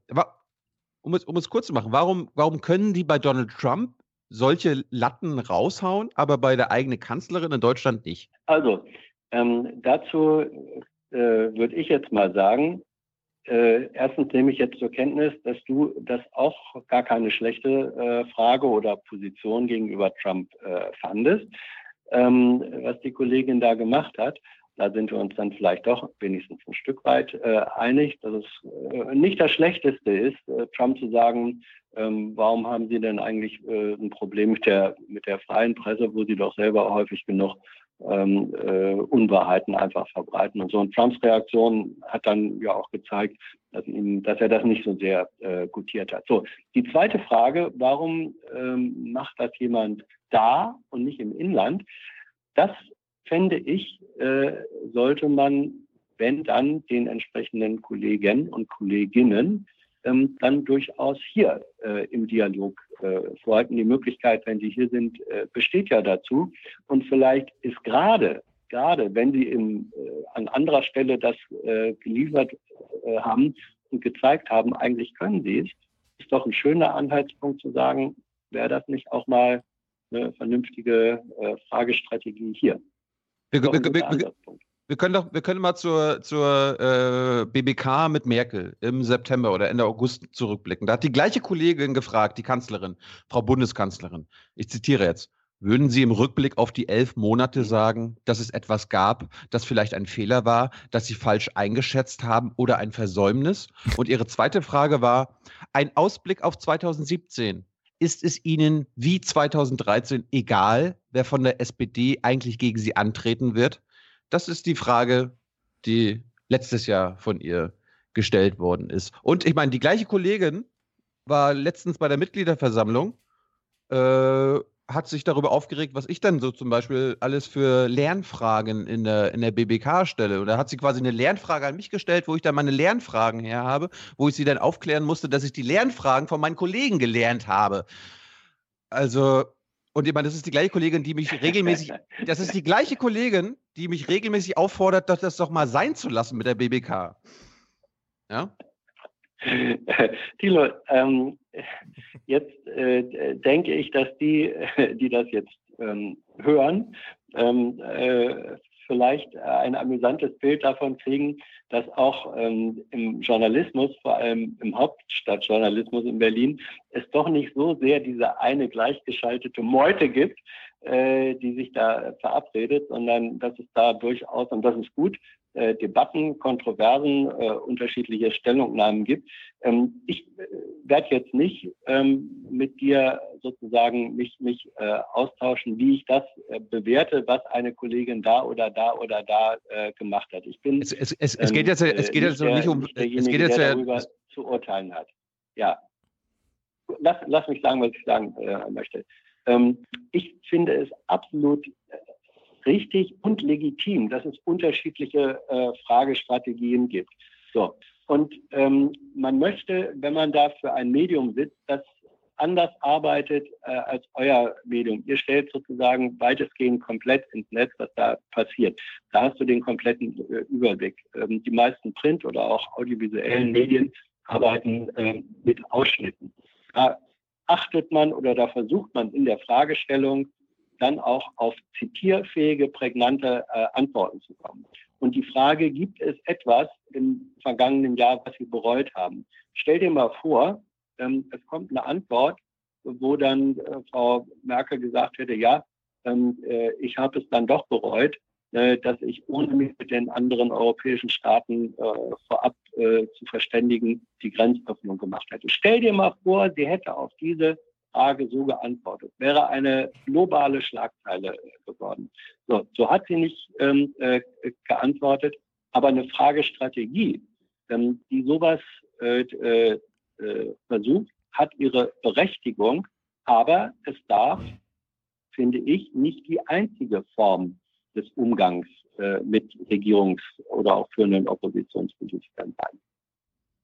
um, es, um es kurz zu machen, warum, warum können die bei Donald Trump solche Latten raushauen, aber bei der eigenen Kanzlerin in Deutschland nicht? Also ähm, dazu äh, würde ich jetzt mal sagen, äh, erstens nehme ich jetzt zur Kenntnis, dass du das auch gar keine schlechte äh, Frage oder Position gegenüber Trump äh, fandest, ähm, was die Kollegin da gemacht hat da sind wir uns dann vielleicht doch wenigstens ein Stück weit äh, einig, dass es äh, nicht das Schlechteste ist, äh, Trump zu sagen, ähm, warum haben Sie denn eigentlich ein Problem mit der, mit der freien Presse, wo Sie doch selber häufig genug ähm, äh, Unwahrheiten einfach verbreiten und so. Und Trumps Reaktion hat dann ja auch gezeigt, dass, ihm, dass er das nicht so sehr äh, gutiert hat. So, die zweite Frage, warum ähm, macht das jemand da und nicht im Inland? Das fände ich, äh, sollte man, wenn dann, den entsprechenden Kollegen und Kolleginnen ähm, dann durchaus hier äh, im Dialog äh, vorhalten. Die Möglichkeit, wenn Sie hier sind, äh, besteht ja dazu. Und vielleicht ist gerade, gerade wenn Sie im, äh, an anderer Stelle das äh, geliefert äh, haben und gezeigt haben, eigentlich können Sie es, ist doch ein schöner Anhaltspunkt zu sagen, wäre das nicht auch mal eine vernünftige Fragestrategie hier? Wir, wir, wir, wir können doch, wir können mal zur, zur äh, BBK mit Merkel im September oder Ende August zurückblicken. Da hat die gleiche Kollegin gefragt, die Kanzlerin, Frau Bundeskanzlerin. Ich zitiere jetzt. Würden Sie im Rückblick auf die elf Monate sagen, dass es etwas gab, das vielleicht ein Fehler war, dass Sie falsch eingeschätzt haben oder ein Versäumnis? Und Ihre zweite Frage war, ein Ausblick auf 2017. Ist es Ihnen wie 2013 egal, wer von der SPD eigentlich gegen Sie antreten wird? Das ist die Frage, die letztes Jahr von ihr gestellt worden ist. Und ich meine, die gleiche Kollegin war letztens bei der Mitgliederversammlung, äh, hat sich darüber aufgeregt, was ich dann so zum Beispiel alles für Lernfragen in der, in der BBK stelle. Und da hat sie quasi eine Lernfrage an mich gestellt, wo ich dann meine Lernfragen her habe, wo ich sie dann aufklären musste, dass ich die Lernfragen von meinen Kollegen gelernt habe. Also, und ich meine, das ist die gleiche Kollegin, die mich regelmäßig, das ist die gleiche Kollegin, die mich regelmäßig auffordert, das, doch mal sein zu lassen mit der BBK. Ja? Thilo, ähm, jetzt äh, denke ich, dass die, die das jetzt ähm, hören, ähm, äh, vielleicht ein amüsantes Bild davon kriegen, dass auch ähm, im Journalismus, vor allem im Hauptstadtjournalismus in Berlin, es doch nicht so sehr diese eine gleichgeschaltete Meute gibt, äh, die sich da verabredet, sondern dass es da durchaus, und das ist gut, äh, Debatten, Kontroversen, äh, unterschiedliche Stellungnahmen gibt. Ähm, ich äh, werde jetzt nicht ähm, mit dir sozusagen mich, mich äh, austauschen, wie ich das äh, bewerte, was eine Kollegin da oder da oder da äh, gemacht hat. Ich bin es, es, es, es geht jetzt, es geht jetzt der, nicht um es geht jetzt der darüber zu urteilen hat. Ja, lass, lass mich sagen, was ich sagen möchte. Ähm, ich finde es absolut richtig und legitim, dass es unterschiedliche äh, Fragestrategien gibt. So. Und ähm, man möchte, wenn man da für ein Medium sitzt, das anders arbeitet äh, als euer Medium. Ihr stellt sozusagen weitestgehend komplett ins Netz, was da passiert. Da hast du den kompletten äh, Überblick. Ähm, die meisten Print- oder auch audiovisuellen Medien arbeiten äh, mit Ausschnitten. Da achtet man oder da versucht man in der Fragestellung dann auch auf zitierfähige, prägnante äh, Antworten zu kommen. Und die Frage, gibt es etwas im vergangenen Jahr, was Sie bereut haben? Stell dir mal vor, ähm, es kommt eine Antwort, wo dann äh, Frau Merkel gesagt hätte, ja, ähm, äh, ich habe es dann doch bereut, äh, dass ich ohne mich mit den anderen europäischen Staaten äh, vorab äh, zu verständigen die Grenzöffnung gemacht hätte. Stell dir mal vor, sie hätte auf diese Frage so geantwortet. Wäre eine globale Schlagzeile geworden. So, so hat sie nicht ähm, äh, geantwortet, aber eine Fragestrategie, ähm, die sowas äh, äh, versucht, hat ihre Berechtigung, aber es darf, finde ich, nicht die einzige Form des Umgangs äh, mit Regierungs- oder auch führenden Oppositionspolitikern sein.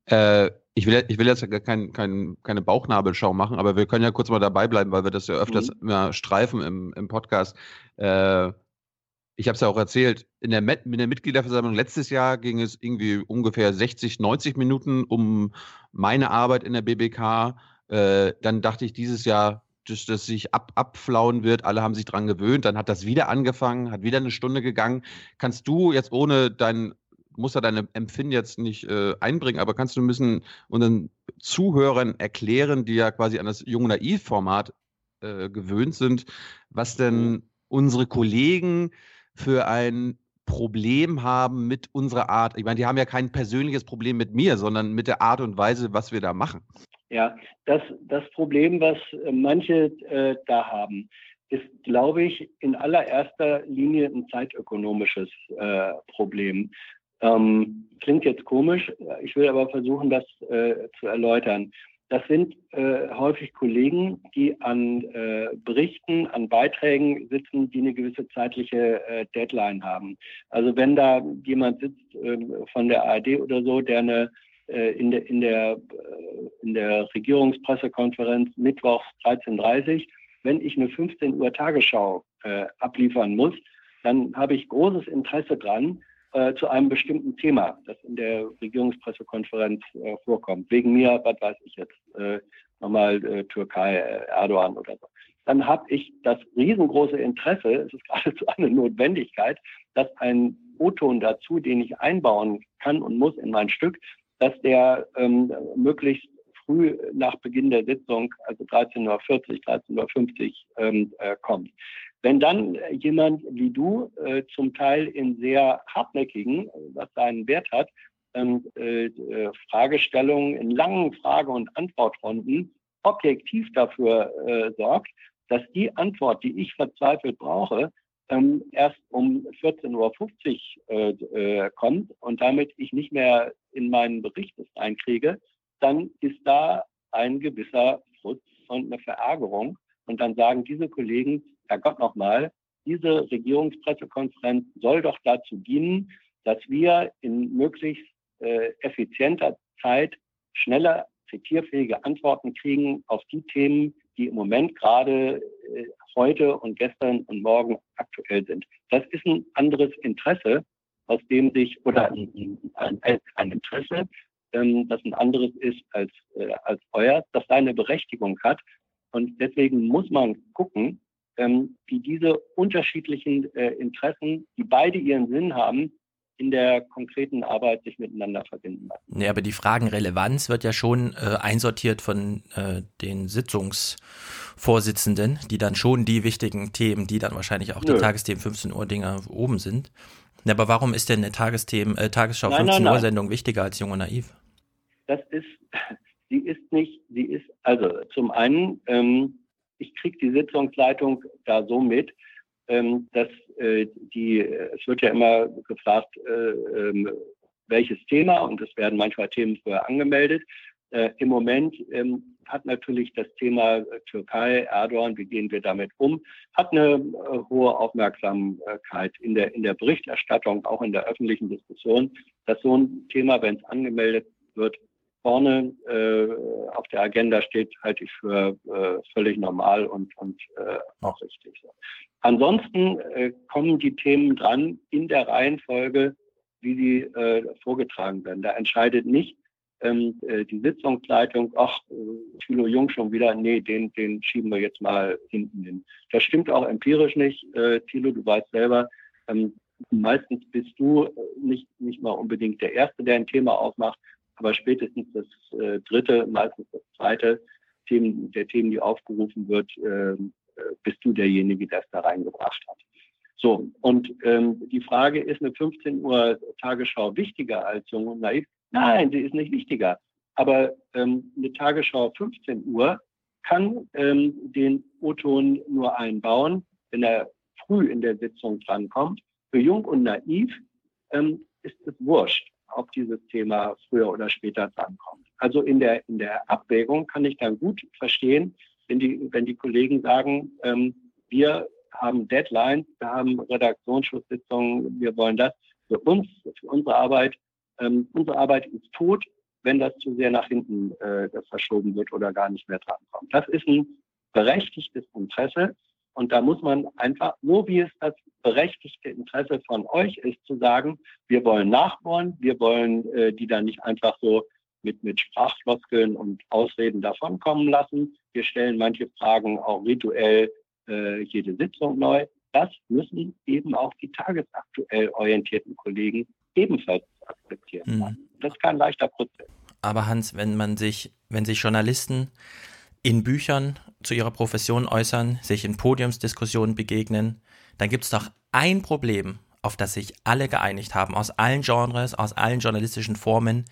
Äh, ich will, ich will jetzt kein, kein, keine Bauchnabelschau machen, aber wir können ja kurz mal dabei bleiben, weil wir das ja öfters mhm. immer streifen im, im Podcast. Äh, ich habe es ja auch erzählt, in der, Met, in der Mitgliederversammlung letztes Jahr ging es irgendwie ungefähr 60, 90 Minuten um meine Arbeit in der BBK. Äh, dann dachte ich dieses Jahr, dass das sich ab, abflauen wird. Alle haben sich dran gewöhnt. Dann hat das wieder angefangen, hat wieder eine Stunde gegangen. Kannst du jetzt ohne dein muss ja deine Empfinden jetzt nicht äh, einbringen, aber kannst du ein bisschen unseren Zuhörern erklären, die ja quasi an das Jung Naiv-Format äh, gewöhnt sind, was denn mhm. unsere Kollegen für ein Problem haben mit unserer Art. Ich meine, die haben ja kein persönliches Problem mit mir, sondern mit der Art und Weise, was wir da machen. Ja, das, das Problem, was äh, manche äh, da haben, ist, glaube ich, in allererster Linie ein zeitökonomisches äh, Problem. Ähm, klingt jetzt komisch, ich will aber versuchen, das äh, zu erläutern. Das sind äh, häufig Kollegen, die an äh, Berichten, an Beiträgen sitzen, die eine gewisse zeitliche äh, Deadline haben. Also wenn da jemand sitzt ähm, von der ARD oder so, der eine äh, in, der, in, der, äh, in der Regierungspressekonferenz Mittwochs 13.30 wenn ich eine 15 Uhr Tagesschau äh, abliefern muss, dann habe ich großes Interesse dran äh, zu einem bestimmten Thema, das in der Regierungspressekonferenz äh, vorkommt. Wegen mir, was weiß ich jetzt, äh, nochmal äh, Türkei, äh, Erdogan oder so. Dann habe ich das riesengroße Interesse, es ist geradezu eine Notwendigkeit, dass ein O-Ton dazu, den ich einbauen kann und muss in mein Stück, dass der ähm, möglichst früh nach Beginn der Sitzung, also 13.40 Uhr, 13.50 Uhr ähm, äh, kommt. Wenn dann jemand wie du äh, zum Teil in sehr hartnäckigen, was seinen Wert hat, ähm, äh, äh, Fragestellungen in langen Frage- und Antwortrunden objektiv dafür äh, sorgt, dass die Antwort, die ich verzweifelt brauche, ähm, erst um 14.50 Uhr äh, kommt und damit ich nicht mehr in meinen Bericht einkriege, dann ist da ein gewisser Frust und eine Verärgerung. Und dann sagen diese Kollegen, Herrgott nochmal, diese Regierungspressekonferenz soll doch dazu dienen, dass wir in möglichst äh, effizienter Zeit schneller zitierfähige Antworten kriegen auf die Themen, die im Moment gerade äh, heute und gestern und morgen aktuell sind. Das ist ein anderes Interesse, aus dem sich, oder ein, ein, ein Interesse, ähm, das ein anderes ist als, äh, als euer, das seine Berechtigung hat. Und deswegen muss man gucken, ähm, wie diese unterschiedlichen äh, Interessen, die beide ihren Sinn haben, in der konkreten Arbeit sich miteinander verbinden lassen. Ja, aber die Fragenrelevanz wird ja schon äh, einsortiert von äh, den Sitzungsvorsitzenden, die dann schon die wichtigen Themen, die dann wahrscheinlich auch Nö. die Tagesthemen 15 Uhr Dinger oben sind. Ja, aber warum ist denn eine Tagesthemen, äh, Tagesschau nein, 15 nein, Uhr Sendung wichtiger als Jung und Naiv? Das ist, sie ist nicht, sie ist, also zum einen, ähm, ich kriege die Sitzungsleitung da so mit, ähm, dass äh, die, es wird ja immer gefragt, äh, ähm, welches Thema und es werden manchmal Themen vorher angemeldet. Äh, Im Moment ähm, hat natürlich das Thema Türkei, Erdogan, wie gehen wir damit um, hat eine äh, hohe Aufmerksamkeit in der, in der Berichterstattung, auch in der öffentlichen Diskussion, dass so ein Thema, wenn es angemeldet wird, vorne äh, auf der Agenda steht, halte ich für äh, völlig normal und, und äh, auch richtig. Ansonsten äh, kommen die Themen dran in der Reihenfolge, wie sie äh, vorgetragen werden. Da entscheidet nicht ähm, äh, die Sitzungsleitung, ach, äh, Thilo Jung schon wieder, nee, den, den schieben wir jetzt mal hinten hin. Das stimmt auch empirisch nicht. Äh, Thilo, du weißt selber, ähm, meistens bist du nicht, nicht mal unbedingt der Erste, der ein Thema aufmacht, aber spätestens das äh, dritte, meistens das zweite Themen, der Themen, die aufgerufen wird, ähm, äh, bist du derjenige, der es da reingebracht hat. So, und ähm, die Frage, ist eine 15 Uhr Tagesschau wichtiger als Jung und Naiv? Nein, sie ist nicht wichtiger. Aber ähm, eine Tagesschau 15 Uhr kann ähm, den O-Ton nur einbauen, wenn er früh in der Sitzung drankommt. Für Jung und Naiv ähm, ist es wurscht ob dieses Thema früher oder später drankommt. Also in der, in der Abwägung kann ich dann gut verstehen, wenn die, wenn die Kollegen sagen, ähm, wir haben Deadlines, wir haben Redaktionsschusssitzungen, wir wollen das für uns, für unsere Arbeit. Ähm, unsere Arbeit ist tot, wenn das zu sehr nach hinten äh, verschoben wird oder gar nicht mehr drankommt. Das ist ein berechtigtes Interesse. Und da muss man einfach, so wie es das berechtigte Interesse von euch ist, zu sagen, wir wollen nachbohren, wir wollen äh, die dann nicht einfach so mit, mit Sprachfloskeln und Ausreden davonkommen lassen. Wir stellen manche Fragen auch rituell äh, jede Sitzung neu. Das müssen eben auch die tagesaktuell orientierten Kollegen ebenfalls akzeptieren. Mhm. Das ist kein leichter Prozess. Aber Hans, wenn man sich, wenn sich Journalisten in Büchern zu ihrer Profession äußern, sich in Podiumsdiskussionen begegnen, dann gibt es doch ein Problem, auf das sich alle geeinigt haben, aus allen Genres, aus allen journalistischen Formen.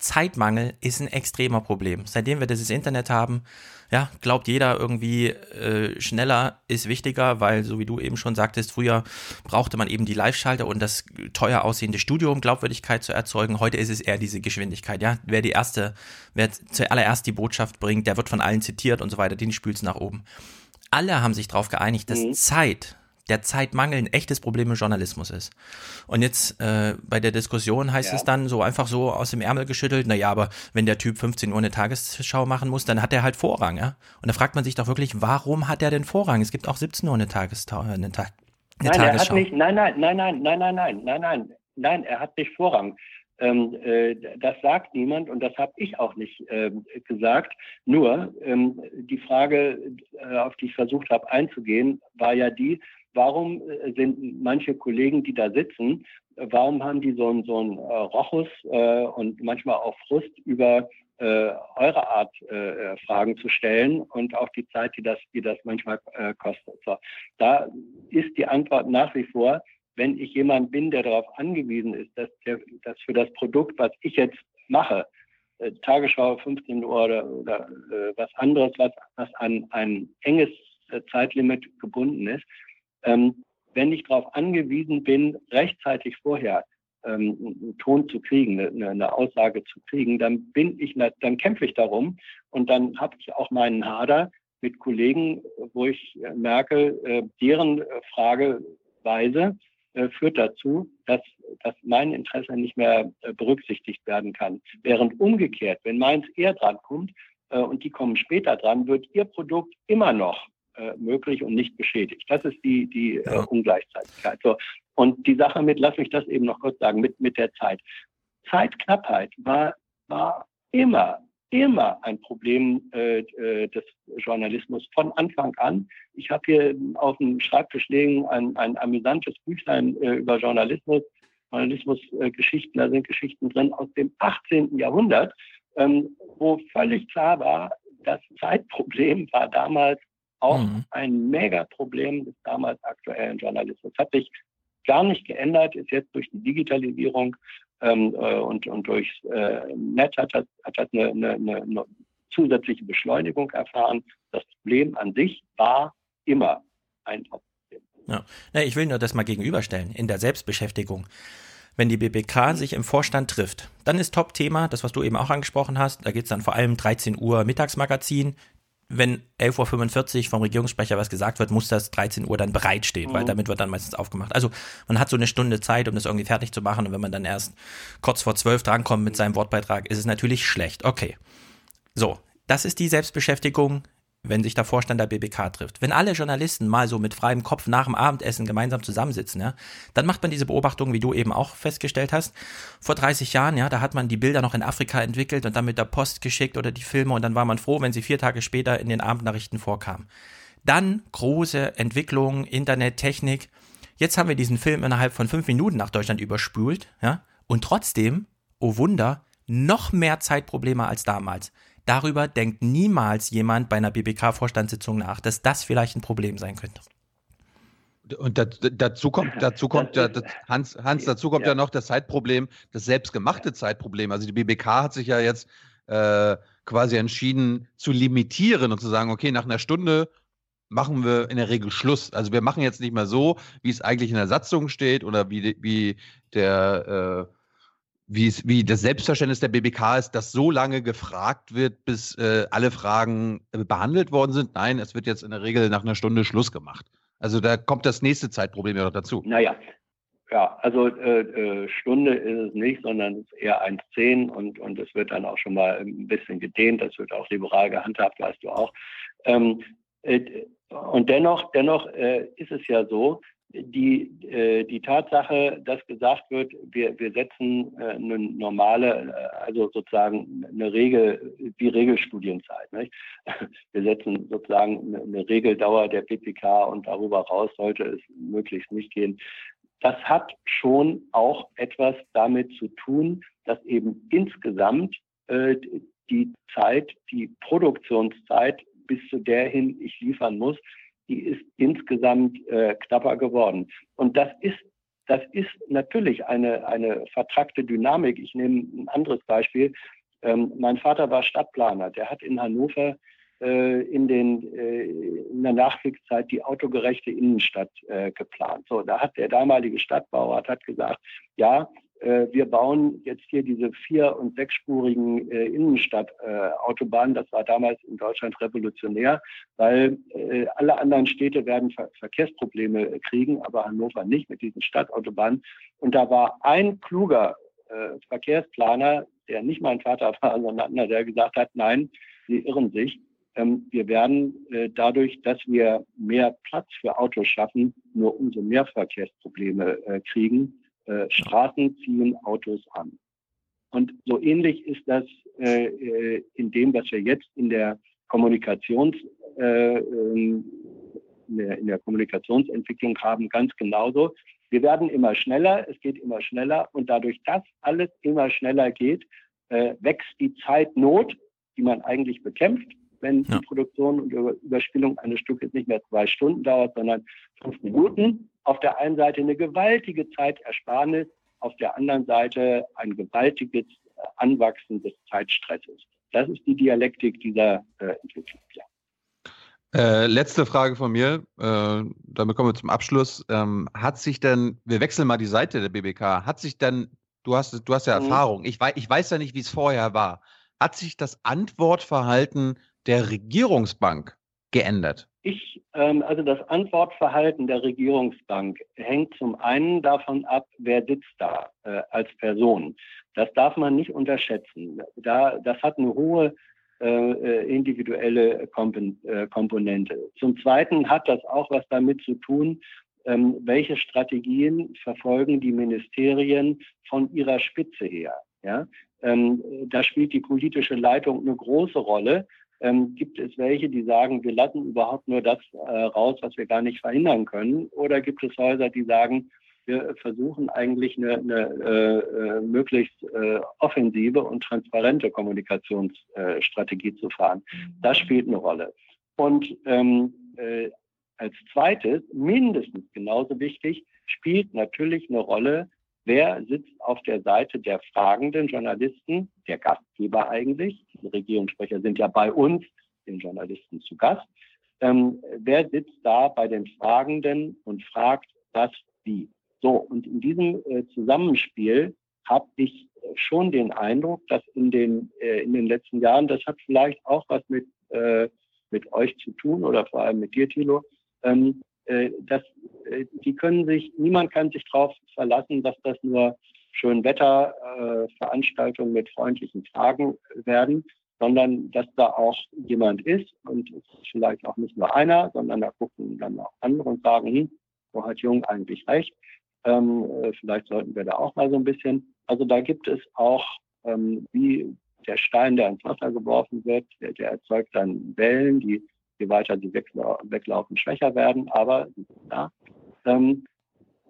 Zeitmangel ist ein extremer Problem. Seitdem wir dieses Internet haben, ja, glaubt jeder irgendwie, äh, schneller ist wichtiger, weil, so wie du eben schon sagtest, früher brauchte man eben die Live-Schalter und das teuer aussehende Studio, um Glaubwürdigkeit zu erzeugen. Heute ist es eher diese Geschwindigkeit, ja. Wer die erste, wer zuallererst die Botschaft bringt, der wird von allen zitiert und so weiter, den spült nach oben. Alle haben sich darauf geeinigt, dass mhm. Zeit der Zeitmangel ein echtes Problem im Journalismus ist. Und jetzt äh, bei der Diskussion heißt ja. es dann so einfach so aus dem Ärmel geschüttelt, naja, aber wenn der Typ 15 Uhr eine Tagesschau machen muss, dann hat er halt Vorrang, ja. Und da fragt man sich doch wirklich, warum hat er denn Vorrang? Es gibt auch 17 Uhr eine, Tagestau eine, Ta eine nein, Tagesschau. Er nicht, nein, nein, nein, nein, nein, nein, nein, nein, nein, nein, er hat nicht Vorrang. Ähm, äh, das sagt niemand und das habe ich auch nicht ähm, gesagt. Nur ähm, die Frage, äh, auf die ich versucht habe einzugehen, war ja die, warum äh, sind manche Kollegen, die da sitzen, warum haben die so einen so einen äh, Rochus äh, und manchmal auch Frust über äh, eure Art äh, Fragen zu stellen und auch die Zeit, die das, die das manchmal äh, kostet. So, da ist die Antwort nach wie vor, wenn ich jemand bin, der darauf angewiesen ist, dass, der, dass für das Produkt, was ich jetzt mache, äh, Tagesschau 15 Uhr oder, oder äh, was anderes, was, was an ein enges äh, Zeitlimit gebunden ist, ähm, wenn ich darauf angewiesen bin, rechtzeitig vorher ähm, einen Ton zu kriegen, eine, eine, Aussage zu kriegen, dann bin ich, dann kämpfe ich darum und dann habe ich auch meinen Hader mit Kollegen, wo ich merke, äh, deren Frageweise äh, führt dazu, dass, dass mein Interesse nicht mehr äh, berücksichtigt werden kann. Während umgekehrt, wenn meins eher dran kommt äh, und die kommen später dran, wird ihr Produkt immer noch äh, möglich und nicht beschädigt. Das ist die, die äh, ja. Ungleichzeitigkeit. So. Und die Sache mit, lass mich das eben noch kurz sagen, mit, mit der Zeit. Zeitknappheit war, war immer immer ein Problem äh, äh, des Journalismus von Anfang an. Ich habe hier auf dem Schreibtisch liegen ein, ein amüsantes Büchlein äh, über Journalismus, Journalismusgeschichten. Äh, da sind Geschichten drin aus dem 18. Jahrhundert, ähm, wo völlig klar war, das Zeitproblem war damals auch mhm. ein Megaproblem des damals aktuellen Journalismus. Hat sich gar nicht geändert, ist jetzt durch die Digitalisierung ähm, äh, und, und durch äh, Netz hat das, hat das eine, eine, eine zusätzliche Beschleunigung erfahren. Das Problem an sich war immer ein Hauptproblem. Ja. ja, ich will nur das mal gegenüberstellen. In der Selbstbeschäftigung wenn die BBK sich im Vorstand trifft. Dann ist Top-Thema, das, was du eben auch angesprochen hast, da geht es dann vor allem 13 Uhr Mittagsmagazin, wenn 11.45 Uhr vom Regierungssprecher was gesagt wird, muss das 13 Uhr dann bereitstehen, mhm. weil damit wird dann meistens aufgemacht. Also man hat so eine Stunde Zeit, um das irgendwie fertig zu machen und wenn man dann erst kurz vor 12 drankommt mit seinem Wortbeitrag, ist es natürlich schlecht. Okay. So, das ist die Selbstbeschäftigung wenn sich der Vorstand der BBK trifft. Wenn alle Journalisten mal so mit freiem Kopf nach dem Abendessen gemeinsam zusammensitzen, ja, dann macht man diese Beobachtung, wie du eben auch festgestellt hast. Vor 30 Jahren, ja, da hat man die Bilder noch in Afrika entwickelt und dann mit der Post geschickt oder die Filme und dann war man froh, wenn sie vier Tage später in den Abendnachrichten vorkamen. Dann große Entwicklung, Internet, Technik. Jetzt haben wir diesen Film innerhalb von fünf Minuten nach Deutschland überspült, ja, und trotzdem, oh Wunder, noch mehr Zeitprobleme als damals. Darüber denkt niemals jemand bei einer BBK-Vorstandssitzung nach, dass das vielleicht ein Problem sein könnte. Und dazu kommt, dazu kommt ja, Hans, Hans, dazu kommt ja. ja noch das Zeitproblem, das selbstgemachte Zeitproblem. Also die BBK hat sich ja jetzt äh, quasi entschieden zu limitieren und zu sagen, okay, nach einer Stunde machen wir in der Regel Schluss. Also wir machen jetzt nicht mehr so, wie es eigentlich in der Satzung steht oder wie, wie der äh, wie, es, wie das Selbstverständnis der BBK ist, dass so lange gefragt wird, bis äh, alle Fragen äh, behandelt worden sind. Nein, es wird jetzt in der Regel nach einer Stunde Schluss gemacht. Also da kommt das nächste Zeitproblem ja noch dazu. Naja, ja, also äh, äh, Stunde ist es nicht, sondern es ist eher 1,10 und, und es wird dann auch schon mal ein bisschen gedehnt. Das wird auch liberal gehandhabt, weißt du auch. Ähm, äh, und dennoch, dennoch ist es ja so, die, äh, die Tatsache, dass gesagt wird, wir, wir setzen äh, eine normale, äh, also sozusagen eine Regel, die Regelstudienzeit. Nicht? Wir setzen sozusagen eine Regeldauer der PPK und darüber raus sollte es möglichst nicht gehen. Das hat schon auch etwas damit zu tun, dass eben insgesamt äh, die Zeit, die Produktionszeit bis zu der hin ich liefern muss, die ist insgesamt äh, knapper geworden. Und das ist das ist natürlich eine, eine vertrackte Dynamik. Ich nehme ein anderes Beispiel. Ähm, mein Vater war Stadtplaner. Der hat in Hannover äh, in, den, äh, in der Nachkriegszeit die autogerechte Innenstadt äh, geplant. So, da hat der damalige Stadtbauer hat gesagt, ja, wir bauen jetzt hier diese vier- und sechsspurigen äh, Innenstadtautobahnen. das war damals in Deutschland revolutionär, weil äh, alle anderen Städte werden Ver Verkehrsprobleme kriegen, aber Hannover nicht mit diesen Stadtautobahnen. Und da war ein kluger äh, Verkehrsplaner, der nicht mein Vater war, sondern einer, der gesagt hat, nein, Sie irren sich. Ähm, wir werden äh, dadurch, dass wir mehr Platz für Autos schaffen, nur umso mehr Verkehrsprobleme äh, kriegen. Äh, Straßen ziehen Autos an. Und so ähnlich ist das äh, äh, in dem, was wir jetzt in der Kommunikations äh, ähm, in der, in der Kommunikationsentwicklung haben, ganz genauso. Wir werden immer schneller, es geht immer schneller und dadurch, dass alles immer schneller geht, äh, wächst die Zeitnot, die man eigentlich bekämpft, wenn ja. die Produktion und Überspielung eines Stückes nicht mehr zwei Stunden dauert, sondern fünf Minuten auf der einen Seite eine gewaltige Zeitersparnis, auf der anderen Seite ein gewaltiges äh, Anwachsen des Zeitstresses. Das ist die Dialektik dieser äh, Entwicklung. Ja. Äh, letzte Frage von mir, äh, damit kommen wir zum Abschluss. Ähm, hat sich denn, wir wechseln mal die Seite der BBK, hat sich denn, du hast, du hast ja mhm. Erfahrung, ich ich weiß ja nicht, wie es vorher war, hat sich das Antwortverhalten der Regierungsbank geändert? Ich, ähm, also das Antwortverhalten der Regierungsbank hängt zum einen davon ab, wer sitzt da äh, als Person. Das darf man nicht unterschätzen. Da, das hat eine hohe äh, individuelle Kompon äh, Komponente. Zum Zweiten hat das auch was damit zu tun, ähm, welche Strategien verfolgen die Ministerien von ihrer Spitze her. Ja? Ähm, da spielt die politische Leitung eine große Rolle ähm, gibt es welche, die sagen, wir lassen überhaupt nur das äh, raus, was wir gar nicht verhindern können? Oder gibt es Häuser, die sagen, wir versuchen eigentlich eine, eine äh, äh möglichst äh, offensive und transparente Kommunikationsstrategie zu fahren. Das spielt eine Rolle. Und ähm, äh, als zweites, mindestens genauso wichtig, spielt natürlich eine Rolle, Wer sitzt auf der Seite der fragenden Journalisten, der Gastgeber eigentlich? Die Regierungssprecher sind ja bei uns, den Journalisten, zu Gast. Ähm, wer sitzt da bei den Fragenden und fragt, was wie? So, und in diesem äh, Zusammenspiel habe ich schon den Eindruck, dass in den, äh, in den letzten Jahren, das hat vielleicht auch was mit, äh, mit euch zu tun oder vor allem mit dir, Thilo, ähm, äh, dass äh, die können sich, niemand kann sich darauf verlassen, dass das nur Schönwetterveranstaltungen mit freundlichen Fragen werden, sondern dass da auch jemand ist und vielleicht auch nicht nur einer, sondern da gucken dann auch andere und sagen, hm, wo hat Jung eigentlich recht? Ähm, äh, vielleicht sollten wir da auch mal so ein bisschen. Also da gibt es auch, ähm, wie der Stein, der ins Wasser geworfen wird, der, der erzeugt dann Wellen, die je weiter sie weglaufen, schwächer werden, aber ja, ähm,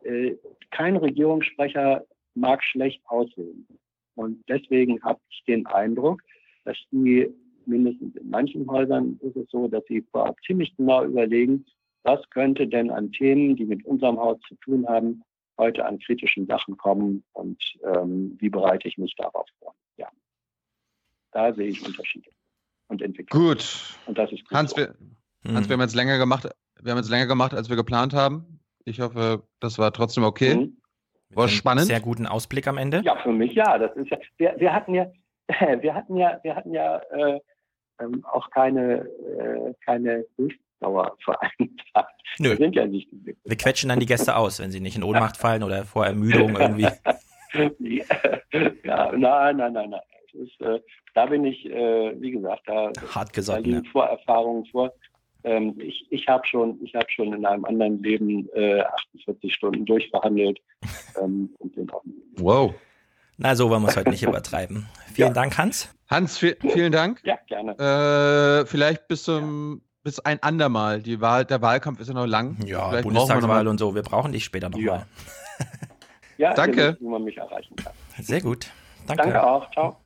äh, kein Regierungssprecher mag schlecht aussehen. Und deswegen habe ich den Eindruck, dass die, mindestens in manchen Häusern ist es so, dass sie vorab ziemlich genau überlegen, was könnte denn an Themen, die mit unserem Haus zu tun haben, heute an kritischen Sachen kommen und ähm, wie bereite ich mich darauf vor. Ja, da sehe ich Unterschiede und Entwicklung. Gut. Und das ist gut Hans, wir, Hans, wir haben jetzt länger gemacht, wir haben jetzt länger gemacht, als wir geplant haben. Ich hoffe, das war trotzdem okay. Mhm. War spannend. Sehr guten Ausblick am Ende. Ja, für mich ja. Das ist ja. Wir, wir hatten ja, wir hatten ja, wir hatten ja äh, ähm, auch keine, äh, keine Durchdauer vereinbart. Nö. Wir sind ja nicht. Wir quetschen dann die Gäste aus, wenn sie nicht in Ohnmacht fallen oder vor Ermüdung irgendwie. ja, nein, nein, nein, nein. Ist, äh, da bin ich, äh, wie gesagt, da, Hart gesagt, da liegen ja. Vorerfahrungen vor. Ähm, ich ich habe schon, hab schon in einem anderen Leben äh, 48 Stunden durchverhandelt. Ähm, und bin auch wow. Na, so wollen wir es heute nicht übertreiben. Vielen ja. Dank, Hans. Hans, vielen Dank. Ja, gerne. Äh, vielleicht bis zum ja. bis ein andermal. Die Wahl, der Wahlkampf ist ja noch lang. Ja, vielleicht Bundestagswahl und so. Wir brauchen dich später nochmal. Ja, Danke. Wissen, wie man mich erreichen kann. Sehr gut. Danke. Danke auch. Ciao.